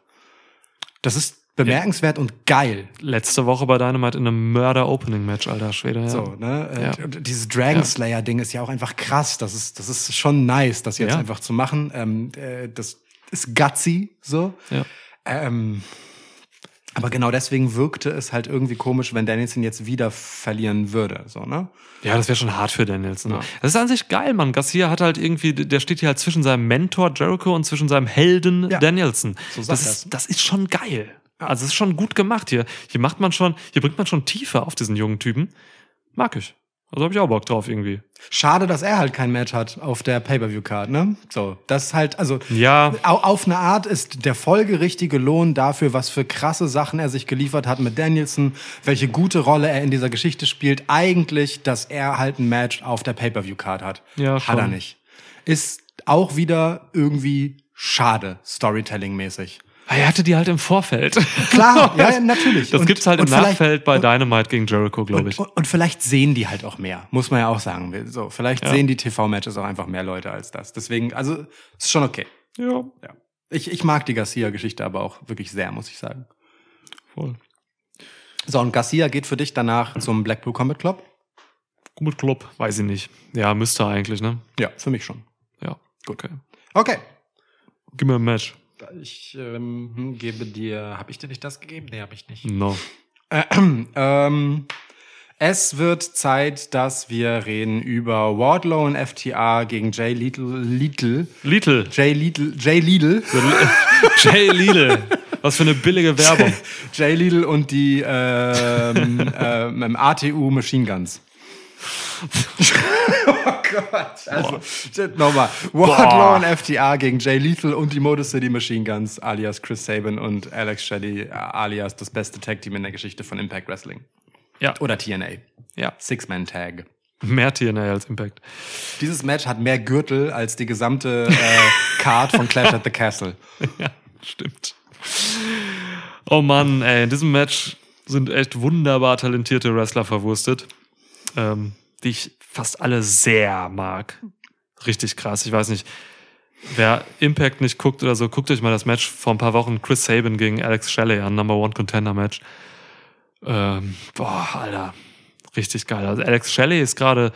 Das ist bemerkenswert und geil. Letzte Woche bei Dynamite in einem Mörder-Opening-Match, alter Schwede. Ja. So, ne? Äh, Ja. Dieses Dragon Slayer-Ding ist ja auch einfach krass. Das ist, das ist schon nice, das jetzt Ja. einfach zu machen. Ähm, äh, das ist gutsy, so. Ja. Ähm, aber genau deswegen wirkte es halt irgendwie komisch, wenn Danielson jetzt wieder verlieren würde, so, ne? Ja, das wäre schon hart für Danielson. Ja. Das ist an sich geil, Mann. Garcia hat halt irgendwie, der steht hier halt zwischen seinem Mentor Jericho und zwischen seinem Helden Ja. Danielson. So das, ist, das ist schon geil. Also, es ist schon gut gemacht hier. Hier macht man schon, hier bringt man schon Tiefe auf diesen jungen Typen. Mag ich. Also habe ich auch Bock drauf irgendwie. Schade, dass er halt kein Match hat auf der Pay-Per-View-Card, ne? So, das ist halt, also, Ja. au- auf eine Art ist der folgerichtige Lohn dafür, was für krasse Sachen er sich geliefert hat mit Danielson, welche gute Rolle er in dieser Geschichte spielt, eigentlich, dass er halt ein Match auf der Pay-Per-View-Card hat. Ja, Hat er schon. nicht. Ist auch wieder irgendwie schade, Storytelling-mäßig. Ah, Er hatte die halt im Vorfeld. Klar, ja, natürlich. Das Und- gibt's halt im Nachfeld bei Dynamite gegen Jericho, glaube ich. Und, und vielleicht sehen die halt auch mehr, muss man ja auch sagen. So, vielleicht Ja. sehen die TV-Matches auch einfach mehr Leute als das. Deswegen, also ist schon okay. Ja. Ja. Ich, ich mag die Garcia-Geschichte aber auch wirklich sehr, muss ich sagen. Voll. So, und Garcia geht für dich danach zum Blackpool Combat Club? Gut Club, weiß ich nicht. Ja, müsste eigentlich, ne? Ja, für mich schon. Ja, okay. Okay. Gib mir ein Match. Ich ähm, hm, gebe dir. Habe ich dir nicht das gegeben? Nee, habe ich nicht. No. Ähm, es wird Zeit, dass wir reden über Wardlow und FTA gegen Jay Little. Little. Little. Jay Little. Jay Lidl. Jay Lidl. Was für eine billige Werbung. Jay Lidl und die ähm, ähm, ATU Machine Guns. Gott. Also, nochmal. Wardlow und FTA gegen Jay Lethal und die Motor City Machine Guns alias Chris Sabin und Alex Shelley alias das beste Tag Team in der Geschichte von Impact Wrestling. Ja. Oder TNA. Ja. Six-Man-Tag. Mehr TNA als Impact. Dieses Match hat mehr Gürtel als die gesamte äh, Card von Clash at the Castle. Ja, stimmt. Oh Mann, ey, in diesem Match sind echt wunderbar talentierte Wrestler verwurstet, ähm, die ich fast alle sehr mag. Richtig krass. Ich weiß nicht, wer Impact nicht guckt oder so, guckt euch mal das Match vor ein paar Wochen Chris Sabin gegen Alex Shelley an, Number One Contender Match. Ähm, boah, Alter, richtig geil. Also Alex Shelley ist gerade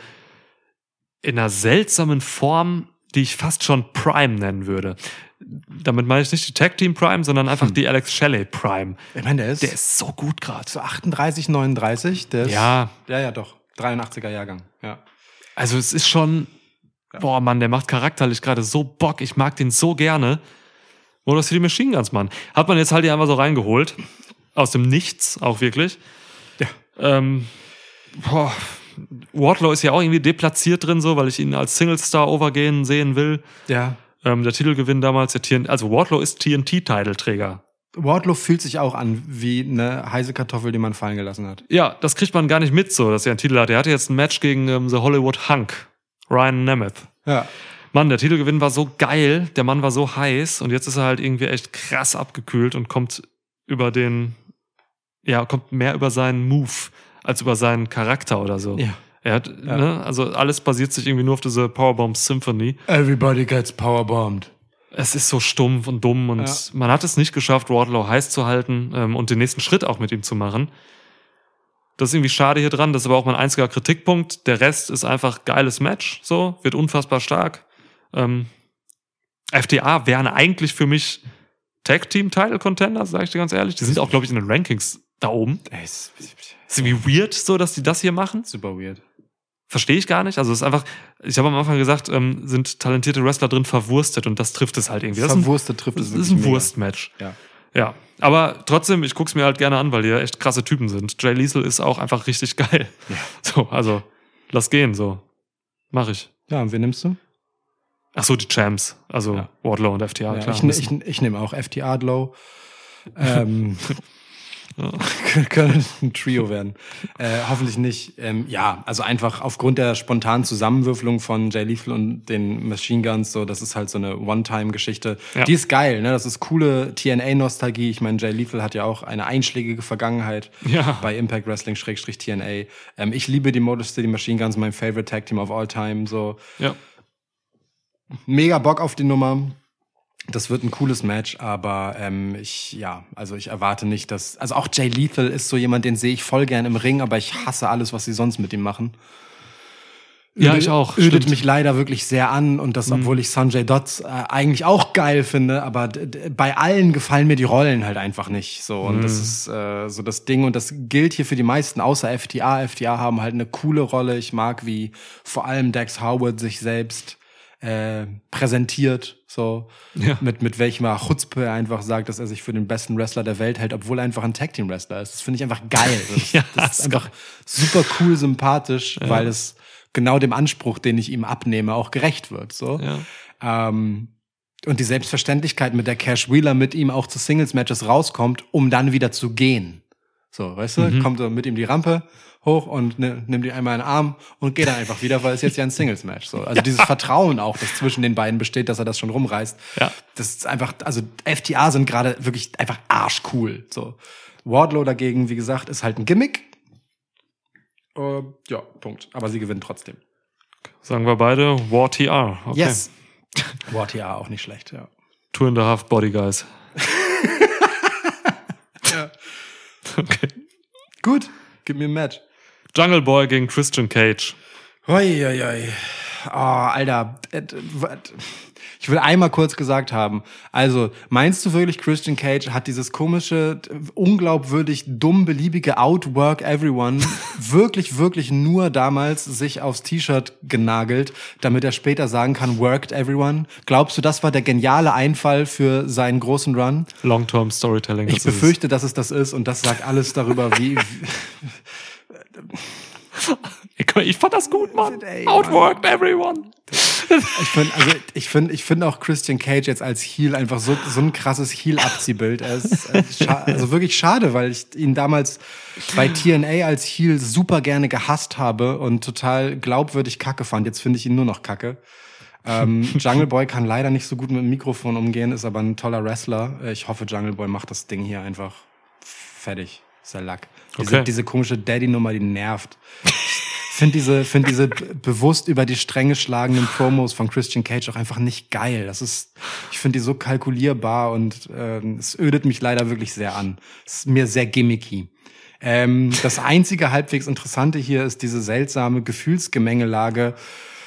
in einer seltsamen Form, die ich fast schon Prime nennen würde. Damit meine ich nicht die Tag Team Prime, sondern einfach die Alex Shelley Prime. Ich meine, der ist, Der ist so gut gerade. so 38, 39. Der ist, Ja, Ja, ja, doch. 83er Jahrgang. Ja. also es ist schon, boah Mann, der macht charakterlich gerade so Bock. Ich mag den so gerne. Oder für die Machine Guns, Mann. Hat man jetzt halt hier einfach so reingeholt. Aus dem Nichts, auch wirklich. Ja. Ähm, boah, Wardlow ist ja auch irgendwie deplatziert drin, so, weil ich ihn als Single-Star overgehen sehen will. Ja. Ähm, der Titelgewinn damals, der TNT, also Wardlow ist TNT-Titelträger. Wardlow fühlt sich auch an wie eine heiße Kartoffel, die man fallen gelassen hat. Ja, das kriegt man gar nicht mit, so, dass er einen Titel hat. Er hatte jetzt ein Match gegen ähm, The Hollywood Hunk, Ryan Nemeth. Ja. Mann, der Titelgewinn war so geil, der Mann war so heiß und jetzt ist er halt irgendwie echt krass abgekühlt und kommt über den, ja, kommt mehr über seinen Move als über seinen Charakter oder so. Ja. Er hat, ne, also alles basiert sich irgendwie nur auf diese Powerbomb Symphony. Everybody gets powerbombed. Es ist so stumpf und dumm und Ja. man hat es nicht geschafft, Wardlow heiß zu halten ähm, und den nächsten Schritt auch mit ihm zu machen. Das ist irgendwie schade hier dran. Das ist aber auch mein einziger Kritikpunkt. Der Rest ist einfach geiles Match. So, wird unfassbar stark. Ähm, FDA wären eigentlich für mich Tag Team Title Contender, sage ich dir ganz ehrlich. Die sind auch, glaube ich, in den Rankings da oben. Ey, ist, Ist irgendwie weird, so, dass die das hier machen. super weird. Verstehe ich gar nicht. Also es ist einfach, ich habe am Anfang gesagt, ähm, sind talentierte Wrestler drin verwurstet und das trifft es halt irgendwie. Das ist ein, Verwurstet trifft das es ist wirklich ein. Wurstmatch. Ja. Ja. Aber trotzdem, ich guck's mir halt gerne an, weil die ja echt krasse Typen sind. Jay Liesel ist auch einfach richtig geil. So, also, lass gehen, so. Mach ich. Ja, und wen nimmst du? Ach so, die Champs. Also Ja. Wardlow und FTA, Ja, klar. ich, ne- ich, ich nehme auch FT Adlow. Ähm, können ein Trio werden. Äh, hoffentlich nicht. Ähm, ja, also einfach aufgrund der spontanen Zusammenwürfelung von Jay Lethal und den Machine Guns, so, das ist halt so eine One-Time-Geschichte. Ja. Die ist geil, ne? Das ist coole TNA-Nostalgie. Ich meine, Jay Lethal hat ja auch eine einschlägige Vergangenheit Ja. bei Impact Wrestling Schrägstrich TNA. Ähm, ich liebe die Motor City Machine Guns, mein Favorite Tag Team of all time. So, ja. mega Bock auf die Nummer. Das wird ein cooles Match, aber ähm, ich, ja, also ich erwarte nicht, dass. Also auch Jay Lethal ist so jemand, den sehe ich voll gern im Ring, aber ich hasse alles, was sie sonst mit ihm machen. Ja, Ödet- ich auch, Ödet stimmt. Mhm. mich leider wirklich sehr an und das, obwohl ich Sanjay Dutt äh, eigentlich auch geil finde, aber bei allen gefallen mir die Rollen halt einfach nicht. So und Mhm. das ist äh, so das Ding und das gilt hier für die meisten, außer FTA. FTA haben halt eine coole Rolle. Ich mag, wie vor allem Dex Howard sich selbst äh, präsentiert, so Ja. mit mit welchem Chutzpe er einfach sagt, dass er sich für den besten Wrestler der Welt hält, obwohl er einfach ein Tag Team Wrestler ist. Das finde ich einfach geil. Das, Ja, das ist einfach super cool, sympathisch, weil es genau dem Anspruch, den ich ihm abnehme, auch gerecht wird. So. Ja. Ähm, und die Selbstverständlichkeit, mit der Cash Wheeler mit ihm auch zu Singles-Matches rauskommt, um dann wieder zu gehen. So, weißt du, Mhm. kommt so mit ihm die Rampe hoch und ne, nimmt ihn einmal in den Arm und geht dann einfach wieder, weil es jetzt ja ein Singles-Match. So. Also dieses Vertrauen auch, das zwischen den beiden besteht, dass er das schon rumreißt. Ja. Das ist einfach, also FTA sind gerade wirklich einfach arschcool. So. Wardlow dagegen, wie gesagt, ist halt ein Gimmick. Äh, ja, Punkt. Aber sie gewinnen trotzdem. Sagen wir beide War TR. Okay. Yes. WarTR auch nicht schlecht, ja. Two and a half Body Guys. Okay. Gut, gib mir ein Match. Jungle Boy gegen Christian Cage. Hoi, hoi, hoi. Oh, Alter. Ich will einmal kurz gesagt haben. Also, meinst du wirklich, Christian Cage hat dieses komische, unglaubwürdig dumm beliebige Outwork Everyone wirklich, wirklich nur damals sich aufs T-Shirt genagelt, damit er später sagen kann, worked everyone? Glaubst du, das war der geniale Einfall für seinen großen Run? Long-Term Storytelling. Ich das ist es. befürchte, dass es das ist und das sagt alles darüber, wie, wie Ich, fand das gut, Mann. Ey, Outworked everyone. Ich finde, also ich finde, ich finde auch Christian Cage jetzt als Heel einfach so so ein krasses Heel-Abziehbild. Also wirklich schade, weil ich ihn damals bei TNA als Heel super gerne gehasst habe und total glaubwürdig Kacke fand. Jetzt finde ich ihn nur noch Kacke. Ähm, Jungle Boy kann leider nicht so gut mit dem Mikrofon umgehen, ist aber ein toller Wrestler. Äh, Ich hoffe, Jungle Boy macht das Ding hier einfach fertig. Ist der Lack. Diese, Okay. diese komische Daddy-Nummer, die nervt. Finde diese, find diese bewusst über die Stränge schlagenden Promos von Christian Cage auch einfach nicht geil. Das ist, ich finde die so kalkulierbar und ähm, es ödet mich leider wirklich sehr an. Es ist mir sehr gimmicky. Ähm, das einzige halbwegs Interessante hier ist diese seltsame Gefühlsgemengelage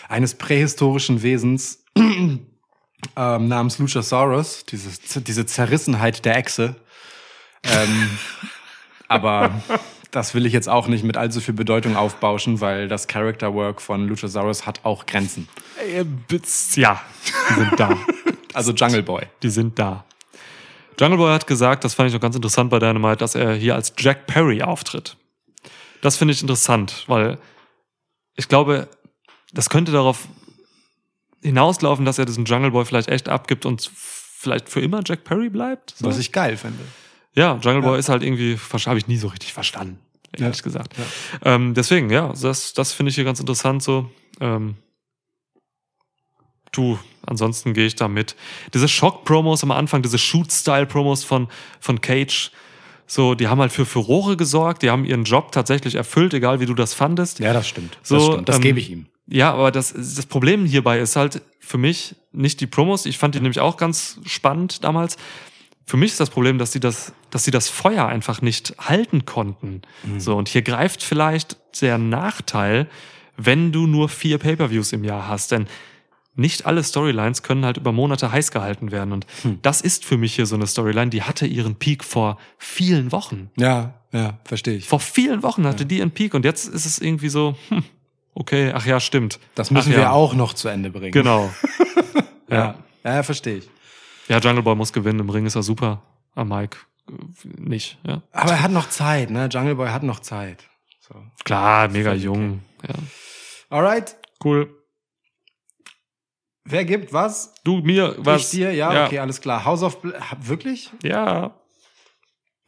eines prähistorischen Wesens ähm, namens Luchasaurus, diese, diese Zerrissenheit der Echse. Ähm, aber das will ich jetzt auch nicht mit allzu viel Bedeutung aufbauschen, weil das Character Work von Luchasaurus hat auch Grenzen. Ja, die sind da. Also Jungle Boy. Die sind da. Jungle Boy hat gesagt, das fand ich noch ganz interessant bei Dynamite, dass er hier als Jack Perry auftritt. Das finde ich interessant, weil ich glaube, das könnte darauf hinauslaufen, dass er diesen Jungle Boy vielleicht echt abgibt und vielleicht für immer Jack Perry bleibt. So. Was ich geil finde. Ja, Jungle Boy ist halt irgendwie, habe ich nie so richtig verstanden, ehrlich Ja. gesagt. Ähm, deswegen, ja, das, das finde ich hier ganz interessant so. Ähm, du, ansonsten gehe ich da mit. Diese Schock-Promos am Anfang, diese Shoot-Style-Promos von, von Cage, so, die haben halt für Furore gesorgt, die haben ihren Job tatsächlich erfüllt, egal wie du das fandest. Ja, das stimmt. So, das stimmt. Das ähm, gebe ich ihm. Ja, aber das, das Problem hierbei ist halt für mich nicht die Promos. Ich fand die nämlich auch ganz spannend damals. Für mich ist das Problem, dass sie das, dass sie das Feuer einfach nicht halten konnten. So, und hier greift vielleicht der Nachteil, wenn du nur vier Pay-per-Views im Jahr hast, denn nicht alle Storylines können halt über Monate heiß gehalten werden. Und das ist für mich hier so eine Storyline, die hatte ihren Peak vor vielen Wochen. Ja, ja, verstehe ich. Vor vielen Wochen hatte die ihren Peak und jetzt ist es irgendwie so, hm, okay, ach ja, stimmt. Das müssen ach wir ja. auch noch zu Ende bringen. Genau. Ja, ja, ja verstehe ich. Ja, Jungle Boy muss gewinnen. Im Ring ist er super. Am Mike äh, nicht. Ja. Aber er hat noch Zeit, ne? Jungle Boy hat noch Zeit. So. Klar, mega jung. Ja. Alright. Cool. Wer gibt was? Du, mir, was? Ich dir? Ja, ja. okay, alles klar. House of Black. Wirklich? Ja.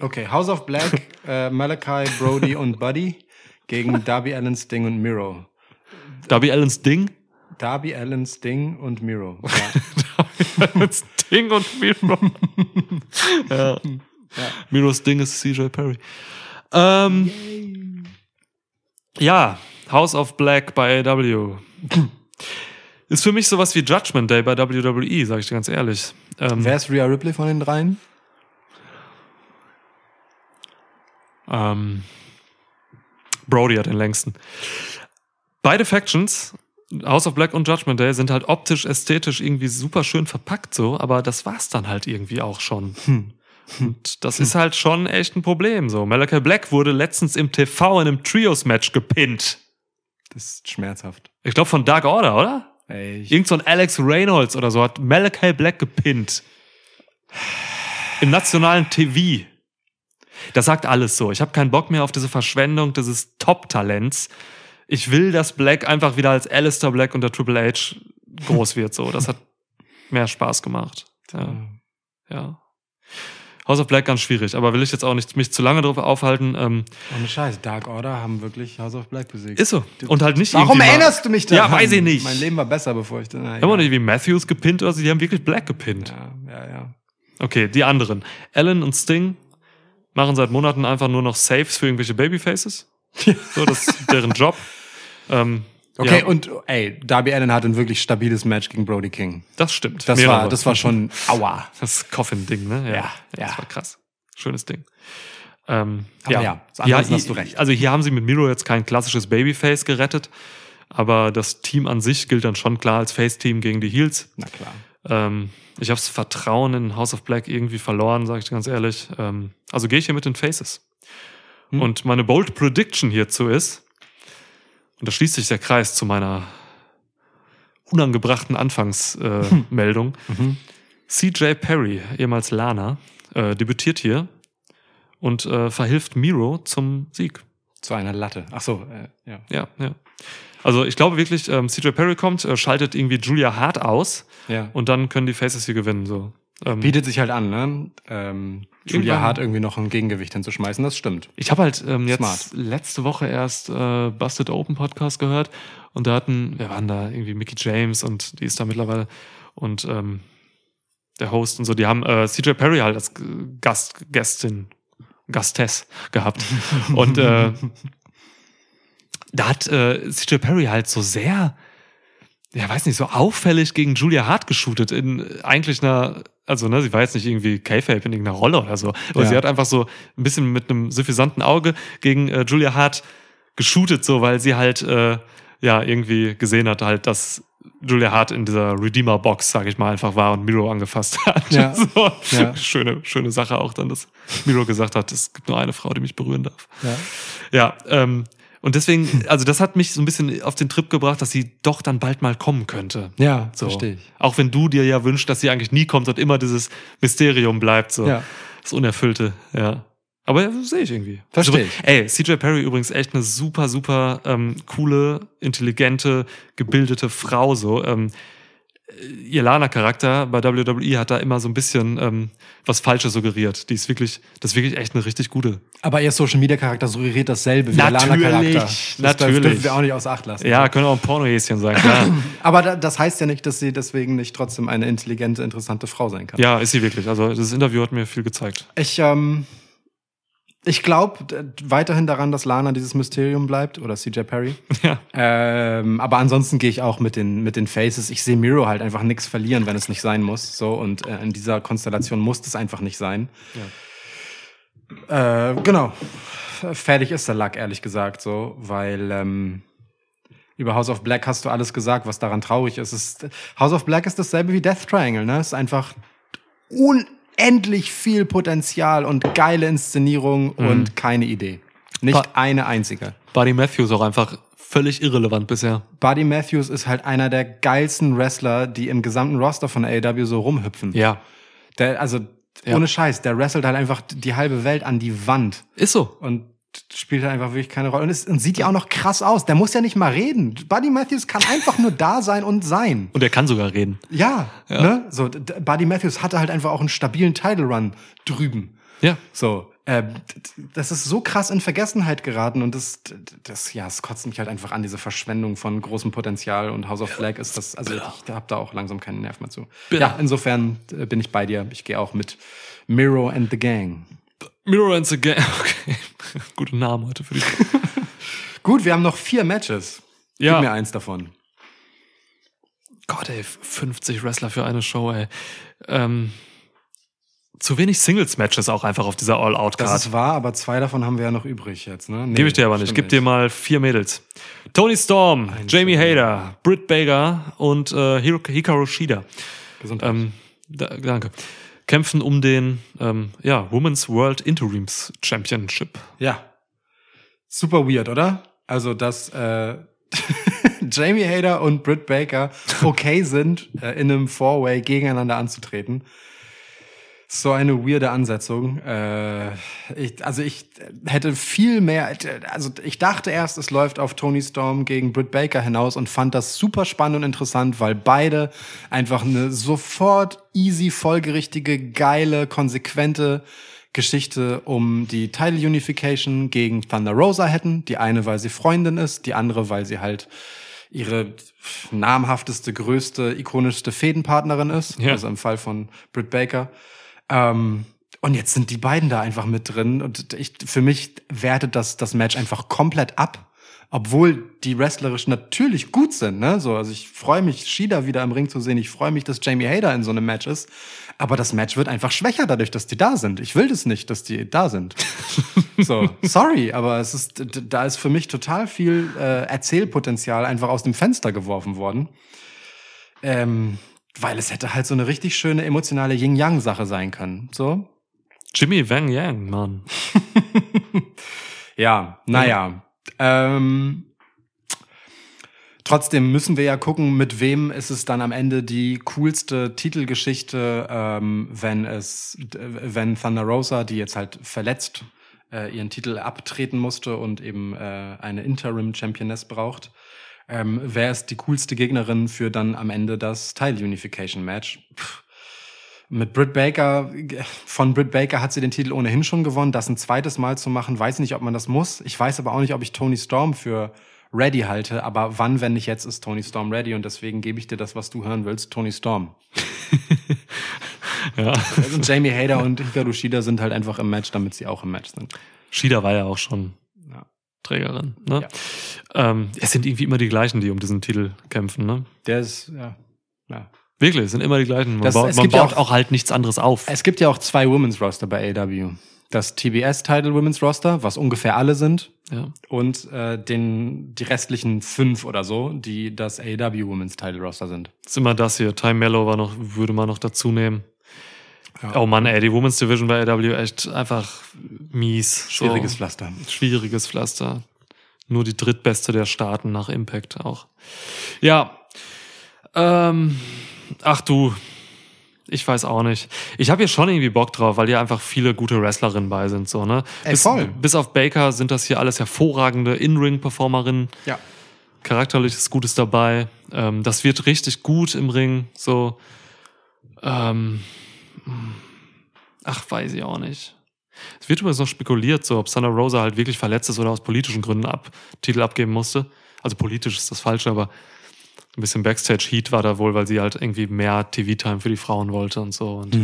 Okay, House of Black, äh, Malachi, Brody und Buddy gegen Darby Allen, Sting und Miro. Darby Allens Ding. Darby Allen, Sting und Miro. Ja. Allens Ding und Miro. ja. Miros Ding ist CJ Perry. Ähm, ja, House of Black bei AW. Ist für mich sowas wie Judgment Day bei WWE, sage ich dir ganz ehrlich. Ähm, Wer ist Rhea Ripley von den dreien? Ähm, Brody hat den längsten. Beide Factions, House of Black und Judgment Day, sind halt optisch, ästhetisch irgendwie super schön verpackt so, aber das war's dann halt irgendwie auch schon. Und das ist halt schon echt ein Problem so. Malachi Black wurde letztens im TV in einem Trios-Match gepinnt. Das ist schmerzhaft. Ich glaube von Dark Order, oder? Ey, Irgend so ein Alex Reynolds oder so hat Malachi Black gepinnt. Im nationalen TV. Das sagt alles so. Ich habe keinen Bock mehr auf diese Verschwendung dieses Top-Talents. Ich will, dass Black einfach wieder als Alistair Black unter Triple H groß wird. So, das hat mehr Spaß gemacht. Ja. ja. House of Black ganz schwierig, aber will ich jetzt auch nicht mich zu lange drauf aufhalten. Ähm, ohne Scheiß, Dark Order haben wirklich House of Black besiegt. ist so. Und halt nicht Warum mal- erinnerst du mich daran? Ja, weiß ich nicht. Mein Leben war besser, bevor ich... Na, Haben wir nicht wie Matthews gepinnt oder so? Die haben wirklich Black gepinnt. Ja, ja, ja. Okay, die anderen. Allen und Sting machen seit Monaten einfach nur noch Saves für irgendwelche Babyfaces. So, das ist deren Job. Ähm, Okay, Ja. und ey, Darby Allen hat ein wirklich stabiles Match gegen Brody King. Das stimmt. Das Mehrere. war, das war schon aua. Das Coffin-Ding, ne? Ja, Das ja. war krass. Schönes Ding. Ähm, Aber ja, ansonsten hast du recht. Also hier haben sie mit Miro jetzt kein klassisches Babyface gerettet, aber das Team an sich gilt dann schon klar als Face-Team gegen die Heels. Na klar. Ähm, ich habe das Vertrauen in House of Black irgendwie verloren, sage ich dir ganz ehrlich. Ähm, also gehe ich hier mit den Faces. Hm. Und meine Bold Prediction hierzu ist, und da schließt sich der Kreis zu meiner unangebrachten Anfangsmeldung, äh. Mhm. CJ Perry, ehemals Lana, äh, debütiert hier und äh, verhilft Miro zum Sieg. Zu einer Latte. Ach so, äh, ja. Ja, ja. Also ich glaube wirklich, ähm, CJ Perry kommt, äh, schaltet irgendwie Julia Hart aus ja. und dann können die Faces hier gewinnen. So. Ähm, Bietet sich halt an, ne? Ähm, Julia Hart irgendwie noch ein Gegengewicht hinzuschmeißen, das stimmt. Ich habe halt ähm, jetzt Smart. letzte Woche erst äh, Busted Open Podcast gehört und da hatten, wir waren da irgendwie Mickey James und die ist da mittlerweile und ähm, der Host und so, die haben äh, CJ Perry halt als Gast, Gästin, Gastess gehabt. und äh, da hat äh, CJ Perry halt so sehr, ja weiß nicht, so auffällig gegen Julia Hart geshootet in eigentlich einer, also ne, sie war jetzt nicht irgendwie K-Fape in irgendeiner Rolle oder so, aber Ja. sie hat einfach so ein bisschen mit einem suffisanten Auge gegen äh, Julia Hart geshootet, so weil sie halt äh, ja irgendwie gesehen hat halt, dass Julia Hart in dieser Redeemer-Box, sage ich mal, einfach war und Miro angefasst hat. Ja. So. Ja. Schöne, schöne Sache auch dann, dass Miro gesagt hat, es gibt nur eine Frau, die mich berühren darf. Ja. Ja, ähm, und deswegen, also das hat mich so ein bisschen auf den Trip gebracht, dass sie doch dann bald mal kommen könnte. Ja, So. verstehe ich. Auch wenn du dir ja wünschst, dass sie eigentlich nie kommt und immer dieses Mysterium bleibt, so. Ja. Das Unerfüllte, ja. Aber sehe ich irgendwie. Also, ich. Ey, CJ Perry übrigens echt eine super, super ähm, coole, intelligente, gebildete Frau, so. Ähm, ihr Lana-Charakter bei WWE hat da immer so ein bisschen ähm, was Falsches suggeriert. Die ist wirklich, das ist wirklich echt eine richtig gute. Aber ihr Social Media Charakter suggeriert dasselbe wie der Natürlich, Lana-Charakter. Das natürlich. dürfen wir auch nicht außer Acht lassen. Ja, können auch ein Pornohäschen sein, klar. Aber da, das heißt ja nicht, dass sie deswegen nicht trotzdem eine intelligente, interessante Frau sein kann. ja, ist sie wirklich. Also das Interview hat mir viel gezeigt. Ich, ähm, ich glaube weiterhin daran, dass Lana dieses Mysterium bleibt oder CJ Perry. Ja. Ähm, aber ansonsten gehe ich auch mit den, mit den Faces. Ich sehe Miro halt einfach nichts verlieren, wenn es nicht sein muss. So, und äh, in dieser Konstellation muss es einfach nicht sein. Äh, genau. Fertig ist der Lack, ehrlich gesagt, so, weil ähm, über House of Black hast du alles gesagt, was daran traurig ist. Ist. House of Black ist dasselbe wie Death Triangle, ne? Es ist einfach unendlich viel Potenzial und geile Inszenierung und keine Idee. Nicht Pa- eine einzige. Buddy Matthews auch einfach völlig irrelevant bisher. Buddy Matthews ist halt einer der geilsten Wrestler, die im gesamten Roster von AEW so rumhüpfen. Ja. Der, also, Ja. ohne Scheiß, der wrestelt halt einfach die halbe Welt an die Wand Ist so. und spielt halt einfach wirklich keine Rolle. Und, es, und sieht ja auch noch krass aus. Der muss ja nicht mal reden. Buddy Matthews kann einfach nur da sein und sein. Und er kann sogar reden. Ja, ne? So, Buddy Matthews hatte halt einfach auch einen stabilen Title Run drüben. Ja. So, d- das ist so krass in Vergessenheit geraten und das, das, ja, es kotzt mich halt einfach an, diese Verschwendung von großem Potenzial und House of Black ist das, also ich habe da auch langsam keinen Nerv mehr zu. Ja, insofern äh, bin ich bei dir. Ich gehe auch mit Miro and the Gang. Mirror and the Gang. Okay. Guter Name heute für die. Gut, wir haben noch vier Matches. Ja. Gib mir eins davon. Gott, ey, 50 Wrestler für eine Show, ey. Ähm, zu wenig Singles-Matches auch einfach auf dieser Das All-Out-Card. ist wahr, aber zwei davon haben wir ja noch übrig jetzt, ne? Nee, Gebe ich dir aber nicht. Gib dir mal vier Mädels. Tony Storm, Jamie Hader, Britt Baker und äh, Hikaru Shida. Gesundheit. Ähm, da, danke. Kämpfen um den ähm, ja, Women's World Interims Championship. Ja. Super weird, oder? Also, dass äh, Jamie Hader und Britt Baker okay sind, äh, in einem Four-Way gegeneinander anzutreten. So eine weirde Ansetzung. Äh, ich, also ich hätte viel mehr, also ich dachte erst, es läuft auf Tony Storm gegen Britt Baker hinaus und fand das super spannend und interessant, weil beide einfach eine sofort easy, folgerichtige, geile, konsequente Geschichte um die Title Unification gegen Thunder Rosa hätten. Die eine, weil sie Freundin ist, die andere, weil sie halt ihre namhafteste, größte, ikonischste Fädenpartnerin ist. Ja. Also im Fall von Britt Baker. Ähm, und jetzt sind die beiden da einfach mit drin. Und ich, für mich wertet das, das Match einfach komplett ab obwohl die wrestlerisch natürlich gut sind. Ne? So, also ich freue mich, Shida wieder im Ring zu sehen. Ich freue mich, dass Jamie Hader in so einem Match ist. Aber das Match wird einfach schwächer dadurch, dass die da sind. Ich will das nicht, dass die da sind. so, sorry, aber es ist, da ist für mich total viel äh, Erzählpotenzial einfach aus dem Fenster geworfen worden. Ähm, weil es hätte halt so eine richtig schöne emotionale Yin-Yang-Sache sein können. So. Jimmy Wang Yang, Mann. Ja, naja. Ähm, trotzdem müssen wir ja gucken, mit wem ist es dann am Ende die coolste Titelgeschichte, ähm, wenn es, wenn Thunder Rosa, die jetzt halt verletzt äh, ihren Titel abtreten musste und eben äh, eine Interim Championess braucht. Ähm, wer ist die coolste Gegnerin für dann am Ende das Title Unification Match? Pff. Mit Britt Baker, von Britt Baker hat sie den Titel ohnehin schon gewonnen. Das ein zweites Mal zu machen, weiß nicht, ob man das muss. Ich weiß aber auch nicht, ob ich Tony Storm für ready halte. Aber wann, wenn nicht jetzt, ist Tony Storm ready. Und deswegen gebe ich dir das, was du hören willst, Tony Storm. ja. Also Jamie Hader und Hikaru Shida sind halt einfach im Match, damit sie auch im Match sind. Shida war ja auch schon. Trägerin. Ne? Ja. Ähm, es sind irgendwie immer die gleichen, die um diesen Titel kämpfen. Ne? Der ist, ja. ja. Wirklich, es sind immer die gleichen. Man Das- baut, es man gibt ja baut auch- auch halt nichts anderes auf. Es gibt ja auch zwei Women's Roster bei AW. Das TBS Title Women's Roster, was ungefähr alle sind, Ja. und äh, den die restlichen fünf oder so, die das AW Women's Title Roster sind. ist immer das hier. Time Mellow war noch, würde man noch dazu nehmen. Ja. Oh Mann, ey, die Women's Division bei AW echt einfach mies. Schwieriges so, Pflaster. Schwieriges Pflaster. Nur die drittbeste der Staaten nach Impact auch. Ja. Ähm, ach du, ich weiß auch nicht. Ich habe hier schon irgendwie Bock drauf, weil hier einfach viele gute Wrestlerinnen bei sind. So, ne? Ey, bis, voll. bis auf Baker sind das hier alles hervorragende In-Ring-Performerinnen. Ja. Charakterlich ist Gutes dabei. Ähm, das wird richtig gut im Ring. So. Ähm, ach, weiß ich auch nicht. Es wird übrigens noch spekuliert, so ob Thunder Rosa halt wirklich verletzt ist oder aus politischen Gründen ab, Titel abgeben musste. Also politisch ist das falsche, aber ein bisschen Backstage-Heat war da wohl, weil sie halt irgendwie mehr TV-Time für die Frauen wollte und so. Und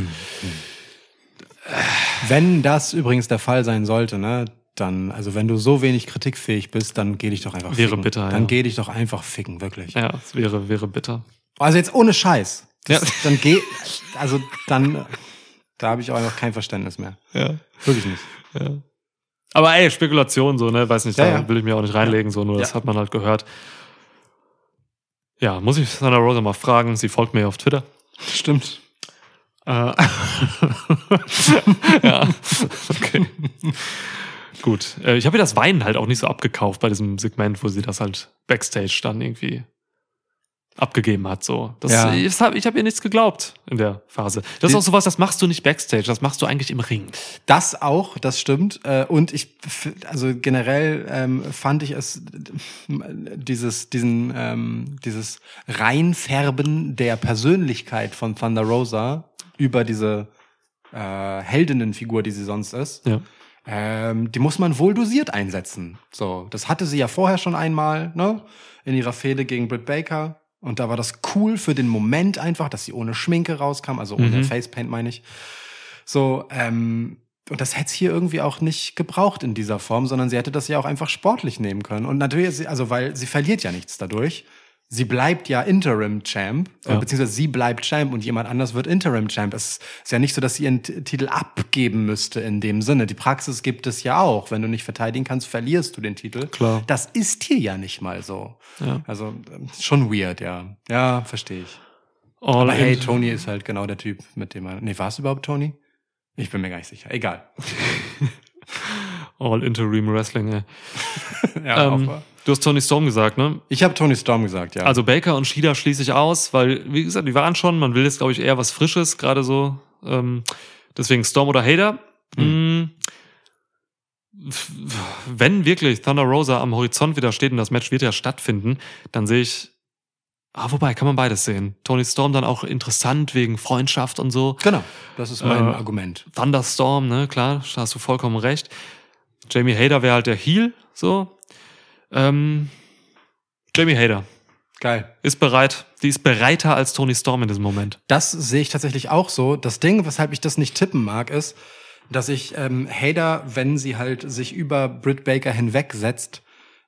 Wenn das übrigens der Fall sein sollte, ne, dann, also wenn du so wenig kritikfähig bist, dann geh dich doch einfach Wäre ficken. bitter, Dann ja. geh dich doch einfach ficken, wirklich. ja, es wäre, wäre bitter. Also jetzt ohne Scheiß. Das, Ja. Dann geh, also dann, da habe ich auch einfach kein Verständnis mehr. Ja. Wirklich nicht. Ja. Aber ey, Spekulation so, ne? Weiß nicht, Ja, da ja. will ich mir auch nicht reinlegen, so, nur das hat man halt gehört. Ja, muss ich Thunder Rosa mal fragen. Sie folgt mir auf Twitter. Stimmt. Äh, ja, okay. Gut. Äh, ich habe ihr das Weinen halt auch nicht so abgekauft bei diesem Segment, wo sie das halt Backstage dann irgendwie abgegeben hat. So. Das, Ja. Ich habe hab ihr nichts geglaubt in der Phase. Das ist auch sowas, das machst du nicht Backstage, das machst du eigentlich im Ring. Das auch, das stimmt. Äh, Und ich, also generell ähm, fand ich es, dieses, diesen, ähm, dieses Reinfärben der Persönlichkeit von Thunder Rosa über diese äh, Heldinnenfigur, die sie sonst ist, Ja. ähm, die muss man wohl dosiert einsetzen. So, das hatte sie ja vorher schon einmal, ne? In ihrer Fehde gegen Britt Baker. Und da war das cool für den Moment einfach, dass sie ohne Schminke rauskam, also ohne Mhm. Facepaint meine ich. So, ähm, und das hätte es hier irgendwie auch nicht gebraucht in dieser Form, sondern sie hätte das ja auch einfach sportlich nehmen können. Und natürlich, sie- also weil sie verliert ja nichts dadurch. Sie bleibt ja Interim-Champ, Ja. beziehungsweise sie bleibt Champ und jemand anders wird Interim-Champ. Es ist ja nicht so, dass sie ihren Titel abgeben müsste in dem Sinne. Die Praxis gibt es ja auch. Wenn du nicht verteidigen kannst, verlierst du den Titel. Klar. Das ist hier ja nicht mal so. Ja. Also ähm, schon weird, ja. Ja, verstehe ich. All Aber hey, Tony ist halt genau der Typ, mit dem man. Nee, war es überhaupt Tony? Ich bin mir gar nicht sicher. Egal. All Interim Wrestling, ey. Ja, Ähm, auch- du hast Tony Storm gesagt, ne? ich habe Tony Storm gesagt, ja. Also Baker und Shida schließe ich aus, weil, wie gesagt, die waren schon, man will jetzt, glaube ich, eher was Frisches, gerade so. Ähm, deswegen Storm oder Hater. Hm. F- Wenn wirklich Thunder Rosa am Horizont wieder steht und das Match wird ja stattfinden, dann sehe ich. Ah, wobei, kann man beides sehen. Tony Storm dann auch interessant wegen Freundschaft und so. genau, das ist mein Äh, Argument. Thunderstorm, ne, klar, da hast du vollkommen recht. Jamie Hader wäre halt der Heel, so. Ähm, Jamie Hader Geil. ist bereit. Die ist bereiter als Tony Storm in diesem Moment. Das sehe ich tatsächlich auch so. Das Ding, weshalb ich das nicht tippen mag, ist, dass ich ähm, Hader, wenn sie halt sich über Britt Baker hinwegsetzt,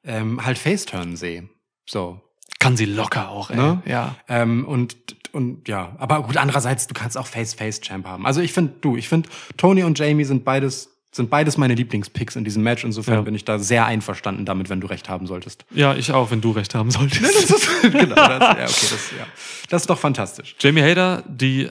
ähm, halt Faceturn sehe. So. Kann sie locker auch, ey. Ne? Ja. Ähm, und, und ja, aber gut, andererseits, du kannst auch Face-Face-Champ haben. Also ich finde, du, ich finde, Tony und Jamie sind beides, sind beides meine Lieblingspicks in diesem Match. Insofern Ja. bin ich da sehr einverstanden damit, wenn du recht haben solltest. Ja, ich auch, wenn du recht haben solltest. genau, das, ja, okay, das, ja. das ist doch fantastisch. Jamie Hader, die äh,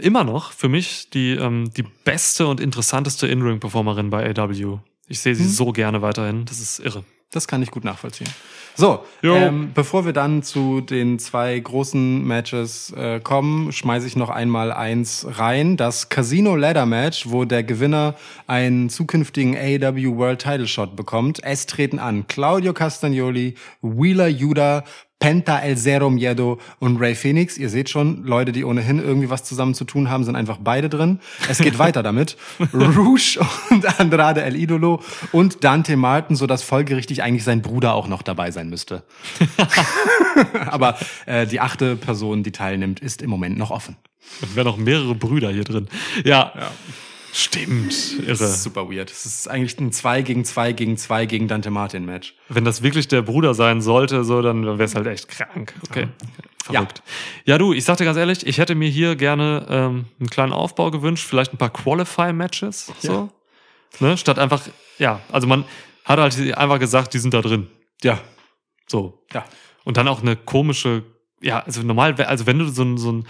immer noch für mich die, ähm, die beste und interessanteste In-Ring-Performerin bei AW. Ich sehe sie Hm. so gerne weiterhin. Das ist irre. Das kann ich gut nachvollziehen. So, ähm, bevor wir dann zu den zwei großen Matches äh, kommen, schmeiße ich noch einmal eins rein. Das Casino Ladder Match, wo der Gewinner einen zukünftigen AEW World Title Shot bekommt. Es treten an Claudio Castagnoli, Wheeler Yuda, Penta El Zero Miedo und Ray Phoenix. Ihr seht schon, Leute, die ohnehin irgendwie was zusammen zu tun haben, sind einfach beide drin. Es geht weiter damit. Rouge und Andrade El Idolo und Dante Martin, so dass folgerichtig eigentlich sein Bruder auch noch dabei sein müsste. Aber äh, die achte Person, die teilnimmt, ist im Moment noch offen. Es wären noch mehrere Brüder hier drin. Ja. Stimmt. Irre. Das ist super weird. Es ist eigentlich ein 2 gegen 2 gegen 2 gegen Dante Martin Match. Wenn das wirklich der Bruder sein sollte, so, dann wäre es halt echt krank. Okay. Verrückt. Ja. du, ich sag dir ganz ehrlich, ich hätte mir hier gerne ähm, einen kleinen Aufbau gewünscht, vielleicht ein paar Qualify-Matches. So. Ne? Statt einfach, ja, also man hat halt einfach gesagt, die sind da drin. Ja, So. ja. Und dann auch eine komische, ja, also normal, also wenn du so ein, so ein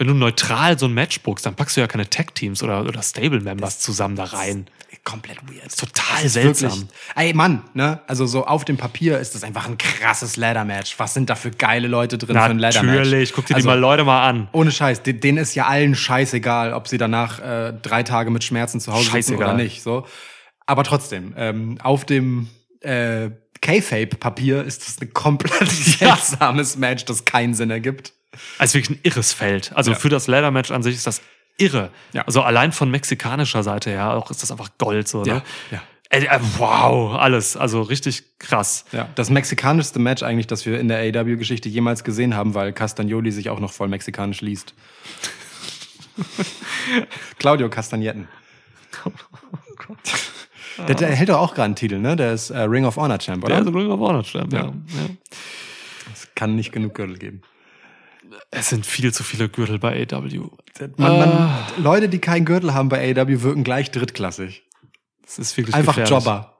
wenn du neutral so ein Match bookst, dann packst du ja keine Tag-Teams oder, oder Stable-Members zusammen da rein. Komplett weird. Total ist seltsam. wirklich- Ey, Mann, ne? Also so auf dem Papier ist das einfach ein krasses Ladder-Match. Was sind da für geile Leute drin für ein Ladder-Match? Natürlich, guck dir also, die mal Leute mal an. Ohne Scheiß, de- denen ist ja allen scheißegal, ob sie danach äh, drei Tage mit Schmerzen zu Hause sitzen Scheißegal. oder nicht. So. Aber trotzdem, ähm, auf dem äh, K-Fape-Papier ist das ein komplett seltsames Match, das keinen Sinn ergibt. Also wirklich ein irres Feld. Also Ja. für das Ladder-Match an sich ist das irre. Ja. Also allein von mexikanischer Seite her auch ist das einfach Gold so. Ne? ja. Äh, äh, wow, alles. Also richtig krass. Ja, das mexikanischste Match eigentlich, das wir in der AEW-Geschichte jemals gesehen haben, weil Castagnoli sich auch noch voll mexikanisch liest. Claudio Castagnetten. Der, der hält doch auch gerade einen Titel, ne? Der ist äh, Ring of Honor Champ, oder? Ja, so Ring of Honor Champ, ja. Ja. ja. Es kann nicht genug Gürtel geben. Es sind viel zu viele Gürtel bei AW. Man, man, Leute, die keinen Gürtel haben bei AEW, wirken gleich drittklassig. Es ist wirklich Einfach gefährlich. Jobber.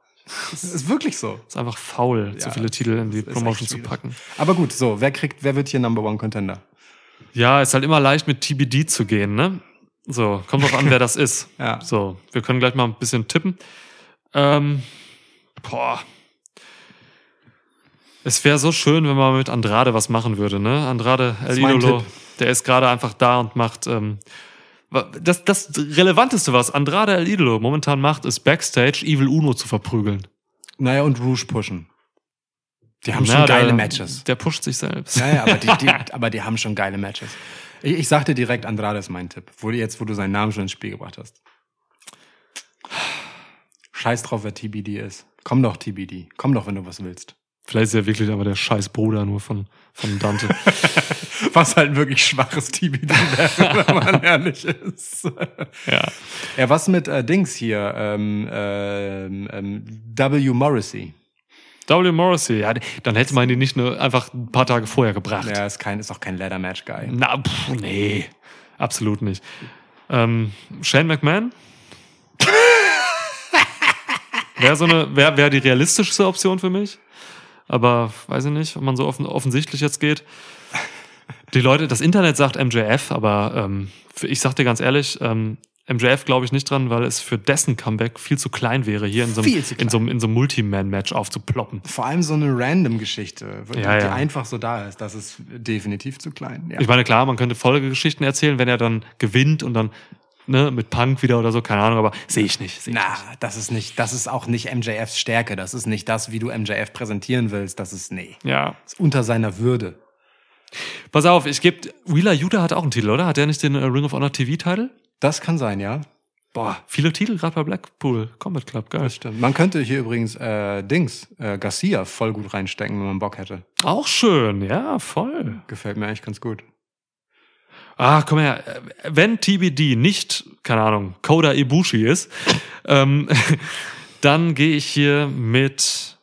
Das ist wirklich so. Es ist einfach faul, zu Ja, viele Titel in die Promotion zu packen. Aber gut, so, wer kriegt, wer wird hier Number One Contender? Ja, ist halt immer leicht mit TBD zu gehen, ne? So, kommt drauf an, wer das ist. Ja. So, wir können gleich mal ein bisschen tippen. Ähm, boah. Es wäre so schön, wenn man mit Andrade was machen würde, ne? Andrade El Idolo, der ist gerade einfach da und macht. Ähm, das, das Relevanteste, was Andrade El Idolo momentan macht, ist Backstage Evil Uno zu verprügeln. Naja, und Rouge pushen. Die haben Na, schon geile der, Matches. Der pusht sich selbst. Ja, ja, aber die, die, aber die haben schon geile Matches. Ich, ich sag dir direkt, Andrade ist mein Tipp. Wo, jetzt, wo du seinen Namen schon ins Spiel gebracht hast. Scheiß drauf, wer TBD ist. Komm doch, TBD. Komm doch, wenn du was willst. Vielleicht ist er wirklich aber der scheiß Bruder nur von, von Dante. Was halt ein wirklich schwaches TBD wäre, wenn man ehrlich ist. ja. Ja, was mit äh, Dings hier? Ähm, ähm, ähm, W. Morrissey. W. Morrissey, ja, dann hätte man ihn nicht nur einfach ein paar Tage vorher gebracht. Der ist, kein, ist auch kein Ladder-Match-Guy. Na, pff, nee, absolut nicht. Ähm, Shane McMahon? Wäre so eine, wäre wär die realistischste Option für mich. Aber weiß ich nicht, ob man so offen, offensichtlich jetzt geht. Die Leute, das Internet sagt MJF, aber ähm, ich sag dir ganz ehrlich, ähm, MJF glaube ich nicht dran, weil es für dessen Comeback viel zu klein wäre, hier in so einem, in so einem, in so einem Multiman-Match aufzuploppen. Vor allem so eine Random-Geschichte, die Ja, ja. einfach so da ist. Das ist definitiv zu klein. Ja. Ich meine, klar, man könnte Folgegeschichten erzählen, wenn er dann gewinnt und dann ne, mit Punk wieder oder so, keine Ahnung, aber sehe ich nicht. Seh ich Na, nicht. das ist nicht, das ist auch nicht MJFs Stärke. Das ist nicht das, wie du MJF präsentieren willst. Das ist, nee. Ja. Das ist unter seiner Würde. Pass auf, ich gebe. Wheeler Yuta hat auch einen Titel, oder? Hat der nicht den äh, Ring of Honor TV-Titel? Das kann sein, ja. Boah, viele Titel, gerade bei Blackpool Combat Club, geil. Das stimmt. Man könnte hier übrigens äh, Dings, äh, Garcia voll gut reinstecken, wenn man Bock hätte. Auch schön, ja, voll. Gefällt mir eigentlich ganz gut. Ah, komm her. Wenn TBD nicht, keine Ahnung, Koda Ibushi ist, ähm, dann gehe ich hier mit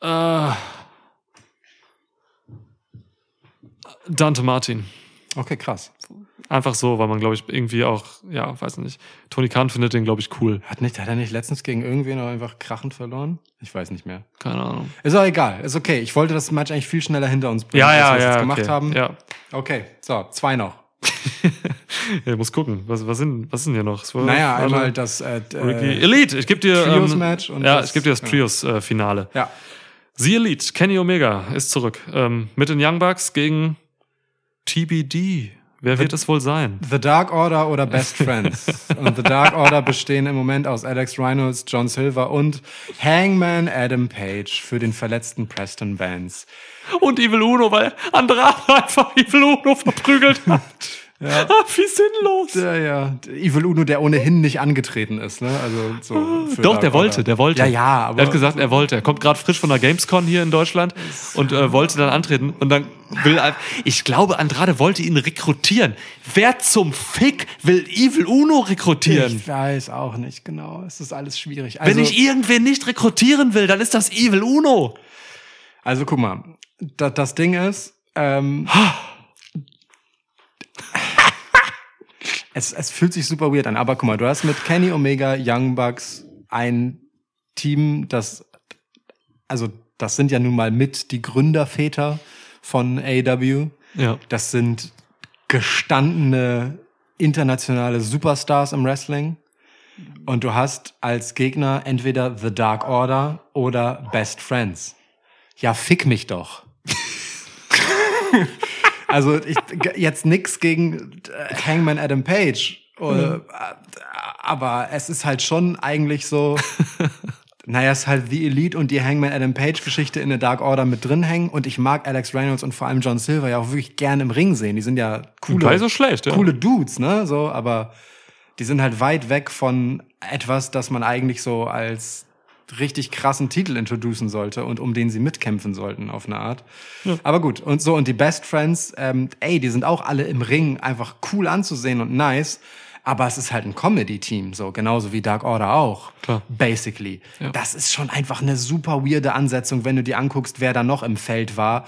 Äh, Dante Martin. Okay, krass. Einfach so, weil man, glaube ich, irgendwie auch, ja, weiß nicht. Tony Khan findet den, glaube ich, cool. Hat, nicht, hat er nicht letztens gegen irgendwen auch einfach krachend verloren? Ich weiß nicht mehr. Keine Ahnung. Ist auch egal, ist okay. Ich wollte das Match eigentlich viel schneller hinter uns bringen, Ja, als ja, wir es ja. jetzt gemacht okay. haben. Ja. Okay, so, zwei noch. ja, ich muss gucken. Was, was, sind, was sind hier noch? Zwölf? Naja, einmal das äh, Ricky. äh, Elite. Ich gebe dir. Trios-Match und Ja, das- ich gebe dir das ja. Trios-Finale. Ja, The Elite, Kenny Omega ist zurück. Ähm, mit den Young Bucks gegen TBD. Wer wird es wohl sein? The Dark Order oder Best Friends. und The Dark Order bestehen im Moment aus Alex Reynolds, John Silver und Hangman Adam Page für den verletzten Preston Vance. Und Evil Uno, weil Andrade einfach Evil Uno verprügelt hat. ja. Wie sinnlos. Ja, ja. Evil Uno, der ohnehin nicht angetreten ist, ne? Also so. für Doch, der wollte, der wollte. Ja, ja, aber. Er hat gesagt, er wollte. Er kommt gerade frisch von der Gamescon hier in Deutschland und äh, wollte dann antreten. Und dann will er, ich glaube, Andrade wollte ihn rekrutieren. Wer zum Fick will Evil Uno rekrutieren? ich weiß auch nicht genau. Es ist alles schwierig. Wenn Also, ich irgendwen nicht rekrutieren will, dann ist das Evil Uno. also guck mal, da, das Ding ist, ähm, es, es fühlt sich super weird an. Aber guck mal, du hast mit Kenny Omega, Young Bucks ein Team, das, also das sind ja nun mal mit die Gründerväter von AW. Ja. Das sind gestandene internationale Superstars im Wrestling. Und du hast als Gegner entweder The Dark Order oder Best Friends. Ja, fick mich doch. also ich, jetzt nix gegen äh, Hangman Adam Page. Oder, aber es ist halt schon eigentlich so, naja, es ist halt The Elite und die Hangman Adam Page Geschichte in der Dark Order mit drin hängen. Und ich mag Alex Reynolds und vor allem John Silver ja auch wirklich gern im Ring sehen. Die sind ja coole, so schlecht, ja. coole Dudes, ne? So, aber die sind halt weit weg von etwas, das man eigentlich so als richtig krassen Titel introducen sollte und um den sie mitkämpfen sollten auf eine Art. Aber gut, und so, und die Best Friends, ähm, ey, die sind auch alle im Ring einfach cool anzusehen und nice. Aber es ist halt ein Comedy-Team, so genauso wie Dark Order auch. Klar. Basically. Ja. Das ist schon einfach eine super weirde Ansetzung, wenn du dir anguckst, wer da noch im Feld war.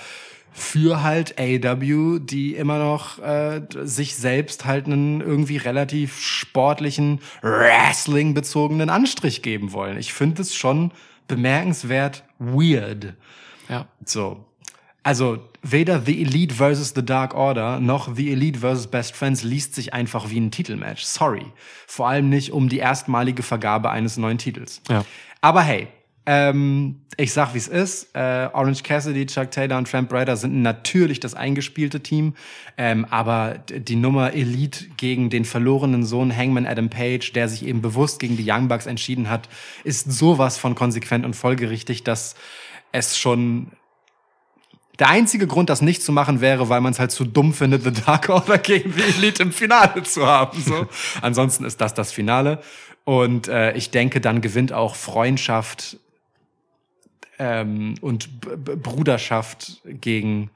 Für halt AW, die immer noch äh, sich selbst halt einen irgendwie relativ sportlichen, Wrestling-bezogenen Anstrich geben wollen. Ich finde es schon bemerkenswert weird. Ja. So. Also weder The Elite versus The Dark Order noch The Elite versus Best Friends liest sich einfach wie ein Titelmatch. Sorry. Vor allem nicht um die erstmalige Vergabe eines neuen Titels. Ja. Aber hey, ähm, ich sag wie es ist. Äh, Orange Cassidy, Chuck Taylor und Tramp Ryder sind natürlich das eingespielte Team. Ähm, aber die Nummer Elite gegen den verlorenen Sohn Hangman Adam Page, der sich eben bewusst gegen die Young Bucks entschieden hat, ist sowas von konsequent und folgerichtig, dass es schon der einzige Grund, das nicht zu machen, wäre, weil man es halt zu dumm findet, The Dark Order gegen die Elite im Finale zu haben. So. Ansonsten ist das das Finale. Und äh, ich denke, dann gewinnt auch Freundschaft ähm, und B Bruderschaft gegen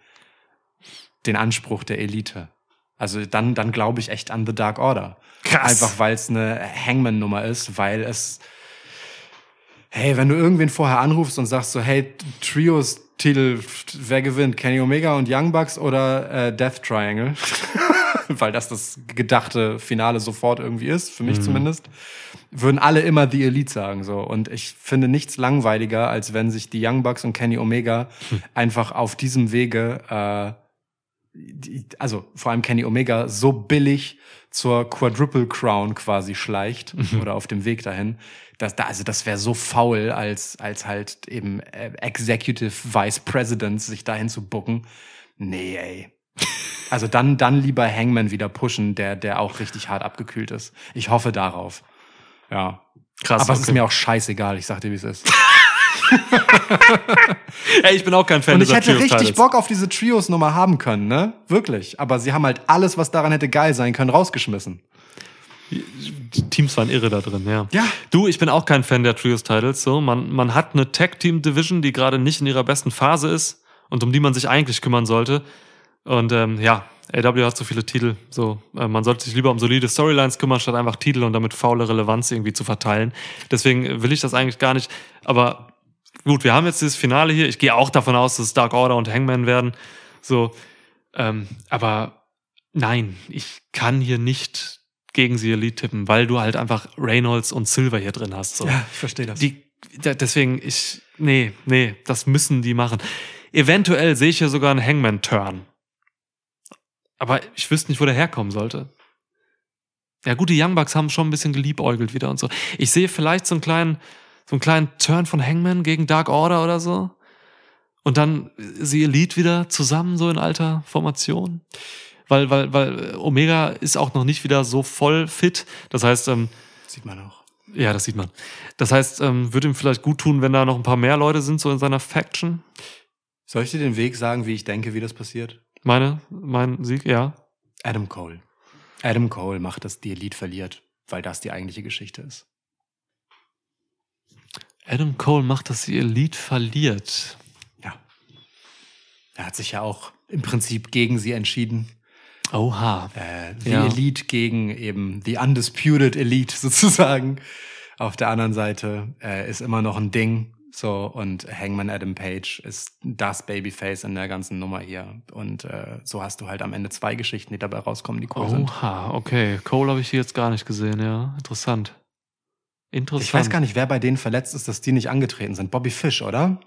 den Anspruch der Elite. Also dann, dann glaube ich echt an The Dark Order. Krass. Einfach weil es eine Hangman-Nummer ist, weil es Hey, wenn du irgendwen vorher anrufst und sagst so, hey, Trios Titel, wer gewinnt? Kenny Omega und Young Bucks oder äh, Death Triangle? Weil das das gedachte Finale sofort irgendwie ist, für mich zumindest. Würden alle immer The Elite sagen so. Und ich finde nichts langweiliger, als wenn sich die Young Bucks und Kenny Omega einfach auf diesem Wege, äh, die, also vor allem Kenny Omega, so billig zur Quadruple Crown quasi schleicht oder auf dem Weg dahin. Das, da, also das wäre so faul, als, als halt eben äh, Executive Vice President sich dahin zu bucken. Nee, ey. Also dann, dann lieber Hangman wieder pushen, der, der auch richtig hart abgekühlt ist. Ich hoffe darauf. Ja. Krass. Aber es ist okay. mir auch scheißegal, ich sag dir, wie es ist. Ey, ich bin auch kein Fan Und ich hätte richtig Trios-Titles. Bock auf diese Trios-Nummer haben können, ne? Wirklich. Aber sie haben halt alles, was daran hätte geil sein können, rausgeschmissen. Die Teams waren irre da drin, ja. Ja. Du, ich bin auch kein Fan der Trios-Titles. So, man, man hat eine Tag-Team-Division, die gerade nicht in ihrer besten Phase ist und um die man sich eigentlich kümmern sollte. Und ähm, ja, AW hat so viele Titel. So, äh, man sollte sich lieber um solide Storylines kümmern, statt einfach Titel und damit faule Relevanz irgendwie zu verteilen. Deswegen will ich das eigentlich gar nicht. Aber gut, wir haben jetzt dieses Finale hier. Ich gehe auch davon aus, dass es Dark Order und Hangman werden. So, ähm, aber nein, ich kann hier nicht gegen sie Elite tippen, weil du halt einfach Reynolds und Silver hier drin hast. So. Ja, ich verstehe das. Die, da- deswegen, ich, nee, nee, das müssen die machen. Eventuell sehe ich hier sogar einen Hangman-Turn. Aber ich wüsste nicht, wo der herkommen sollte. Ja, gut, die Young Bucks haben schon ein bisschen geliebäugelt wieder und so. Ich sehe vielleicht so einen kleinen, so einen kleinen Turn von Hangman gegen Dark Order oder so. Und dann sie Elite wieder zusammen, so in alter Formation. Weil, weil, weil Omega ist auch noch nicht wieder so voll fit. Das heißt, ähm, Sieht man auch. ja, das sieht man. Das heißt, ähm, würde ihm vielleicht gut tun, wenn da noch ein paar mehr Leute sind, so in seiner Faction. Soll ich dir den Weg sagen, wie ich denke, wie das passiert? Meine, mein Sieg, ja. Adam Cole. Adam Cole macht, dass die Elite verliert, weil das die eigentliche Geschichte ist. Adam Cole macht, dass die Elite verliert. Ja. Er hat sich ja auch im Prinzip gegen sie entschieden. Oha. Äh, die Ja. Elite gegen eben die Undisputed Elite sozusagen. Auf der anderen Seite äh, ist immer noch ein Ding. So, und Hangman Adam Page ist das Babyface in der ganzen Nummer hier. Und äh, so hast du halt am Ende zwei Geschichten, die dabei rauskommen, die cool sind. Oha, okay. Cole habe ich hier jetzt gar nicht gesehen, ja. Interessant. Interessant. Ich weiß gar nicht, wer bei denen verletzt ist, dass die nicht angetreten sind. Bobby Fish, oder?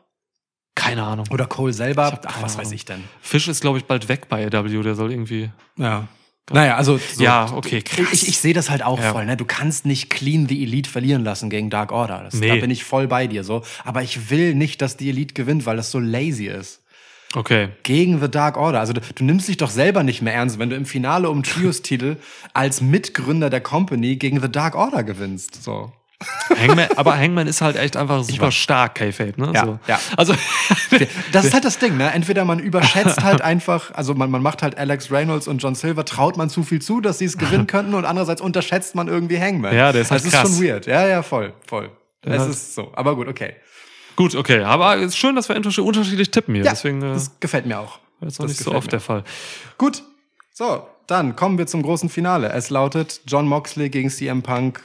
Keine Ahnung. Oder Cole selber? Ach, was weiß Ahnung. ich denn? Fish ist, glaube ich, bald weg bei AW. Der soll irgendwie. Ja. Naja, also so, Ja, okay, krass. Ich, ich sehe das halt auch Ja. voll. Ne? Du kannst nicht clean the Elite verlieren lassen gegen Dark Order. Das, Da Nee. bin ich voll bei dir so. Aber ich will nicht, dass die Elite gewinnt, weil das so lazy ist. Okay. Gegen The Dark Order. Also du, du nimmst dich doch selber nicht mehr ernst, wenn du im Finale um Trios-Titel als Mitgründer der Company gegen The Dark Order gewinnst. So. Hangman, aber Hangman ist halt echt einfach super stark, K-Fape, ne? Ja, so. ja. Also, Das ist halt das Ding, ne? Entweder man überschätzt halt einfach, also man, man macht halt Alex Reynolds und John Silver, traut man zu viel zu, dass sie es gewinnen könnten und andererseits unterschätzt man irgendwie Hangman. Ja, der ist halt Das ist krass. schon weird. Ja, ja, voll, voll. Ja. Es ist so. Aber gut, okay. gut, okay. Aber es ist schön, dass wir unterschiedlich tippen hier. Ja, Deswegen äh, das gefällt mir auch. ist das nicht so oft mir. der Fall. Gut. So, dann kommen wir zum großen Finale. Es lautet John Moxley gegen CM Punk.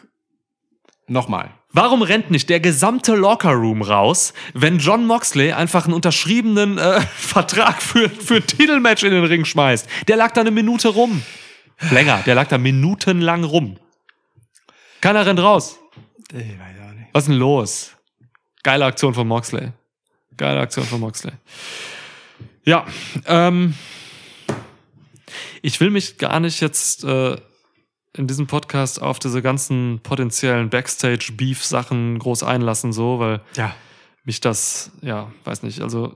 Nochmal. Warum rennt nicht der gesamte Lockerroom raus, wenn John Moxley einfach einen unterschriebenen äh, Vertrag für, für ein Titelmatch in den Ring schmeißt? Der lag da eine Minute rum. Länger, der lag da minutenlang rum. Keiner rennt raus. Ich weiß auch nicht. Was ist denn los? Geile Aktion von Moxley. Geile Aktion von Moxley. Ja, ähm, ich will mich gar nicht jetzt äh, in diesem Podcast auf diese ganzen potenziellen Backstage-Beef-Sachen groß einlassen, so, weil Ja. mich das, ja, weiß nicht, also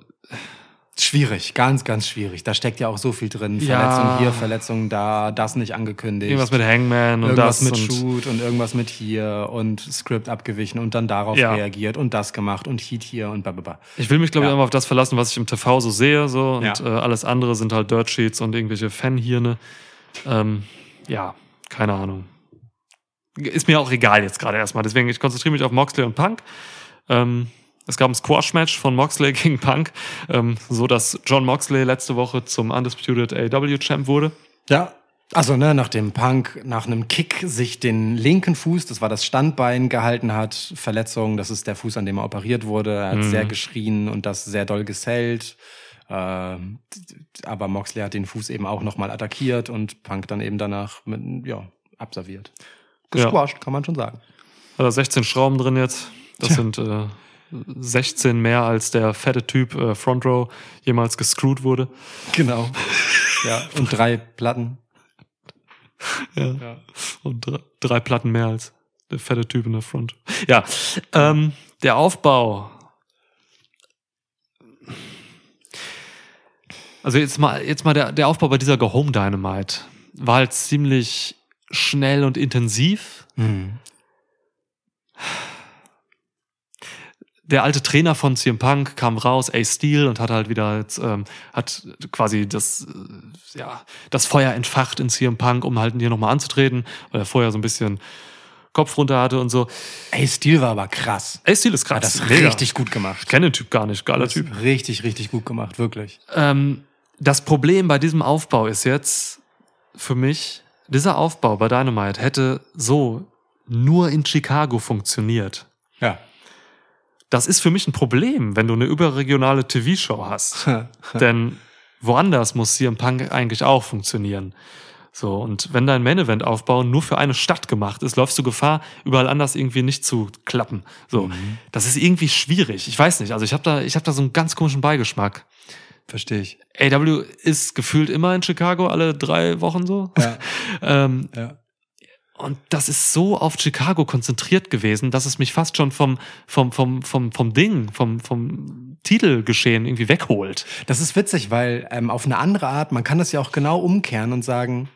Schwierig, ganz, ganz schwierig. Da steckt ja auch so viel drin. Ja. Verletzung hier, Verletzung da, das nicht angekündigt. irgendwas mit Hangman und irgendwas das mit und Shoot und irgendwas mit hier und Script abgewichen und dann darauf Ja. reagiert und das gemacht und Heat hier und bababa. Ich will mich, glaube ich, Ja. immer auf das verlassen, was ich im TV so sehe, so und Ja. äh, alles andere sind halt Dirt Sheets und irgendwelche Fanhirne. Ähm, ja, keine Ahnung. Ist mir auch egal jetzt gerade erstmal. Deswegen, ich konzentriere mich auf Moxley und Punk. Ähm, es gab ein Squash-Match von Moxley gegen Punk, ähm, so dass John Moxley letzte Woche zum Undisputed AW-Champ wurde. Ja. Also, ne, nachdem Punk nach einem Kick sich den linken Fuß, das war das Standbein, gehalten hat, Verletzung, das ist der Fuß, an dem er operiert wurde. Er hat Mhm. sehr geschrien und das sehr doll gesellt. Ähm, aber Moxley hat den Fuß eben auch nochmal attackiert und Punk dann eben danach mit, ja, abserviert. Ja. Gesquashed, kann man schon sagen. Hat er 16 Schrauben drin jetzt. Das Tja. sind äh, 16 mehr als der fette Typ äh, Front Row jemals gescrewt wurde. Genau. ja, und drei Platten. Ja. Und drei, drei Platten mehr als der fette Typ in der Front. Ja, ähm, der Aufbau. Also jetzt mal, jetzt mal der, der Aufbau bei dieser Go Home Dynamite war halt ziemlich schnell und intensiv. Mhm. der alte Trainer von CM Punk kam raus, Ace Steel, und hat halt wieder jetzt, ähm, hat quasi das, äh, ja, das Feuer entfacht in CM Punk, um halt hier nochmal anzutreten, weil er vorher so ein bisschen Kopf runter hatte und so. Ey, Stil war aber krass. Ace Steel ist Hat krass. das mega. richtig gut gemacht. Ich kenne den Typ gar nicht, geiler Das Typ. Richtig, richtig gut gemacht, wirklich. Ähm, das Problem bei diesem Aufbau ist jetzt für mich, dieser Aufbau bei Dynamite hätte so nur in Chicago funktioniert. Ja. das ist für mich ein Problem, wenn du eine überregionale TV-Show hast. Denn woanders muss CM Punk eigentlich auch funktionieren. So, und wenn dein Main-Event-Aufbau nur für eine Stadt gemacht ist, läufst du Gefahr, überall anders irgendwie nicht zu klappen. So, das ist irgendwie schwierig. Ich weiß nicht. Also ich habe da, ich habe da so einen ganz komischen Beigeschmack. Verstehe ich. AW ist gefühlt immer in Chicago, alle drei Wochen so. Ja. ähm, Ja. und das ist so auf Chicago konzentriert gewesen, dass es mich fast schon vom, vom, vom, vom, vom Ding, vom, vom Titelgeschehen irgendwie wegholt. Das ist witzig, weil ähm, auf eine andere Art, man kann das ja auch genau umkehren und sagen,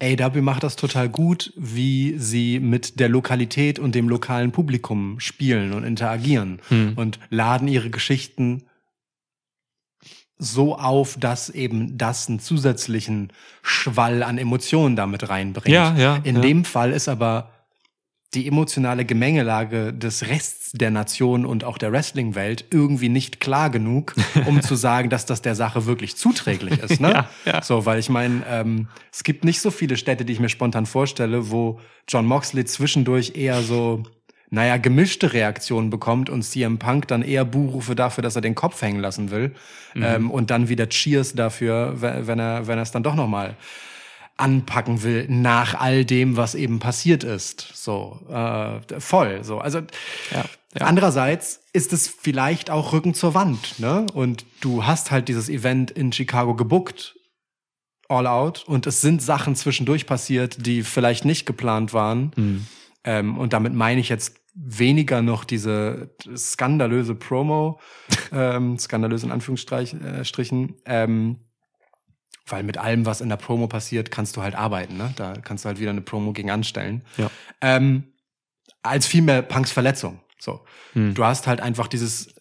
AW macht das total gut, wie sie mit der Lokalität und dem lokalen Publikum spielen und interagieren Hm. und laden ihre Geschichten so auf, dass eben das einen zusätzlichen Schwall an Emotionen damit reinbringt. Ja, ja, In ja. dem Fall ist aber die emotionale Gemengelage des Rests der Nation und auch der Wrestling-Welt irgendwie nicht klar genug, um zu sagen, dass das der Sache wirklich zuträglich ist. Ne? Ja, ja. So, weil ich meine, ähm, es gibt nicht so viele Städte, die ich mir spontan vorstelle, wo John Moxley zwischendurch eher so, naja, gemischte Reaktionen bekommt und CM Punk dann eher Buhrufe dafür, dass er den Kopf hängen lassen will ähm, und dann wieder Cheers dafür, we- wenn er wenn er es dann doch noch mal anpacken will nach all dem, was eben passiert ist. So äh, voll. So also Ja, ja. andererseits ist es vielleicht auch Rücken zur Wand, ne? Und du hast halt dieses Event in Chicago gebuckt. All out und es sind Sachen zwischendurch passiert, die vielleicht nicht geplant waren. Hm. Ähm, und damit meine ich jetzt weniger noch diese skandalöse Promo, ähm, skandalös in Anführungsstrichen, äh, ähm, weil mit allem, was in der Promo passiert, kannst du halt arbeiten. Ne? Da kannst du halt wieder eine Promo gegen anstellen. Ja. Ähm, als vielmehr Punks Verletzung. So, Hm. du hast halt einfach dieses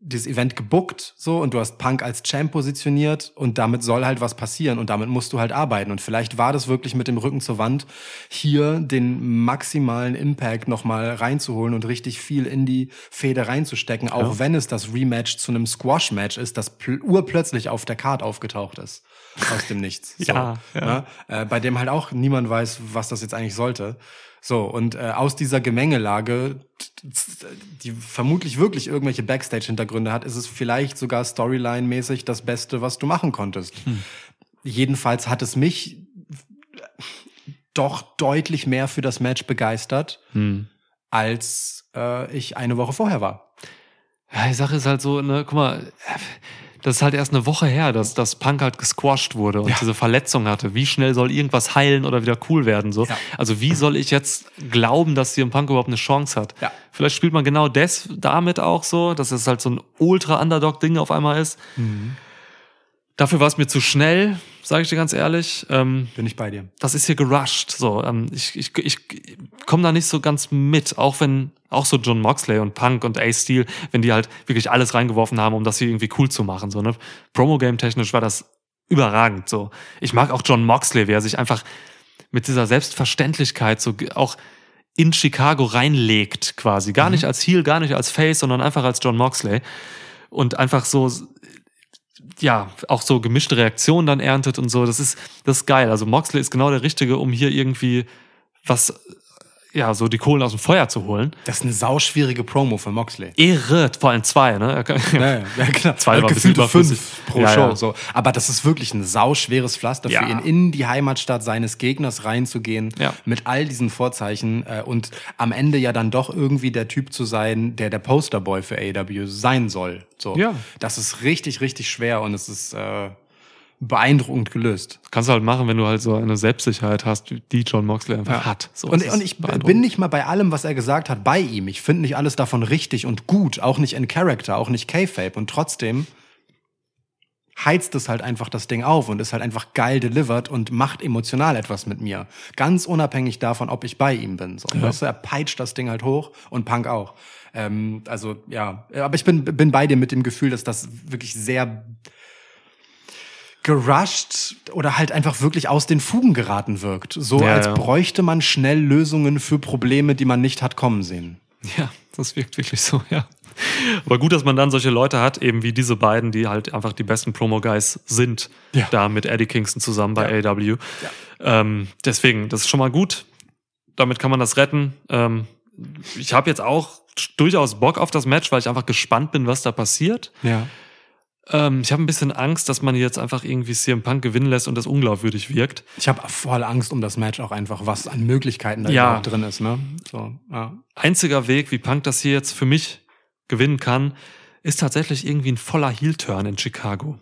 dieses Event gebuckt so und du hast Punk als Champ positioniert und damit soll halt was passieren und damit musst du halt arbeiten und vielleicht war das wirklich mit dem Rücken zur Wand hier den maximalen Impact nochmal reinzuholen und richtig viel in die Fehde reinzustecken, auch Ja. wenn es das Rematch zu einem Squash-Match ist, das pl urplötzlich auf der Card aufgetaucht ist aus dem Nichts. So, Ja, ja. Ne? Äh, bei dem halt auch niemand weiß, was das jetzt eigentlich sollte. So, und äh, aus dieser Gemengelage, die vermutlich wirklich irgendwelche Backstage-Hintergründe hat, ist es vielleicht sogar Storyline-mäßig das Beste, was du machen konntest. Jedenfalls hat es mich doch deutlich mehr für das Match begeistert, Hm. als äh, ich eine Woche vorher war. Ja, die Sache ist halt so, ne, guck mal, das ist halt erst eine Woche her, dass, dass Punk halt gesquasht wurde und Ja. diese Verletzung hatte. Wie schnell soll irgendwas heilen oder wieder cool werden? So? Ja. Also wie soll ich jetzt glauben, dass CM Punk überhaupt eine Chance hat? Ja. Vielleicht spielt man genau das damit auch so, dass es halt so ein Ultra-Underdog-Ding auf einmal ist. Mhm. Dafür war es mir zu schnell, sage ich dir ganz ehrlich. Ähm, Bin ich bei dir. das ist hier gerusht. So, ähm, ich ich, ich komme da nicht so ganz mit, auch wenn auch so John Moxley und Punk und Ace Steel, wenn die halt wirklich alles reingeworfen haben, um das hier irgendwie cool zu machen. So, ne? Promo-Game technisch war das überragend. So, ich mag auch John Moxley, wie er sich einfach mit dieser Selbstverständlichkeit so auch in Chicago reinlegt, quasi. Gar nicht als Heel, gar nicht als Face, sondern einfach als John Moxley. Und einfach so ja, auch so gemischte Reaktionen dann erntet und so. Das ist, das ist geil. Also Moxley ist genau der Richtige, um hier irgendwie was, ja, so die Kohlen aus dem Feuer zu holen. Das ist eine sauschwierige Promo von Moxley. Irre, vor allem zwei, ne? Kann- Ja, genau. Zwei Also war gefühlte fünf pro Ja, Show. ja. So. Aber das ist wirklich ein sauschweres Pflaster Ja. für ihn, in die Heimatstadt seines Gegners reinzugehen, mit all diesen Vorzeichen äh, und am Ende ja dann doch irgendwie der Typ zu sein, der der Posterboy für AEW sein soll. So. Ja. Das ist richtig, richtig schwer und es ist äh, beeindruckend gelöst. Kannst du halt machen, wenn du halt so eine Selbstsicherheit hast, die John Moxley einfach hat. So, und, das und ich bin nicht mal bei allem, was er gesagt hat, bei ihm. Ich finde nicht alles davon richtig und gut, auch nicht in Character, auch nicht K-Fape. Und trotzdem heizt es halt einfach das Ding auf und ist halt einfach geil delivered und macht emotional etwas mit mir. Ganz unabhängig davon, ob ich bei ihm bin. So. Weißt du, er peitscht das Ding halt hoch und Punk auch. Ähm, also ja, aber ich bin, bin bei dir mit dem Gefühl, dass das wirklich sehr gerusht oder halt einfach wirklich aus den Fugen geraten wirkt. So Ja, als ja. bräuchte man schnell Lösungen für Probleme, die man nicht hat kommen sehen. Ja, das wirkt wirklich so, ja. Aber gut, dass man dann solche Leute hat, eben wie diese beiden, die halt einfach die besten Promo-Guys sind, Ja. da mit Eddie Kingston zusammen bei AEW. Ähm, deswegen, das ist schon mal gut. Damit kann man das retten. Ähm, ich habe jetzt auch durchaus Bock auf das Match, weil ich einfach gespannt bin, was da passiert. Ja. Ähm, ich habe ein bisschen Angst, dass man jetzt einfach irgendwie CM Punk gewinnen lässt und das unglaubwürdig wirkt. Ich habe voll Angst um das Match auch einfach, was an Möglichkeiten da Ja. drin ist, ne? So, ja. Einziger Weg, wie Punk das hier jetzt für mich gewinnen kann, ist tatsächlich irgendwie ein voller Heel-Turn in Chicago.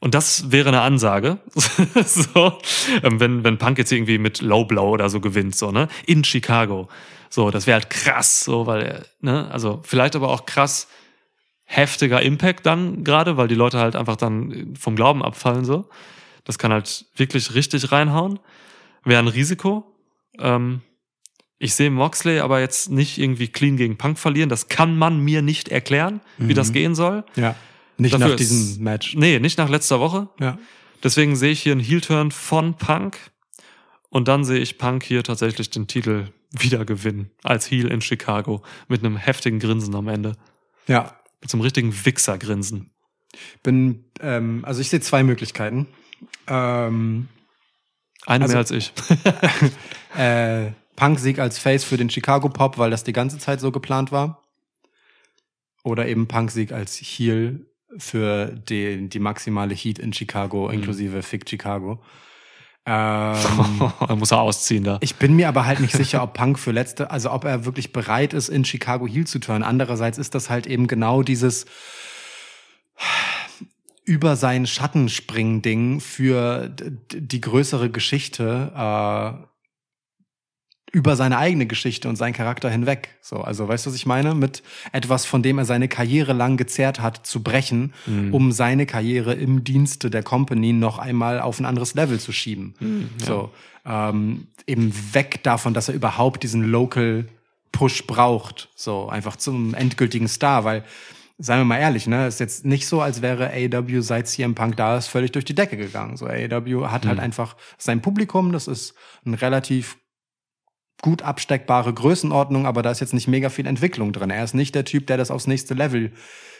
Und das wäre eine Ansage. so, ähm, wenn, wenn Punk jetzt irgendwie mit Low Blow oder so gewinnt, so, ne? In Chicago. So, das wäre halt krass, so, weil, er, ne, also vielleicht aber auch krass heftiger Impact dann gerade, weil die Leute halt einfach dann vom Glauben abfallen, so. Das kann halt wirklich richtig reinhauen. Wäre ein Risiko. Ähm, ich sehe Moxley aber jetzt nicht irgendwie clean gegen Punk verlieren. Das kann man mir nicht erklären, wie das gehen soll. ja. Nicht Dafür nach ist- diesem Match. Nee, nicht nach letzter Woche. Ja. Deswegen sehe ich hier einen Heel-Turn von Punk. Und dann sehe ich Punk hier tatsächlich den Titel wieder gewinnen. Als Heel in Chicago. Mit einem heftigen Grinsen am Ende. Ja. Mit so einem richtigen Wichser-Grinsen. Bin, ähm, also ich sehe zwei Möglichkeiten. Ähm, Eine Also- mehr als ich. äh, Punk-Sieg als Face für den Chicago Pop, weil das die ganze Zeit so geplant war. Oder eben Punk-Sieg als Heel für die, die maximale Heat in Chicago, inklusive Fick Chicago. Ähm, muss er ausziehen da. ich bin mir aber halt nicht sicher, ob Punk für letzte, also ob er wirklich bereit ist, in Chicago Heel zu turnen. Andererseits ist das halt eben genau dieses über seinen Schatten springen Ding für die größere Geschichte äh, über seine eigene Geschichte und seinen Charakter hinweg. So, also weißt du, was ich meine? Mit etwas, von dem er seine Karriere lang gezerrt hat, zu brechen, um seine Karriere im Dienste der Company noch einmal auf ein anderes Level zu schieben. So, ähm, eben weg davon, dass er überhaupt diesen Local Push braucht. So, einfach zum endgültigen Star, weil Seien wir mal ehrlich, ne, ist jetzt nicht so, als wäre AEW seit CM Punk da ist völlig durch die Decke gegangen. So AEW hat halt einfach sein Publikum, das ist ein relativ gut absteckbare Größenordnung, aber da ist jetzt nicht mega viel Entwicklung drin. Er ist nicht der Typ, der das aufs nächste Level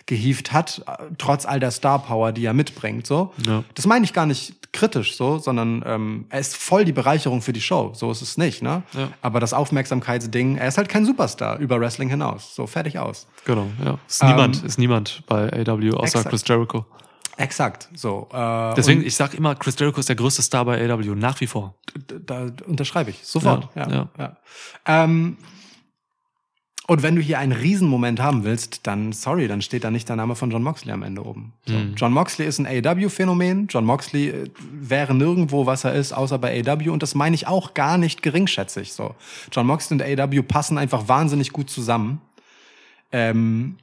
gehievt hat, äh, trotz all der Star Power, die er mitbringt. So, Ja. das meine ich gar nicht kritisch, so, sondern ähm, er ist voll die Bereicherung für die Show. So ist es nicht, ne? Ja. Aber das Aufmerksamkeitsding, er ist halt kein Superstar über Wrestling hinaus. So fertig aus. Genau, ja. Ist niemand, Ähm, ist niemand bei AW außer exakt. Chris Jericho. Exakt. So. Äh, Deswegen, ich sag immer, Chris Jericho ist der größte Star bei AW, nach wie vor. da unterschreibe ich sofort. Ja, Ja, ja. ja. Ähm, und wenn du hier einen Riesenmoment haben willst, dann, sorry, dann steht da nicht der Name von John Moxley am Ende oben. So. Mhm. John Moxley ist ein AEW-Phänomen. John Moxley äh, wäre nirgendwo, was er ist, außer bei AEW. Und das meine ich auch gar nicht geringschätzig. So. John Moxley und AEW passen einfach wahnsinnig gut zusammen. Ähm,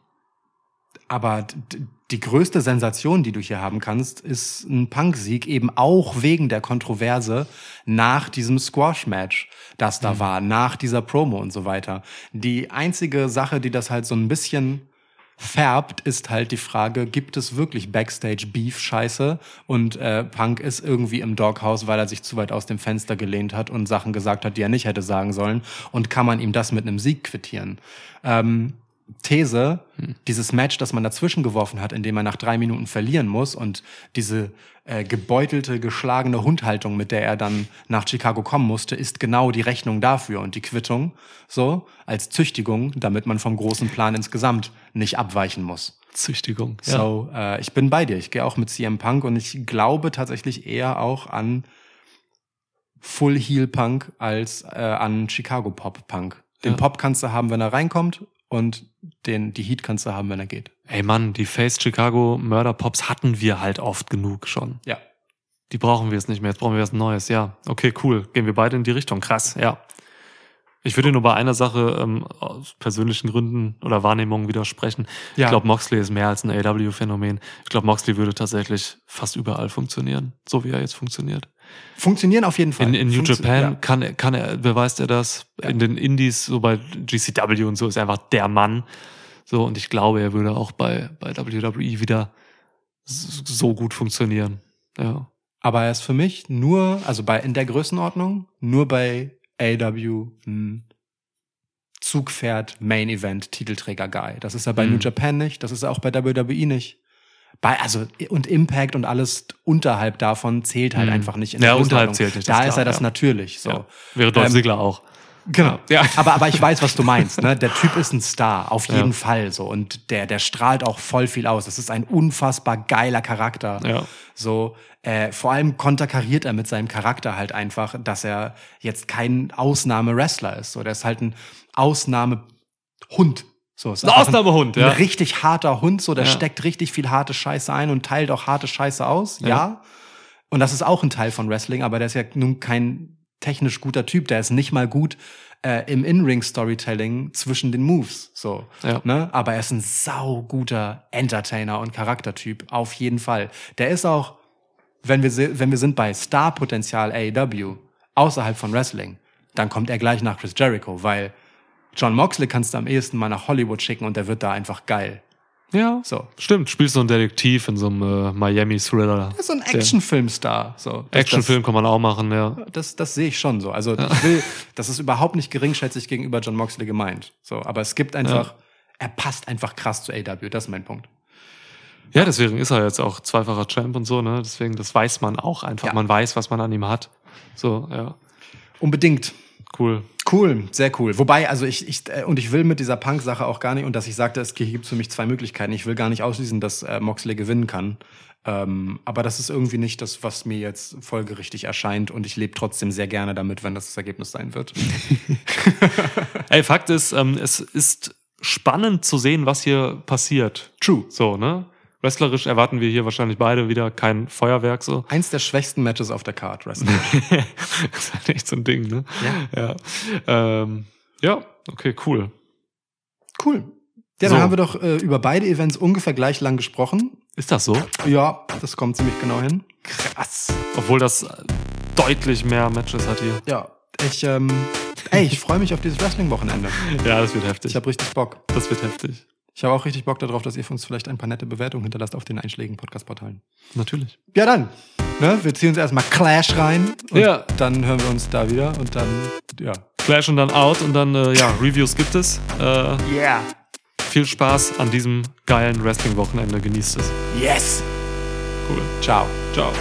aber die größte Sensation, die du hier haben kannst, ist ein Punk-Sieg, eben auch wegen der Kontroverse nach diesem Squash-Match, das da war, nach dieser Promo und so weiter. Die einzige Sache, die das halt so ein bisschen färbt, ist halt die Frage, gibt es wirklich Backstage-Beef-Scheiße und äh, Punk ist irgendwie im Doghouse, weil er sich zu weit aus dem Fenster gelehnt hat und Sachen gesagt hat, die er nicht hätte sagen sollen und kann man ihm das mit einem Sieg quittieren? Ähm, These, dieses Match, das man dazwischen geworfen hat, in dem er nach drei Minuten verlieren muss und diese äh, gebeutelte, geschlagene Hundhaltung, mit der er dann nach Chicago kommen musste, ist genau die Rechnung dafür und die Quittung so als Züchtigung, damit man vom großen Plan insgesamt nicht abweichen muss. Züchtigung. Ja. So, äh, ich bin bei dir. Ich gehe auch mit CM Punk und ich glaube tatsächlich eher auch an Full Heel Punk als äh, an Chicago Pop Punk. Den Ja. Pop kannst du haben, wenn er reinkommt und den, die Heat kannst du haben, wenn er geht. Ey Mann, die Face Chicago Murder Pops hatten wir halt oft genug schon. Ja. Die brauchen wir jetzt nicht mehr. Jetzt brauchen wir was Neues. Ja, okay, cool. Gehen wir beide in die Richtung. Krass, ja. Ich würde nur bei einer Sache ähm, aus persönlichen Gründen oder Wahrnehmungen widersprechen. Ja. Ich glaube, Moxley ist mehr als ein AW-Phänomen. Ich glaube, Moxley würde tatsächlich fast überall funktionieren, so wie er jetzt funktioniert. Funktionieren auf jeden Fall. In, in New Funktio- Japan Ja. kann, er- kann er, beweist er das. Ja. In den Indies, so bei GCW und so, ist er einfach der Mann. So, und ich glaube, er würde auch bei, bei WWE wieder so gut funktionieren. Ja. Aber er ist für mich nur, also bei in der Größenordnung, nur bei AW ein Zugpferd Main Event Titelträger Guy. Das ist er bei Mhm. New Japan nicht, das ist er auch bei WWE nicht. Bei, also, und Impact und alles unterhalb davon zählt halt Mhm. einfach nicht in Ja, der unterhalb Größenordnung. zählt nicht, Da ist ist klar, er das ja. natürlich, so. ja. Wäre Dolph Ähm, Ziggler auch. Genau. Ja. Aber, aber ich weiß, was du meinst. Ne? Der Typ ist ein Star, auf jeden Ja. Fall so. Und der, der strahlt auch voll viel aus. Das ist ein unfassbar geiler Charakter. Ja. So, äh, vor allem konterkariert er mit seinem Charakter halt einfach, dass er jetzt kein Ausnahme-Wrestler ist. So, der ist halt ein Ausnahmehund. So, ist Ein Ausnahmehund, ein, ja. Ein richtig harter Hund, so, der Ja. steckt richtig viel harte Scheiße ein und teilt auch harte Scheiße aus. ja. Und das ist auch ein Teil von Wrestling, aber der ist ja nun kein technisch guter Typ. Der ist nicht mal gut äh, im In-Ring-Storytelling zwischen den Moves. So, Ja. ne? Aber er ist ein sauguter Entertainer und Charaktertyp, auf jeden Fall. Der ist auch, wenn wir, wenn wir sind bei Star-Potenzial AEW, außerhalb von Wrestling, dann kommt er gleich nach Chris Jericho, weil John Moxley kannst du am ehesten mal nach Hollywood schicken und der wird da einfach geil. Ja. So. Stimmt, spielst so einen Detektiv in so einem äh, Miami-Thriller. Ist so ein Actionfilm-Star. So. Actionfilm kann man auch machen, ja. Das, das sehe ich schon so. Also ich will, das ist überhaupt nicht geringschätzig gegenüber John Moxley gemeint. So, aber es gibt einfach, er passt einfach krass zu AW. Das ist mein Punkt. Ja, deswegen ist er jetzt auch zweifacher Champ und so, ne? Deswegen, das weiß man auch einfach. Ja. Man weiß, was man an ihm hat. So, ja. Unbedingt. Cool. Cool, sehr cool. Wobei, also ich, ich äh, und ich will mit dieser Punk-Sache auch gar nicht, und dass ich sagte, es gibt für mich zwei Möglichkeiten. Ich will gar nicht ausschließen, dass äh, Moxley gewinnen kann. Ähm, aber das ist irgendwie nicht das, was mir jetzt folgerichtig erscheint. Und ich lebe trotzdem sehr gerne damit, wenn das das Ergebnis sein wird. Ey, Fakt ist, ähm, es ist spannend zu sehen, was hier passiert. True. So, ne? Wrestlerisch erwarten wir hier wahrscheinlich beide wieder kein Feuerwerk, so. Eins der schwächsten Matches auf der Card, Wrestling. das ist halt echt so ein Ding, ne? Ja. Ja, ähm, ja okay, cool. Cool. Ja, dann So. haben wir doch äh, über beide Events ungefähr gleich lang gesprochen. Ist das so? Ja, das kommt ziemlich genau hin. Krass. Obwohl das äh, deutlich mehr Matches hat hier. Ja, ich, ähm, ey, ich freue mich auf dieses Wrestling-Wochenende. Ja, das wird heftig. Ich habe richtig Bock. das wird heftig. Ich habe auch richtig Bock darauf, dass ihr für uns vielleicht ein paar nette Bewertungen hinterlasst auf den einschlägigen Podcast-Portalen. Natürlich. Ja, dann. Ne, wir ziehen uns erstmal Clash rein. Und Ja. Dann hören wir uns da wieder und dann, ja. Flash und dann out und dann, äh, ja, Reviews gibt es. Äh, Yeah. viel Spaß an diesem geilen Wrestling-Wochenende. Genießt es. Yes. Cool. Ciao. Ciao.